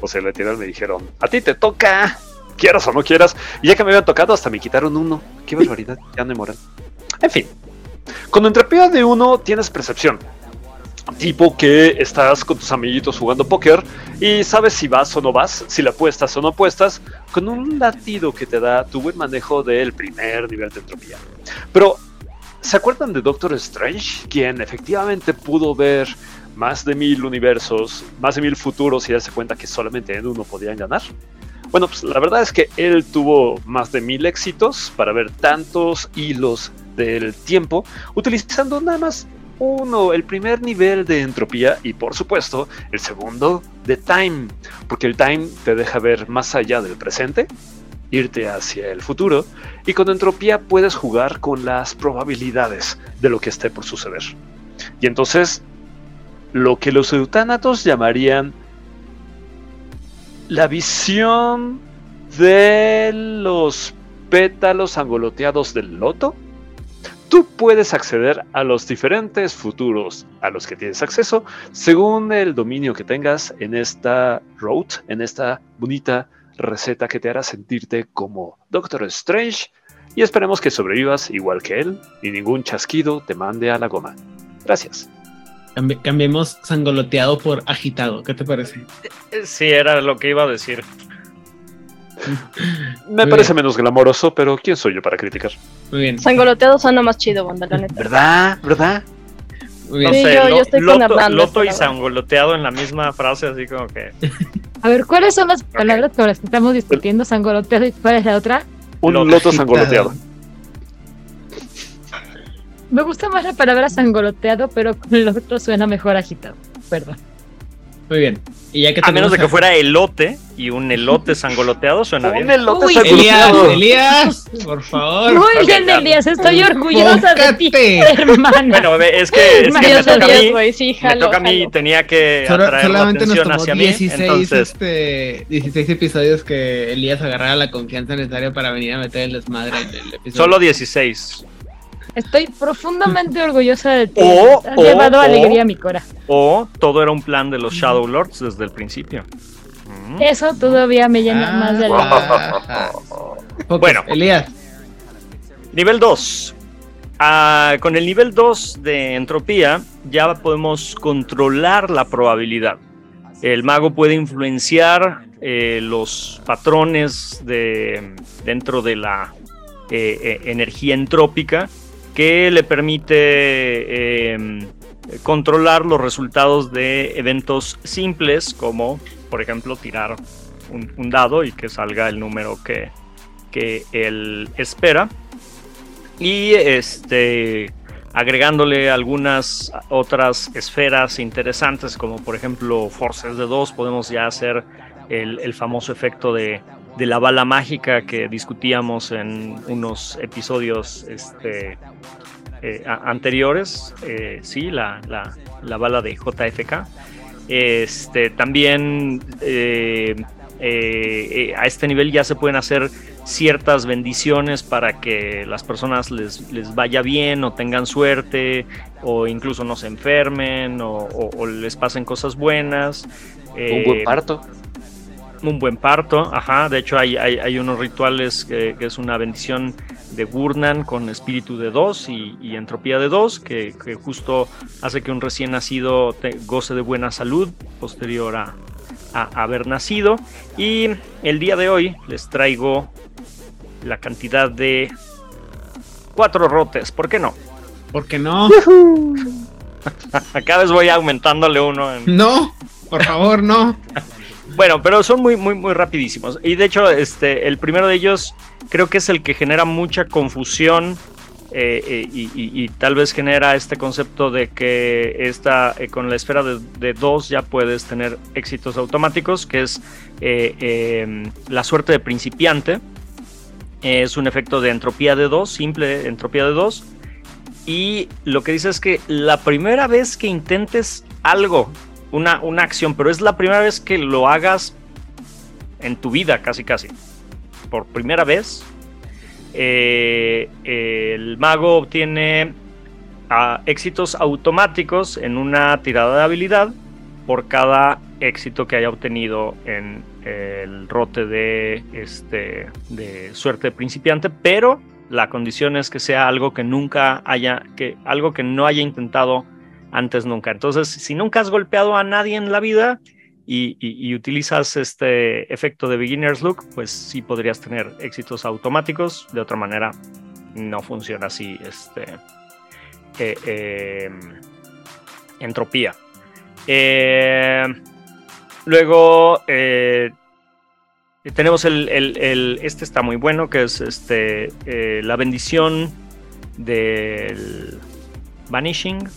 O sea, le tiraron me dijeron, a ti te toca, quieras o no quieras. Y ya que me habían tocado, hasta me quitaron uno. Qué barbaridad, ya no hay moral. En fin, cuando entrepeas de uno, tienes percepción tipo que estás con tus amiguitos jugando póker y sabes si vas o no vas, si la apuestas o no apuestas, con un latido que te da tu buen manejo del primer nivel de entropía. Pero, ¿se acuerdan de Doctor Strange? Quien efectivamente pudo ver más de mil universos, más de mil futuros y darse cuenta que solamente en uno podían ganar. Bueno, pues la verdad es que él tuvo más de mil éxitos para ver tantos hilos del tiempo, utilizando nada más uno, el primer nivel de entropía y por supuesto el segundo de time, porque el time te deja ver más allá del presente irte hacia el futuro y con entropía puedes jugar con las probabilidades de lo que esté por suceder. Y entonces, lo que los eutánatos llamarían la visión de los pétalos angoloteados del loto, tú puedes acceder a los diferentes futuros a los que tienes acceso según el dominio que tengas en esta road, en esta bonita receta que te hará sentirte como Doctor Strange y esperemos que sobrevivas igual que él y ningún chasquido te mande a la goma. Gracias. cambiemos sangoloteado por agitado, ¿qué te parece? Sí, era lo que iba a decir. Me parece menos glamoroso, pero ¿quién soy yo para criticar? Muy bien. Sangoloteado suena más chido, banda, la neta. ¿Verdad? ¿Verdad? Muy bien. No Sí, sé, yo- yo lo- con loto, Hernández, loto y sangoloteado en la misma frase, así como que. A ver, ¿cuáles son las palabras con las que estamos discutiendo? Sangoloteado y cuál es la otra? Un Loto loto sangoloteado. Me gusta más la palabra sangoloteado, pero con el otro suena mejor agitado. Perdón. Muy bien. Y ya que A menos de que tenemos fuera elote y un elote sangoloteado suena bien. Un elote Uy, a- Elías, sangoloteado. Elías, por favor. Muy bien. Elías, estoy orgullosa de ti, hermana. Bueno, es que, es que me toca a Dios, mí. güey, sí, Me jalo, toca a mí y tenía que Solo- atraer la solamente nos atención tomó hacia 16, mí. Entonces, este, 16 episodios que Elías agarrara la confianza necesaria para venir a meter el desmadre del episodio. solo 16. Estoy profundamente orgullosa de ti. O- Has o- llevado o- alegría a mi cora. O todo era un plan de los Shadow Lords desde el principio. Mm. Eso todavía me llena Ah, más de. Focus, Bueno. Elías. Nivel 2. Ah, con el nivel 2 de entropía ya podemos controlar la probabilidad. El mago puede influenciar eh, los patrones de, dentro de la eh, eh, energía entrópica que le permite eh, controlar los resultados de eventos simples como por ejemplo tirar un, dado y que salga el número que, que él espera. Y este agregándole algunas otras esferas interesantes como por ejemplo forces de 2 podemos ya hacer el famoso efecto de, de la bala mágica que discutíamos en unos episodios este, eh, anteriores eh, sí la, la, la bala de JFK este también eh, a este nivel ya se pueden hacer ciertas bendiciones para que las personas les, les vaya bien o tengan suerte o incluso no se enfermen o, o- o les pasen cosas buenas. Un buen parto. Un buen parto, ajá. De hecho, hay, hay, hay unos rituales que, que es una bendición de Gurnan con espíritu de dos y, y entropía de dos, que, que justo hace que un recién nacido te- goce de buena salud posterior a, a haber nacido. Y el día de hoy les traigo la cantidad de cuatro rotes, ¿por qué no? ¿Por qué no? Cada vez voy aumentándole uno. en- No, por favor, no. Bueno, pero son muy, muy, muy rapidísimos. Y de hecho, este, el primero de ellos creo que es el que genera mucha confusión eh, eh, y, tal vez genera este concepto de que esta, eh, con la esfera de, dos ya puedes tener éxitos automáticos, que es eh, la suerte de principiante. Es un efecto de entropía de dos, simple entropía de dos. Y lo que dice es que la primera vez que intentes algo, una, una acción, pero es la primera vez que lo hagas en tu vida, casi casi. Por primera vez, eh, el mago obtiene ah, éxitos automáticos en una tirada de habilidad por cada éxito que haya obtenido en el rote de, este, de suerte de principiante, pero la condición es que sea algo que nunca haya, que algo que no haya intentado antes nunca. Entonces, si nunca has golpeado a nadie en la vida y, utilizas este efecto de beginner's look, pues sí podrías tener éxitos automáticos. De otra manera, no funciona así. Este, eh, eh, entropía. Eh, luego tenemos el, el- este está muy bueno que es este la bendición del vanishing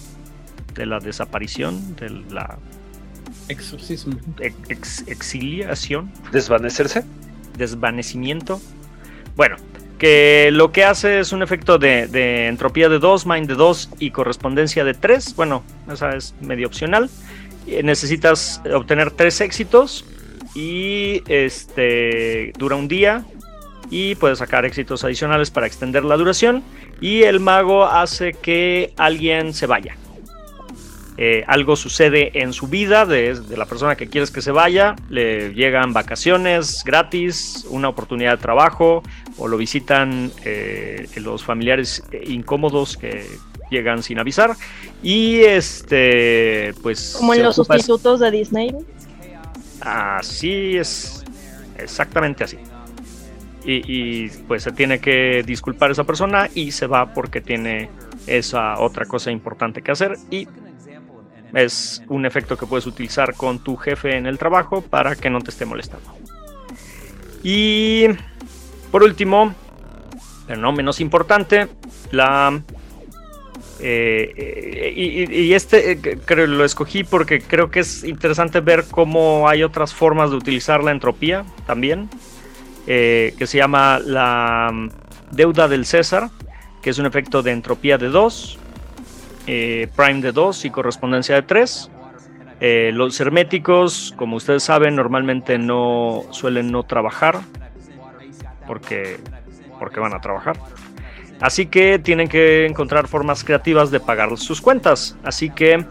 de la desaparición de la Exorcismo. ex- exiliación Desvanecerse. desvanecimiento Bueno, que lo que hace es un efecto de, entropía de 2, mind de 2 y correspondencia de 3. Bueno, esa es medio opcional. Necesitas obtener 3 éxitos y este dura un día y puedes sacar éxitos adicionales para extender la duración y el mago hace que alguien se vaya. Eh, algo sucede en su vida de, la persona que quieres que se vaya, le llegan vacaciones gratis, una oportunidad de trabajo o lo visitan eh, los familiares incómodos que llegan sin avisar y este pues como en los sustitutos de Disney así es exactamente así. Y, pues se tiene que disculpar esa persona y se va porque tiene esa otra cosa importante que hacer y es un efecto que puedes utilizar con tu jefe en el trabajo para que no te esté molestando. Y por último, pero no menos importante, la eh, eh, y, este eh, creo lo escogí porque creo que es interesante ver cómo hay otras formas de utilizar la entropía también. Que se llama la mm, deuda del César, que es un efecto de entropía de 2, eh, prime de 2 y correspondencia de 3. Eh, los herméticos, como ustedes saben, normalmente no suelen no trabajar porque, porque van a trabajar. Así que tienen que encontrar formas creativas de pagar sus cuentas. Así que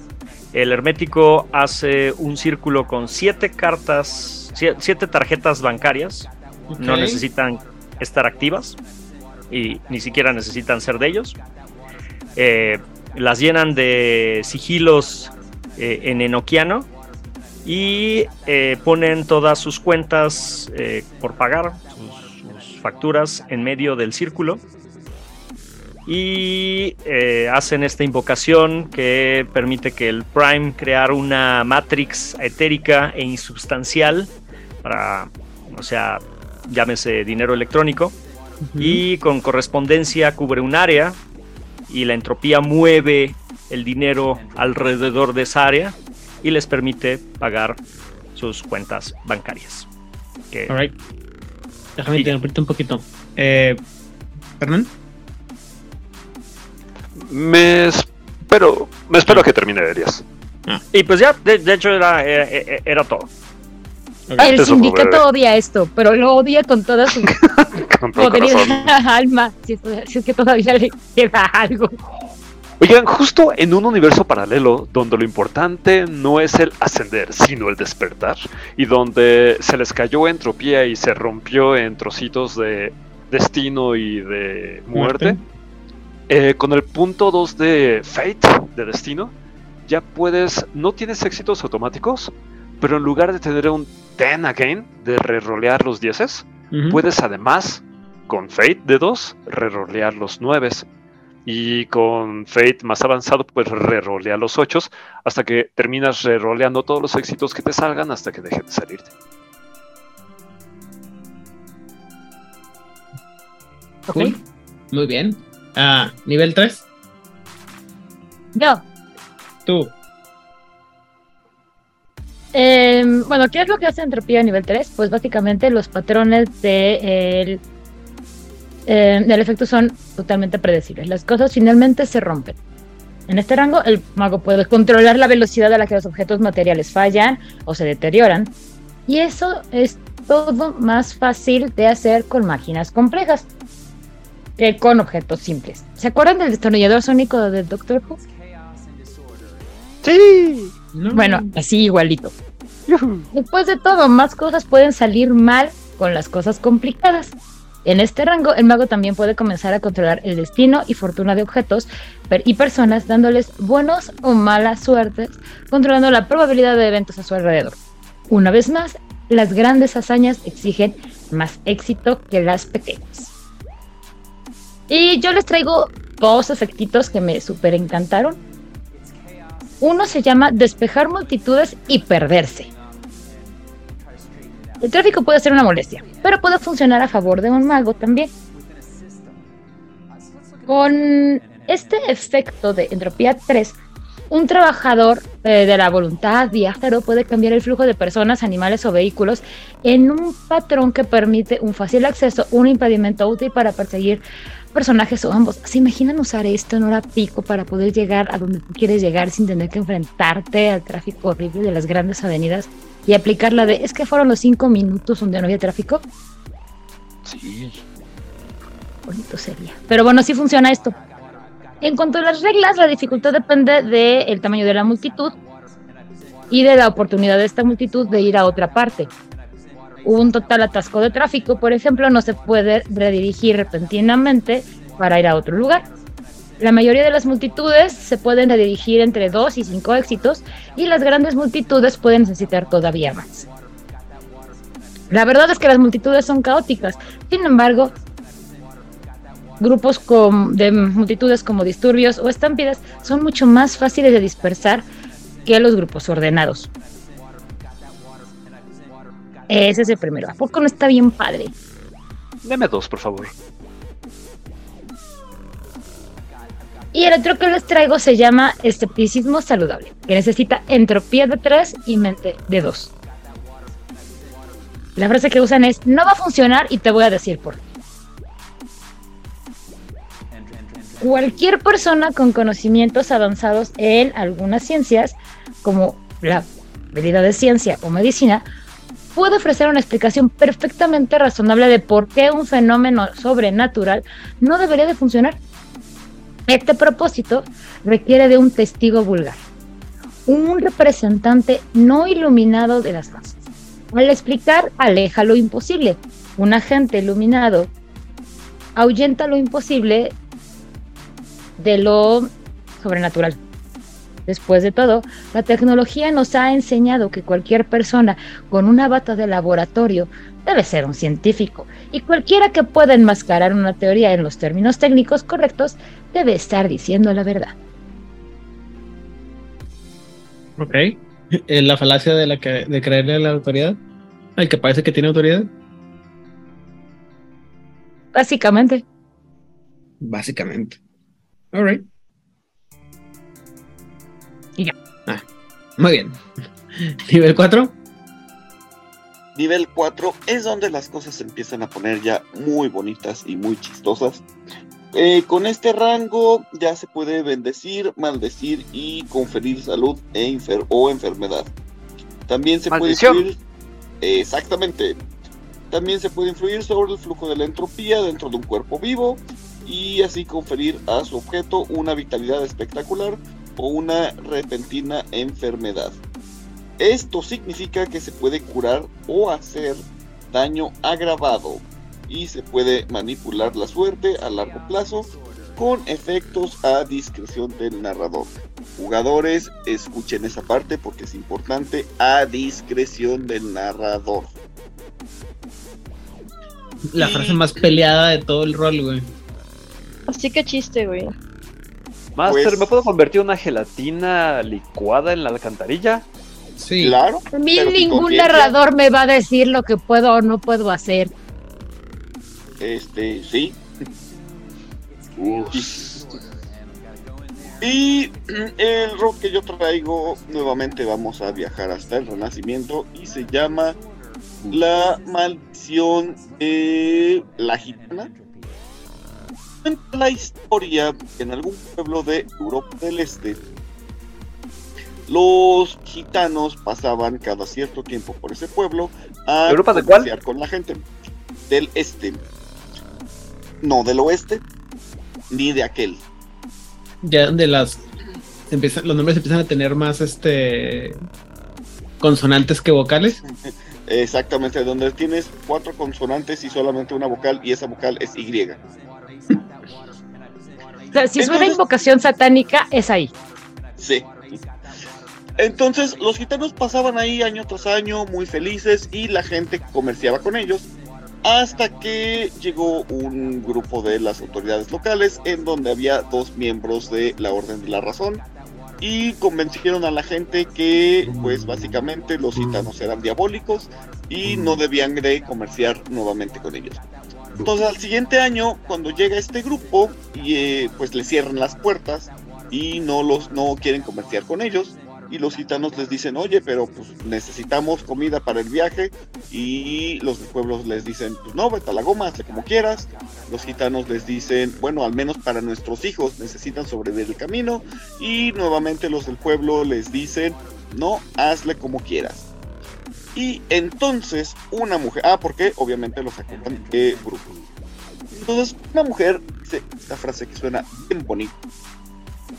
el hermético hace un círculo con 7 cartas, 7 tarjetas bancarias no necesitan estar activas y ni siquiera necesitan ser de ellos. Eh, las llenan de sigilos eh, en enoquiano y eh, ponen todas sus cuentas por pagar, sus, facturas en medio del círculo. Y hacen esta invocación que permite que el Prime crear una matrix etérica e insubstancial para, o sea, llámese dinero electrónico, y con correspondencia cubre un área y la entropía mueve el dinero alrededor de esa área y les permite pagar sus cuentas bancarias. Alright. Déjame interrumpirte un poquito. Eh, ¿Hernán? Me espero, me espero que termine de ah. Y pues ya, de, hecho era, era todo. El sindicato odia esto, pero lo odia con toda su alma, si es, que todavía le queda algo. Oigan, justo en un universo paralelo donde lo importante no es el ascender, sino el despertar, y donde se les cayó entropía y se rompió en trocitos de destino y de muerte, eh, con el punto 2 de Fate, de destino, ya puedes, no tienes éxitos automáticos, pero en lugar de tener un Ten Again de rerolear los 10, puedes además, con Fate de 2, rerolear los 9. Y con Fate más avanzado, pues rerolear los 8 hasta que terminas reroleando todos los éxitos que te salgan hasta que dejen de salirte. Cool. Muy bien. Ah, ¿Nivel 3? Yo. Tú. Em, bueno, ¿qué es lo que hace entropía a nivel 3? Pues básicamente los patrones de em, del efecto son totalmente predecibles. Las cosas finalmente se rompen. En este rango, el mago puede controlar la velocidad a la que los objetos materiales fallan o se deterioran. Y eso es todo más fácil de hacer con máquinas complejas que con objetos simples. ¿Se acuerdan del destornillador sónico del Doctor Who? Sí. Bueno, así igualito. Después de todo, más cosas pueden salir mal con las cosas complicadas. En este rango, el mago también puede comenzar a controlar el destino y fortuna de objetos y personas, dándoles buenos o malas suertes, controlando la probabilidad de eventos a su alrededor. Una vez más, las grandes hazañas exigen más éxito que las pequeñas. Y yo les traigo dos efectitos que me super encantaron. Uno se llama despejar multitudes y perderse. El tráfico puede ser una molestia, pero puede funcionar a favor de un mago también. Con este efecto de entropía 3, Un trabajador eh, de la voluntad viajero puede cambiar el flujo de personas, animales o vehículos en un patrón que permite un fácil acceso, un impedimento útil para perseguir personajes o ambos. ¿Se imaginan usar esto en hora pico para poder llegar a donde tú quieres llegar sin tener que enfrentarte al tráfico horrible de las grandes avenidas y aplicar la de es que fueron los cinco minutos donde no había tráfico? Sí. Bonito sería. Pero bueno, sí funciona esto. En cuanto a las reglas, la dificultad depende del tamaño de la multitud y de la oportunidad de esta multitud de ir a otra parte. Un total atasco de tráfico, por ejemplo, no se puede redirigir repentinamente para ir a otro lugar. La mayoría de las multitudes se pueden redirigir entre 2 y 5 éxitos y las grandes multitudes pueden necesitar todavía más. La verdad es que las multitudes son caóticas, sin embargo, grupos de multitudes como disturbios o estampidas son mucho más fáciles de dispersar que los grupos ordenados. Ese es el primero. ¿A poco no está bien padre? Deme dos, por favor. Y el otro que les traigo se llama escepticismo saludable, que necesita entropía de tres y mente de dos. La frase que usan es, no va a funcionar y te voy a decir por qué. cualquier persona con conocimientos avanzados en algunas ciencias, como la habilidad de ciencia o medicina, puede ofrecer una explicación perfectamente razonable de por qué un fenómeno sobrenatural no debería de funcionar. Este propósito requiere de un testigo vulgar, un representante no iluminado de las masas. Al explicar, aleja lo imposible. Un agente iluminado ahuyenta lo imposible de lo sobrenatural. Después de todo, la tecnología nos ha enseñado que cualquier persona con una bata de laboratorio debe ser un científico y cualquiera que pueda enmascarar una teoría en los términos técnicos correctos debe estar diciendo la verdad. Ok. ¿La falacia de, la que, de creerle a la autoridad? ¿El que parece que tiene autoridad? Básicamente. Básicamente. Alright. Y ya. Ah, muy bien. Nivel 4. Nivel 4 es donde las cosas se empiezan a poner ya muy bonitas y muy chistosas. Eh, con este rango ya se puede bendecir, maldecir y conferir salud e o enfermedad. También se puede influir. exactamente. También se puede influir sobre el flujo de la entropía dentro de un cuerpo vivo y así conferir a su objeto una vitalidad espectacular o una repentina enfermedad. Esto significa que se puede curar o hacer daño agravado y se puede manipular la suerte a largo plazo con efectos a discreción del narrador. Jugadores, escuchen esa parte porque es importante, a discreción del narrador. La frase más peleada de todo el rol, güey. Así que chiste, güey. Master, pues ¿me puedo convertir en una gelatina licuada en la alcantarilla? Sí. Claro. A mí ningún narrador me va a decir lo que puedo o no puedo hacer. Este, sí. Y el rock que yo traigo, nuevamente vamos a viajar hasta el Renacimiento y se llama La Maldición de la Gitana cuenta la historia en algún pueblo de Europa del Este. Los gitanos pasaban cada cierto tiempo por ese pueblo a ¿Europa de cuál? con la gente del este. No del oeste, ni de aquel. Ya donde las empiezan, los nombres empiezan a tener más este consonantes que vocales. Exactamente, donde tienes cuatro consonantes y solamente una vocal y esa vocal es Y si suena invocación satánica, es ahí. Sí. Entonces, los gitanos pasaban ahí año tras año muy felices y la gente comerciaba con ellos hasta que llegó un grupo de las autoridades locales en donde había dos miembros de la Orden de la Razón y convencieron a la gente que pues básicamente los gitanos eran diabólicos y no debían de comerciar nuevamente con ellos. Entonces al siguiente año, cuando llega este grupo y eh, pues le cierran las puertas, y no los no quieren comerciar con ellos y los gitanos les dicen, oye, pero pues necesitamos comida para el viaje y los pueblos les dicen, pues no, vete a la goma, hazle como quieras. Los gitanos les dicen, bueno, al menos para nuestros hijos necesitan sobrevivir el camino y nuevamente los del pueblo les dicen, no, hazle como quieras. Y entonces una mujer, ah, porque obviamente los acusan de brujo. Entonces una mujer dice esta frase que suena bien bonito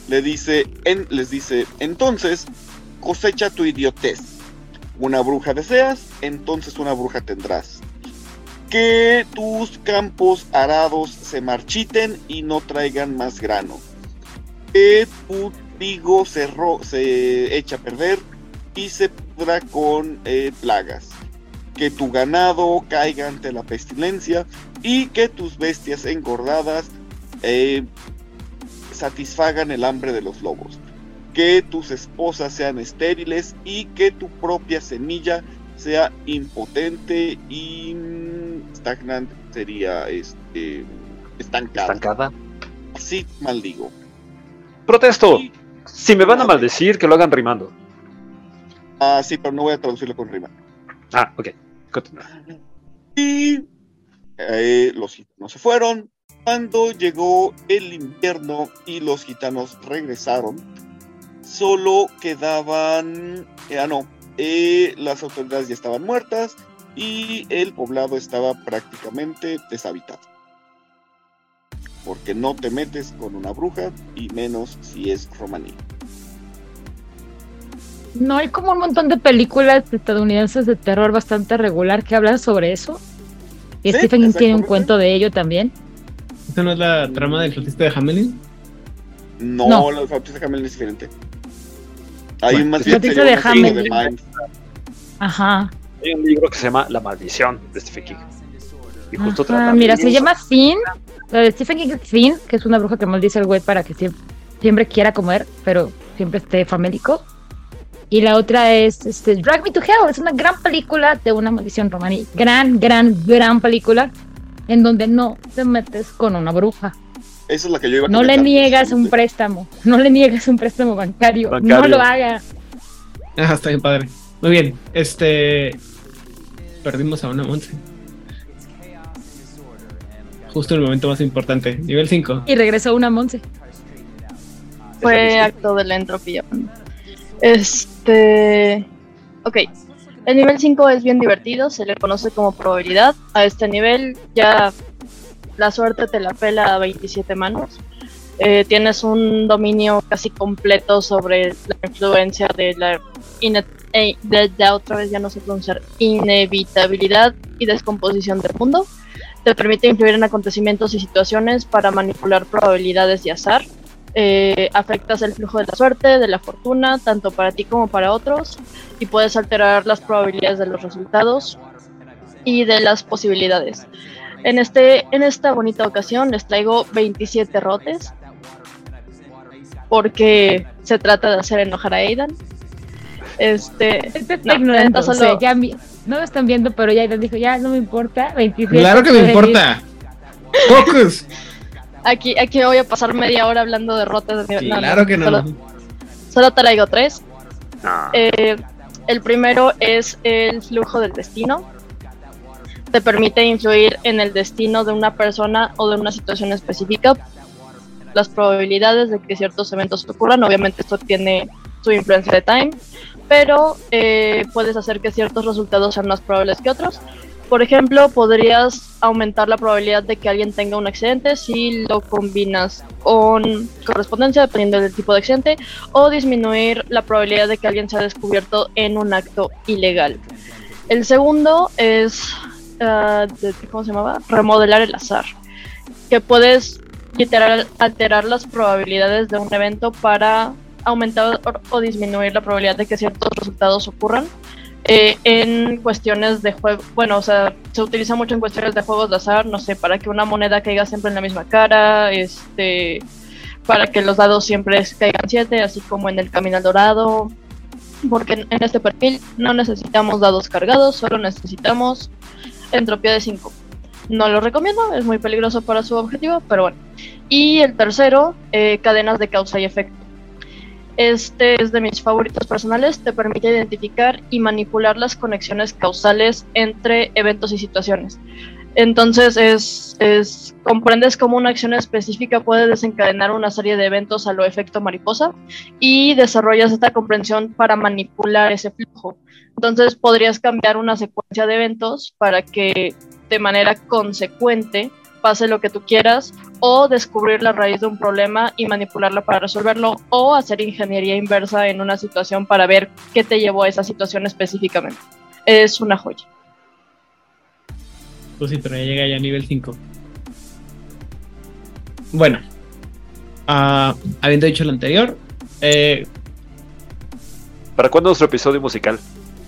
le dice, en, les dice, entonces cosecha tu idiotez. Una bruja deseas, entonces una bruja tendrás. Que tus campos arados se marchiten y no traigan más grano. Que tu trigo se, se echa a perder y se con eh, plagas. Que tu ganado caiga ante la pestilencia y que tus bestias engordadas eh, satisfagan el hambre de los lobos, que tus esposas sean estériles y que tu propia semilla sea impotente y stagnante sería este estancada. Estancada. Así maldigo. Protesto. Si me van a maldecir, que lo hagan rimando. Ah, sí, pero no voy a traducirlo con rima. Ah, ok. Continúa. Y eh, los no se fueron, cuando llegó el invierno y los gitanos regresaron, solo quedaban, eh, ah no, eh, las autoridades ya estaban muertas y el poblado estaba prácticamente deshabitado. Porque no te metes con una bruja y menos si es romaní. No hay como un montón de películas estadounidenses de terror bastante regular que hablan sobre eso. Y Stephen King tiene un cuento de ello también. ¿Esta no es la trama del flautista de Hamelin? No, no. el flautista de Hamelin es diferente. Hay un más flautista de Hamelin. Ajá. Hay un libro que se llama La maldición de Stephen King. Y justo trata Mira, se llama Finn. La de Stephen King es Finn, que es una bruja que maldice al güey para que siempre, siempre quiera comer, pero siempre esté famélico. Y la otra es este, Drag Me to Hell. Es una gran película de una maldición romaní. Gran, gran, gran película en donde no te metes con una bruja. Esa es la que yo iba a No le niegas un préstamo, no le niegas un préstamo bancario, no lo haga. Ah, está bien padre. Muy bien, este. Perdimos a una Monse. Justo en el momento más importante, nivel 5. Y regresó una Monse. Fue acto de la entropía. Este. Ok, el nivel 5 es bien divertido, se le conoce como probabilidad. A este nivel ya la suerte te la pela a 27 manos. Eh, tienes un dominio casi completo sobre la influencia de la eh, de, otra vez ya no sé pronunciar inevitabilidad y descomposición del mundo. Te permite influir en acontecimientos y situaciones para manipular probabilidades de azar eh, afectas el flujo de la suerte, de la fortuna, tanto para ti como para otros, y puedes alterar las probabilidades de los resultados y de las posibilidades. En, este, en esta bonita ocasión les traigo 27 rotes, porque se trata de hacer enojar a Aidan. Este, no, no lo están viendo, pero ya Aidan dijo, ya no me importa, 27. Claro que me importa. Focus. Aquí, aquí voy a pasar media hora hablando de rotas. De... claro que no. Solo, solo traigo tres. Eh, el primero es el flujo del destino. Te permite influir en el destino de una persona o de una situación específica. Las probabilidades de que ciertos eventos ocurran, obviamente esto tiene su influencia de time, pero eh, puedes hacer que ciertos resultados sean más probables que otros por ejemplo, podrías aumentar la probabilidad de que alguien tenga un accidente si lo combinas con correspondencia, dependiendo del tipo de accidente, o disminuir la probabilidad de que alguien sea descubierto en un acto ilegal. El segundo es, ah, ¿cómo se llamaba? Remodelar el azar, que puedes literal alterar las probabilidades de un evento para aumentar o disminuir la probabilidad de que ciertos resultados ocurran eh, en cuestiones de juego, bueno, o sea, se utiliza mucho en cuestiones de juegos de azar, no sé, para que una moneda caiga siempre en la misma cara, este, para que los dados siempre caigan 7, así como en el camino al dorado, porque en, este perfil no necesitamos dados cargados, solo necesitamos entropía de 5. No lo recomiendo, es muy peligroso para su objetivo, pero bueno. Y el tercero, eh, cadenas de causa y efecto Este es de mis favoritos personales, te permite identificar y manipular las conexiones causales entre eventos y situaciones. Entonces es, es, comprendes cómo una acción específica puede desencadenar una serie de eventos a lo efecto mariposa y desarrollas esta comprensión para manipular ese flujo. Entonces podrías cambiar una secuencia de eventos para que de manera consecuente pase lo que tú quieras o descubrir la raíz de un problema y manipularla para resolverlo o hacer ingeniería inversa en una situación para ver qué te llevó a esa situación específicamente. Es una joya. Pues sí, pero ya llega ya a nivel 5. Bueno, uh, habiendo dicho lo anterior, eh, ¿para cuándo nuestro episodio musical?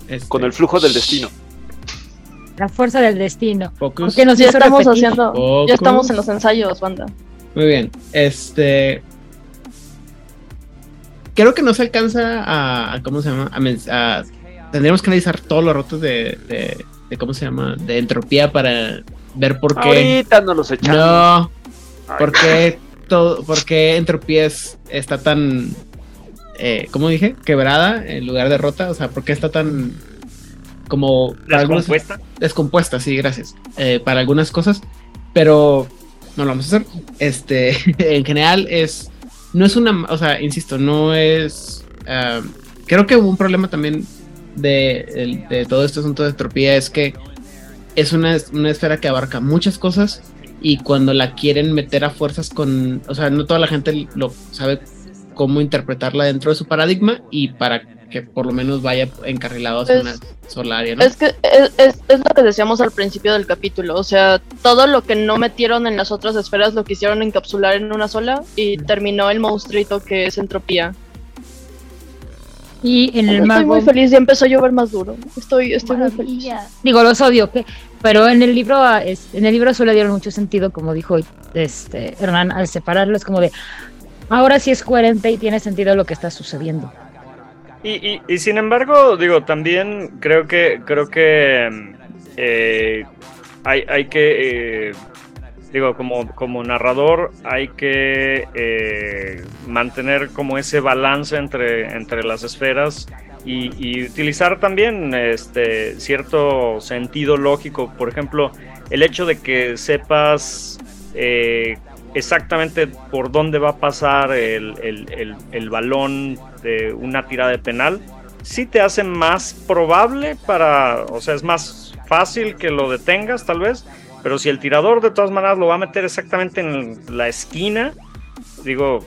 Este, Con el flujo del destino. La fuerza del destino. Porque nos ya estamos haciendo, ya estamos en los ensayos, banda. Muy bien, este creo que no se alcanza a, ¿cómo se llama? A, tendríamos que analizar todos los rotos de, de cómo se llama, de entropía para ver por qué. Ahorita no los echamos. No. ¿Por qué todo, por qué entropía está tan, eh, ¿cómo dije? Quebrada en lugar de rota. O sea, ¿por qué está tan como descompuesta? descompuesta, sí, gracias. Eh, para algunas cosas, pero no lo vamos a hacer. Este, en general es, no es una, o sea, insisto, no es. Ah, creo que un problema también de, todo este asunto de entropía es que es una, esfera que abarca muchas cosas y cuando la quieren meter a fuerzas con, o sea, no toda la gente lo sabe cómo interpretarla dentro de su paradigma y para que por lo menos vaya encarrilado hacia una sola área. Es que es, es, lo que decíamos al principio del capítulo, o sea, todo lo que no metieron en las otras esferas lo quisieron encapsular en una sola y terminó el monstruito que es entropía. Y en el Estoy muy feliz, ya empezó a llover más duro. Estoy, estoy muy feliz. Digo, los odio, pero en el libro en el libro suele dieron mucho sentido, como dijo este Hernán, al separarlo es como de ahora sí es coherente y tiene sentido lo que está sucediendo. Y, y, sin embargo, digo, también creo que creo que eh, hay, hay que eh, digo, como, como narrador hay que eh, mantener como ese balance entre, entre las esferas y, utilizar también este cierto sentido lógico. Por ejemplo, el hecho de que sepas eh, exactamente por dónde va a pasar el, el, balón de una tirada de penal, sí te hace más probable para, o sea, es más fácil que lo detengas tal vez, pero si el tirador de todas maneras lo va a meter exactamente en la esquina, digo,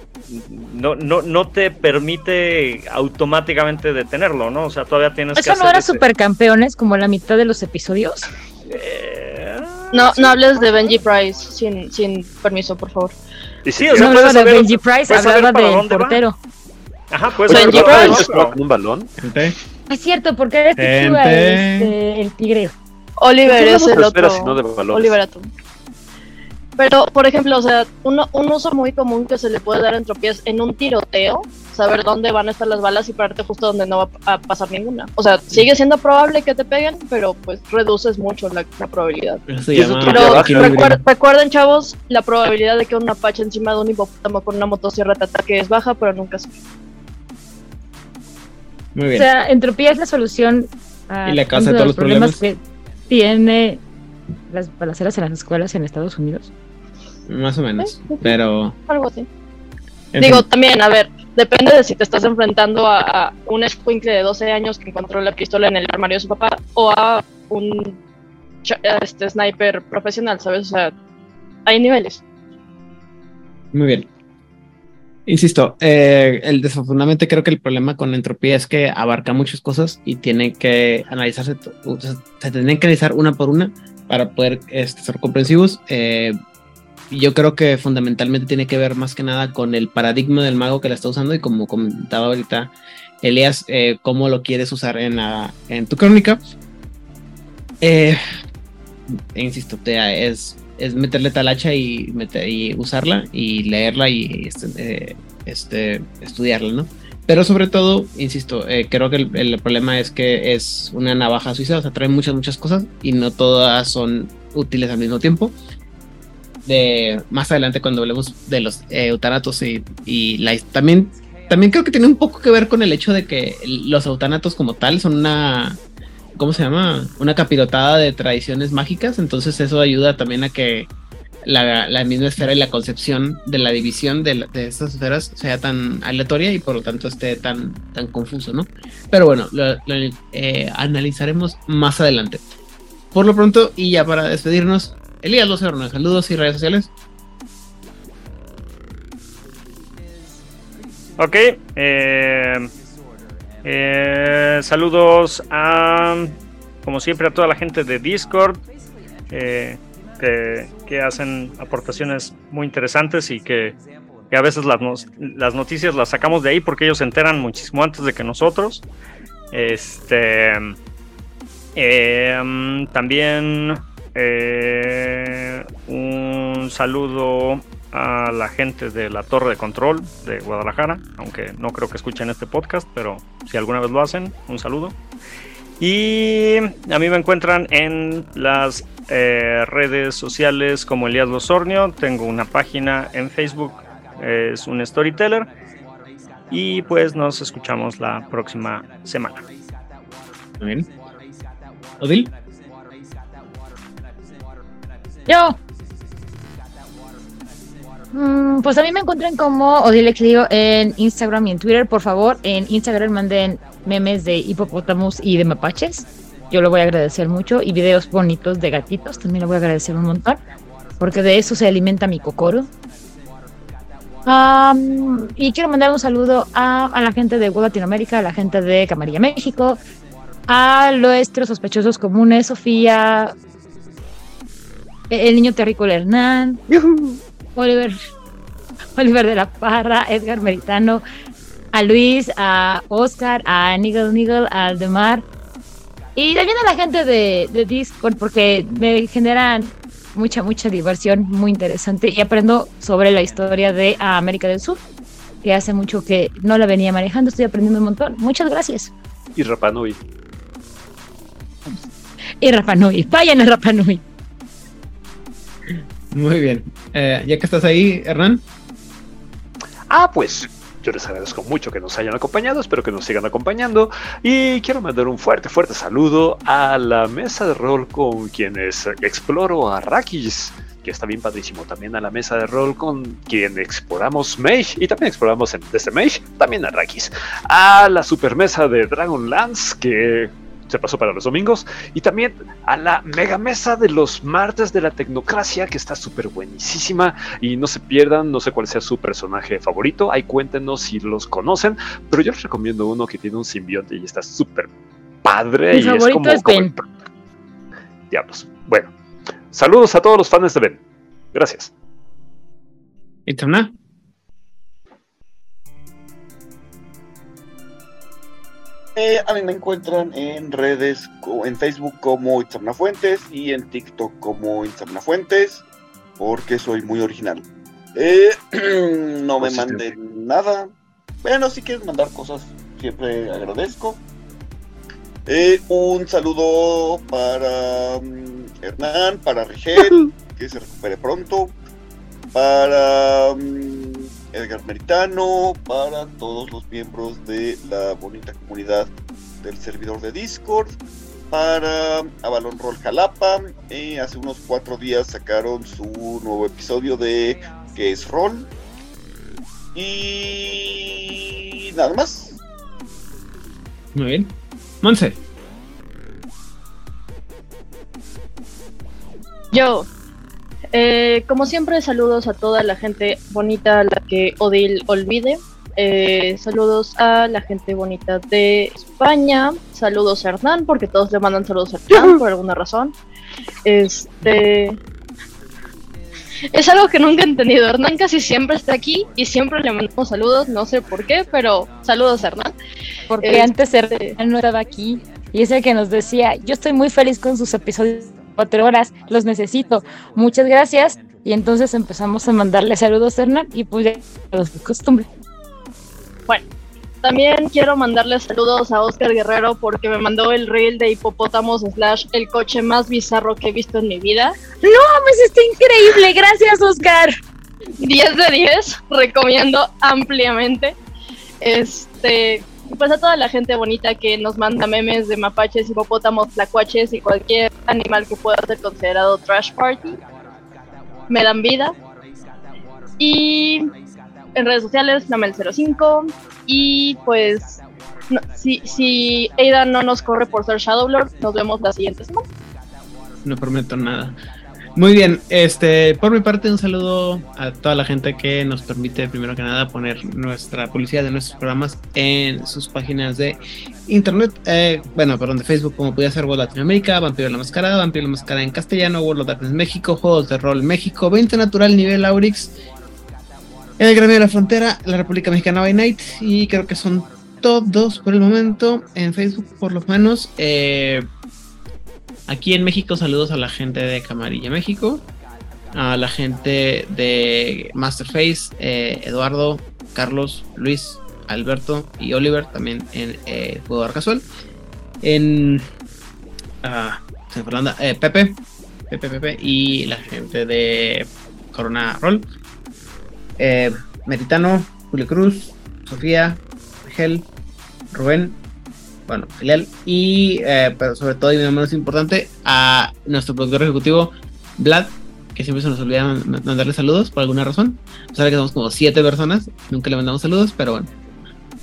no, no, no te permite automáticamente detenerlo, ¿no? O sea, todavía tienes que. ¿Eso no era supercampeones como la mitad de los episodios? Eh, no, no hables de Benji Price sin, sin permiso, por favor. Y sí, o sea, no hablaba de Benji Price, hablaba del portero. Ajá, pues Benji Price. un balón? Es cierto, porque este, este el tigre. Oliver es el otro. Oliver Atom. Pero, por ejemplo, o sea, uno, un uso muy común que se le puede dar entropías en un tiroteo, saber dónde van a estar las balas y pararte justo donde no va a pasar ninguna. O sea, sigue siendo probable que te peguen, pero pues reduces mucho la, probabilidad. Pero recuerden, chavos, la probabilidad de que un Apache encima de un hipopótamo con una motosierra te ataque es baja, pero nunca sube. Muy bien. O sea, entropía es la solución a y la causa de todos los problemas, que tiene las balaceras en las escuelas en Estados Unidos. Más o menos, pero... Algo así. Digo, también, a ver, depende de si te estás enfrentando a, un escuincle de 12 años que encontró la pistola en el armario de su papá o a un este sniper profesional, ¿sabes? O sea, hay niveles. Muy bien. Insisto, eh, el, desafortunadamente creo que el problema con la entropía es que abarca muchas cosas y tiene que analizarse, se tienen que analizar una por una para poder este, ser comprensivos. Eh, yo creo que fundamentalmente tiene que ver más que nada con el paradigma del mago que la está usando y como comentaba ahorita Elias, eh, cómo lo quieres usar en, la, en tu crónica. insisto, te, es es meterle tal hacha y, y usarla y leerla y este, eh, este, estudiarla, ¿no? Pero sobre todo, insisto, eh, creo que el, problema es que es una navaja suiza, o sea, trae muchas, muchas cosas y no todas son útiles al mismo tiempo. De, más adelante cuando hablemos de los eh, eutanatos y, la, también también creo que tiene un poco que ver con el hecho de que los autanatos como tal son una, ¿cómo se llama? Una capirotada de tradiciones mágicas, entonces eso ayuda también a que la, misma esfera y la concepción de la división de, estas esferas sea tan aleatoria y por lo tanto esté tan, tan confuso, ¿no? Pero bueno, lo, eh, analizaremos más adelante. Por lo pronto, y ya para despedirnos, Elías Lozano, saludos y redes sociales. Ok, eh, eh, saludos a, como siempre, a toda la gente de Discord. Eh, que, hacen aportaciones muy interesantes y que, a veces las, las, noticias las sacamos de ahí porque ellos se enteran muchísimo antes de que nosotros. Este. También eh, un saludo a la gente de la Torre de Control de Guadalajara, aunque no creo que escuchen este podcast, pero si alguna vez lo hacen, un saludo. Y a mí me encuentran en las eh, redes sociales como Elías Losornio. Tengo una página en Facebook, es un storyteller. Y pues nos escuchamos la próxima semana. Bien. ¿Odil? Yo. Mm, pues a mí me encuentran como Odile digo en Instagram y en Twitter. Por favor, en Instagram manden memes de hipopótamos y de mapaches yo lo voy a agradecer mucho. Y videos bonitos de gatitos, también lo voy a agradecer un montón, porque de eso se alimenta mi cocoro. y quiero mandar un saludo a, la gente de Latinoamérica, a la gente de Camarilla México, a nuestros sospechosos comunes, Sofía, el niño terrícola Hernán, Oliver, Oliver de la Parra, Edgar Meritano, a Luis, a Oscar, a Nigel Nigel, a Aldemar, y también a la gente de, Discord, porque me generan mucha, mucha diversión, muy interesante. Y aprendo sobre la historia de América del Sur, que hace mucho que no la venía manejando. Estoy aprendiendo un montón. Muchas gracias. Y Rapanui. Y Rapanui. Vayan a Rapanui. Muy bien. Eh, ya que estás ahí, Hernán. Ah, pues yo les agradezco mucho que nos hayan acompañado, espero que nos sigan acompañando y quiero mandar un fuerte, fuerte saludo a la mesa de rol con quienes exploro a Rakis que está bien padrísimo. También a la mesa de rol con quien exploramos Mage y también exploramos desde Mage, también a Rakis. A la super mesa de Dragonlance que se pasó para los domingos. Y también a la mega mesa de los martes de la tecnocracia, que está súper buenísima. Y no se pierdan, no sé cuál sea su personaje favorito. Ahí cuéntenos si los conocen. Pero yo les recomiendo uno que tiene un simbionte y está súper padre. Mi y favorito es, como, Diablos. Bueno, saludos a todos los fans de Ben. Gracias. ¿Y Eh, a mí me encuentran en redes, en Facebook como Itzamna Fuentes y en TikTok como Itzamna Fuentes, porque soy muy original. Eh, no me manden nada. Bueno, si quieres mandar cosas, siempre agradezco. Eh, un saludo para mm, Hernán, para Rigel, que se recupere pronto. Para mm, Edgar Meritano, para todos los miembros de la bonita comunidad del servidor de Discord, para Avalon Roll Jalapa. Eh, hace unos cuatro días sacaron su nuevo episodio de que es Roll. Y nada más. Muy bien. Monse. Yo, eh, como siempre, saludos a toda la gente bonita, la que Odil olvide. Eh, saludos a la gente bonita de España. Saludos a Hernán, porque todos le mandan saludos a Hernán por alguna razón. Este. Es algo que nunca he entendido. Hernán casi siempre está aquí y siempre le mandamos saludos. No sé por qué, pero saludos a Hernán. Porque este, antes Hernán no estaba aquí y es el que nos decía: Yo estoy muy feliz con sus episodios cuatro horas, los necesito. Muchas gracias. Y entonces empezamos a mandarle saludos a Hernán y pues ya los de costumbre. Bueno, también quiero mandarle saludos a Oscar Guerrero porque me mandó el reel de hipopótamos slash el coche más bizarro que he visto en mi vida. No, pues está increíble. Gracias, Oscar. 10 de 10, recomiendo ampliamente. Este, pues a toda la gente bonita que nos manda memes de mapaches, hipopótamos, tlacuaches y cualquier animal que pueda ser considerado trash party. Me dan vida. Y en redes sociales, Namel05. Y pues, si, si Aidan no nos corre por ser Shadowlord, nos vemos la siguiente semana. No prometo nada. Muy bien, este, por mi parte un saludo a toda la gente que nos permite primero que nada poner nuestra publicidad de nuestros programas en sus páginas de internet, eh, bueno, perdón, de Facebook, como podía ser World Latinoamérica, Vampiro la Mascarada, Vampiro la Mascarada en castellano, World of Darkness México, Juegos de Rol México, 20 Natural Nivel Aurix, el Gremio de la Frontera, la República Mexicana by Night, y creo que son todos por el momento en Facebook, por lo menos. Eh, Aquí en México, saludos a la gente de Camarilla México, a la gente de Masterface, eh, Eduardo, Carlos, Luis, Alberto y Oliver, también en eh, Jugador Casual. En ah, eh, Pepe, Pepe, Pepe y la gente de Corona Roll. Eh, Meritano, Julio Cruz, Sofía, Gel, Rubén, bueno, filial, y eh, pero sobre todo y no menos importante, a nuestro productor ejecutivo, Vlad, que siempre se nos olvida mandarle saludos por alguna razón. O sea que somos como siete personas, nunca le mandamos saludos, pero bueno.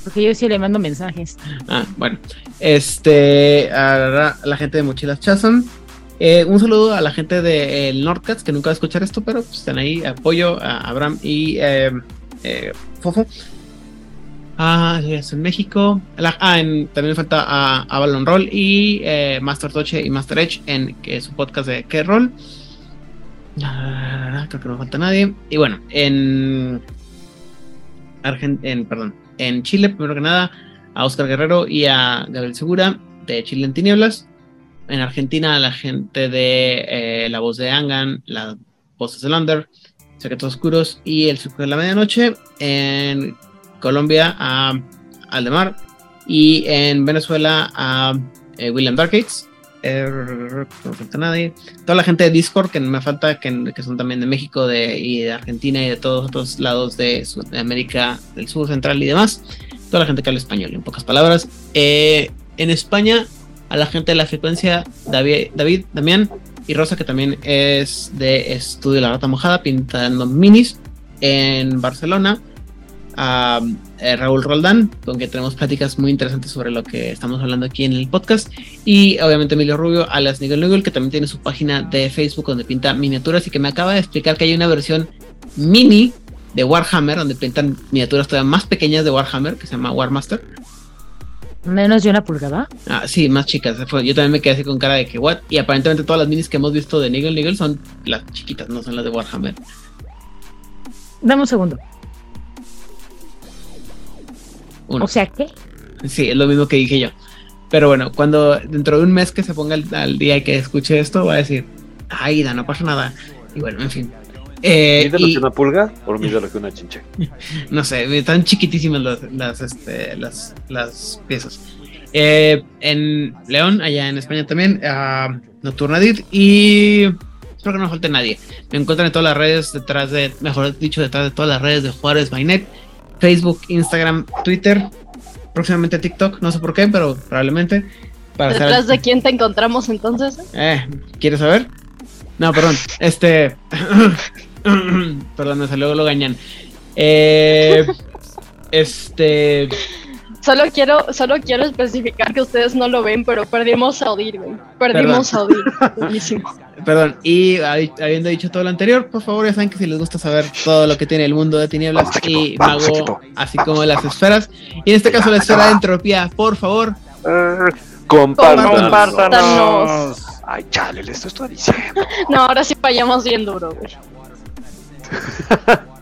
Porque yo sí le mando mensajes. Ah, bueno. Este, a la, gente de Mochilas Chason. Eh, un saludo a la gente de el Nordcats, que nunca va a escuchar esto, pero pues, están ahí. Apoyo a Abraham y eh, Fofo. Ah, es en México. ah, en, también falta a Avalon Roll y eh, Master Toche y Master Edge en que es un podcast de qué roll. Ah, creo que no falta nadie. Y bueno, en, perdón, en Chile, primero que nada, a Oscar Guerrero y a Gabriel Segura de Chile en Tinieblas. En Argentina, a la gente de eh, La Voz de Angan, La Voz de Zelander, Secretos Oscuros y El Circo de la Medianoche. En Colombia a Aldemar y en Venezuela a eh, William Darkgates. Eh, no falta nadie. Toda la gente de Discord que me falta, que, que son también de México de, y de Argentina y de todos otros lados de, América del Sur, Central y demás. Toda la gente que habla español, en pocas palabras. Eh, en España, a la gente de la frecuencia, David, David, Damián y Rosa, que también es de Estudio La Rata Mojada, pintando minis. En Barcelona, a eh, Raúl Roldán, con quien tenemos pláticas muy interesantes sobre lo que estamos hablando aquí en el podcast. Y obviamente Emilio Rubio, alias Nigel Nigel, que también tiene su página de Facebook donde pinta miniaturas y que me acaba de explicar que hay una versión mini de Warhammer, donde pintan miniaturas todavía más pequeñas de Warhammer, que se llama Warmaster. Menos de una pulgada. Ah, sí, más chicas. Yo también me quedé así con cara de que, what? Y aparentemente todas las minis que hemos visto de Nigel Nigel son las chiquitas, no son las de Warhammer. Dame un segundo. O sea, ¿qué? Sí, es lo mismo que dije yo. Pero bueno, cuando dentro de un mes que se ponga al, día y que escuche esto, va a decir, ay, da, no pasa nada. Y bueno, en fin. Eh, lo que una pulga o lo que una chinche? no sé, están chiquitísimas las, este, las, las piezas. Eh, en León, allá en España también, uh, Nocturnadit y espero que no falte nadie. Me encuentran en todas las redes detrás de, mejor dicho, detrás de todas las redes de Juárez Bainet Facebook, Instagram, Twitter, próximamente TikTok, no sé por qué, pero probablemente. Para ¿Detrás de quién te encontramos entonces? Eh, ¿quieres saber? No, perdón, este... perdón, me salió lo gañan. Eh, este... Solo quiero, solo quiero especificar que ustedes no lo ven, pero perdimos a Odir, güey. Perdimos a Odir. Perdón, y habiendo dicho todo lo anterior, por favor, ya saben que si les gusta saber todo lo que tiene el mundo de tinieblas y mago, así como las esferas, y en este caso la esfera de entropía, por favor. Uh, compártanos. Ay, chale, les estoy diciendo. No, ahora sí vayamos bien duro, güey.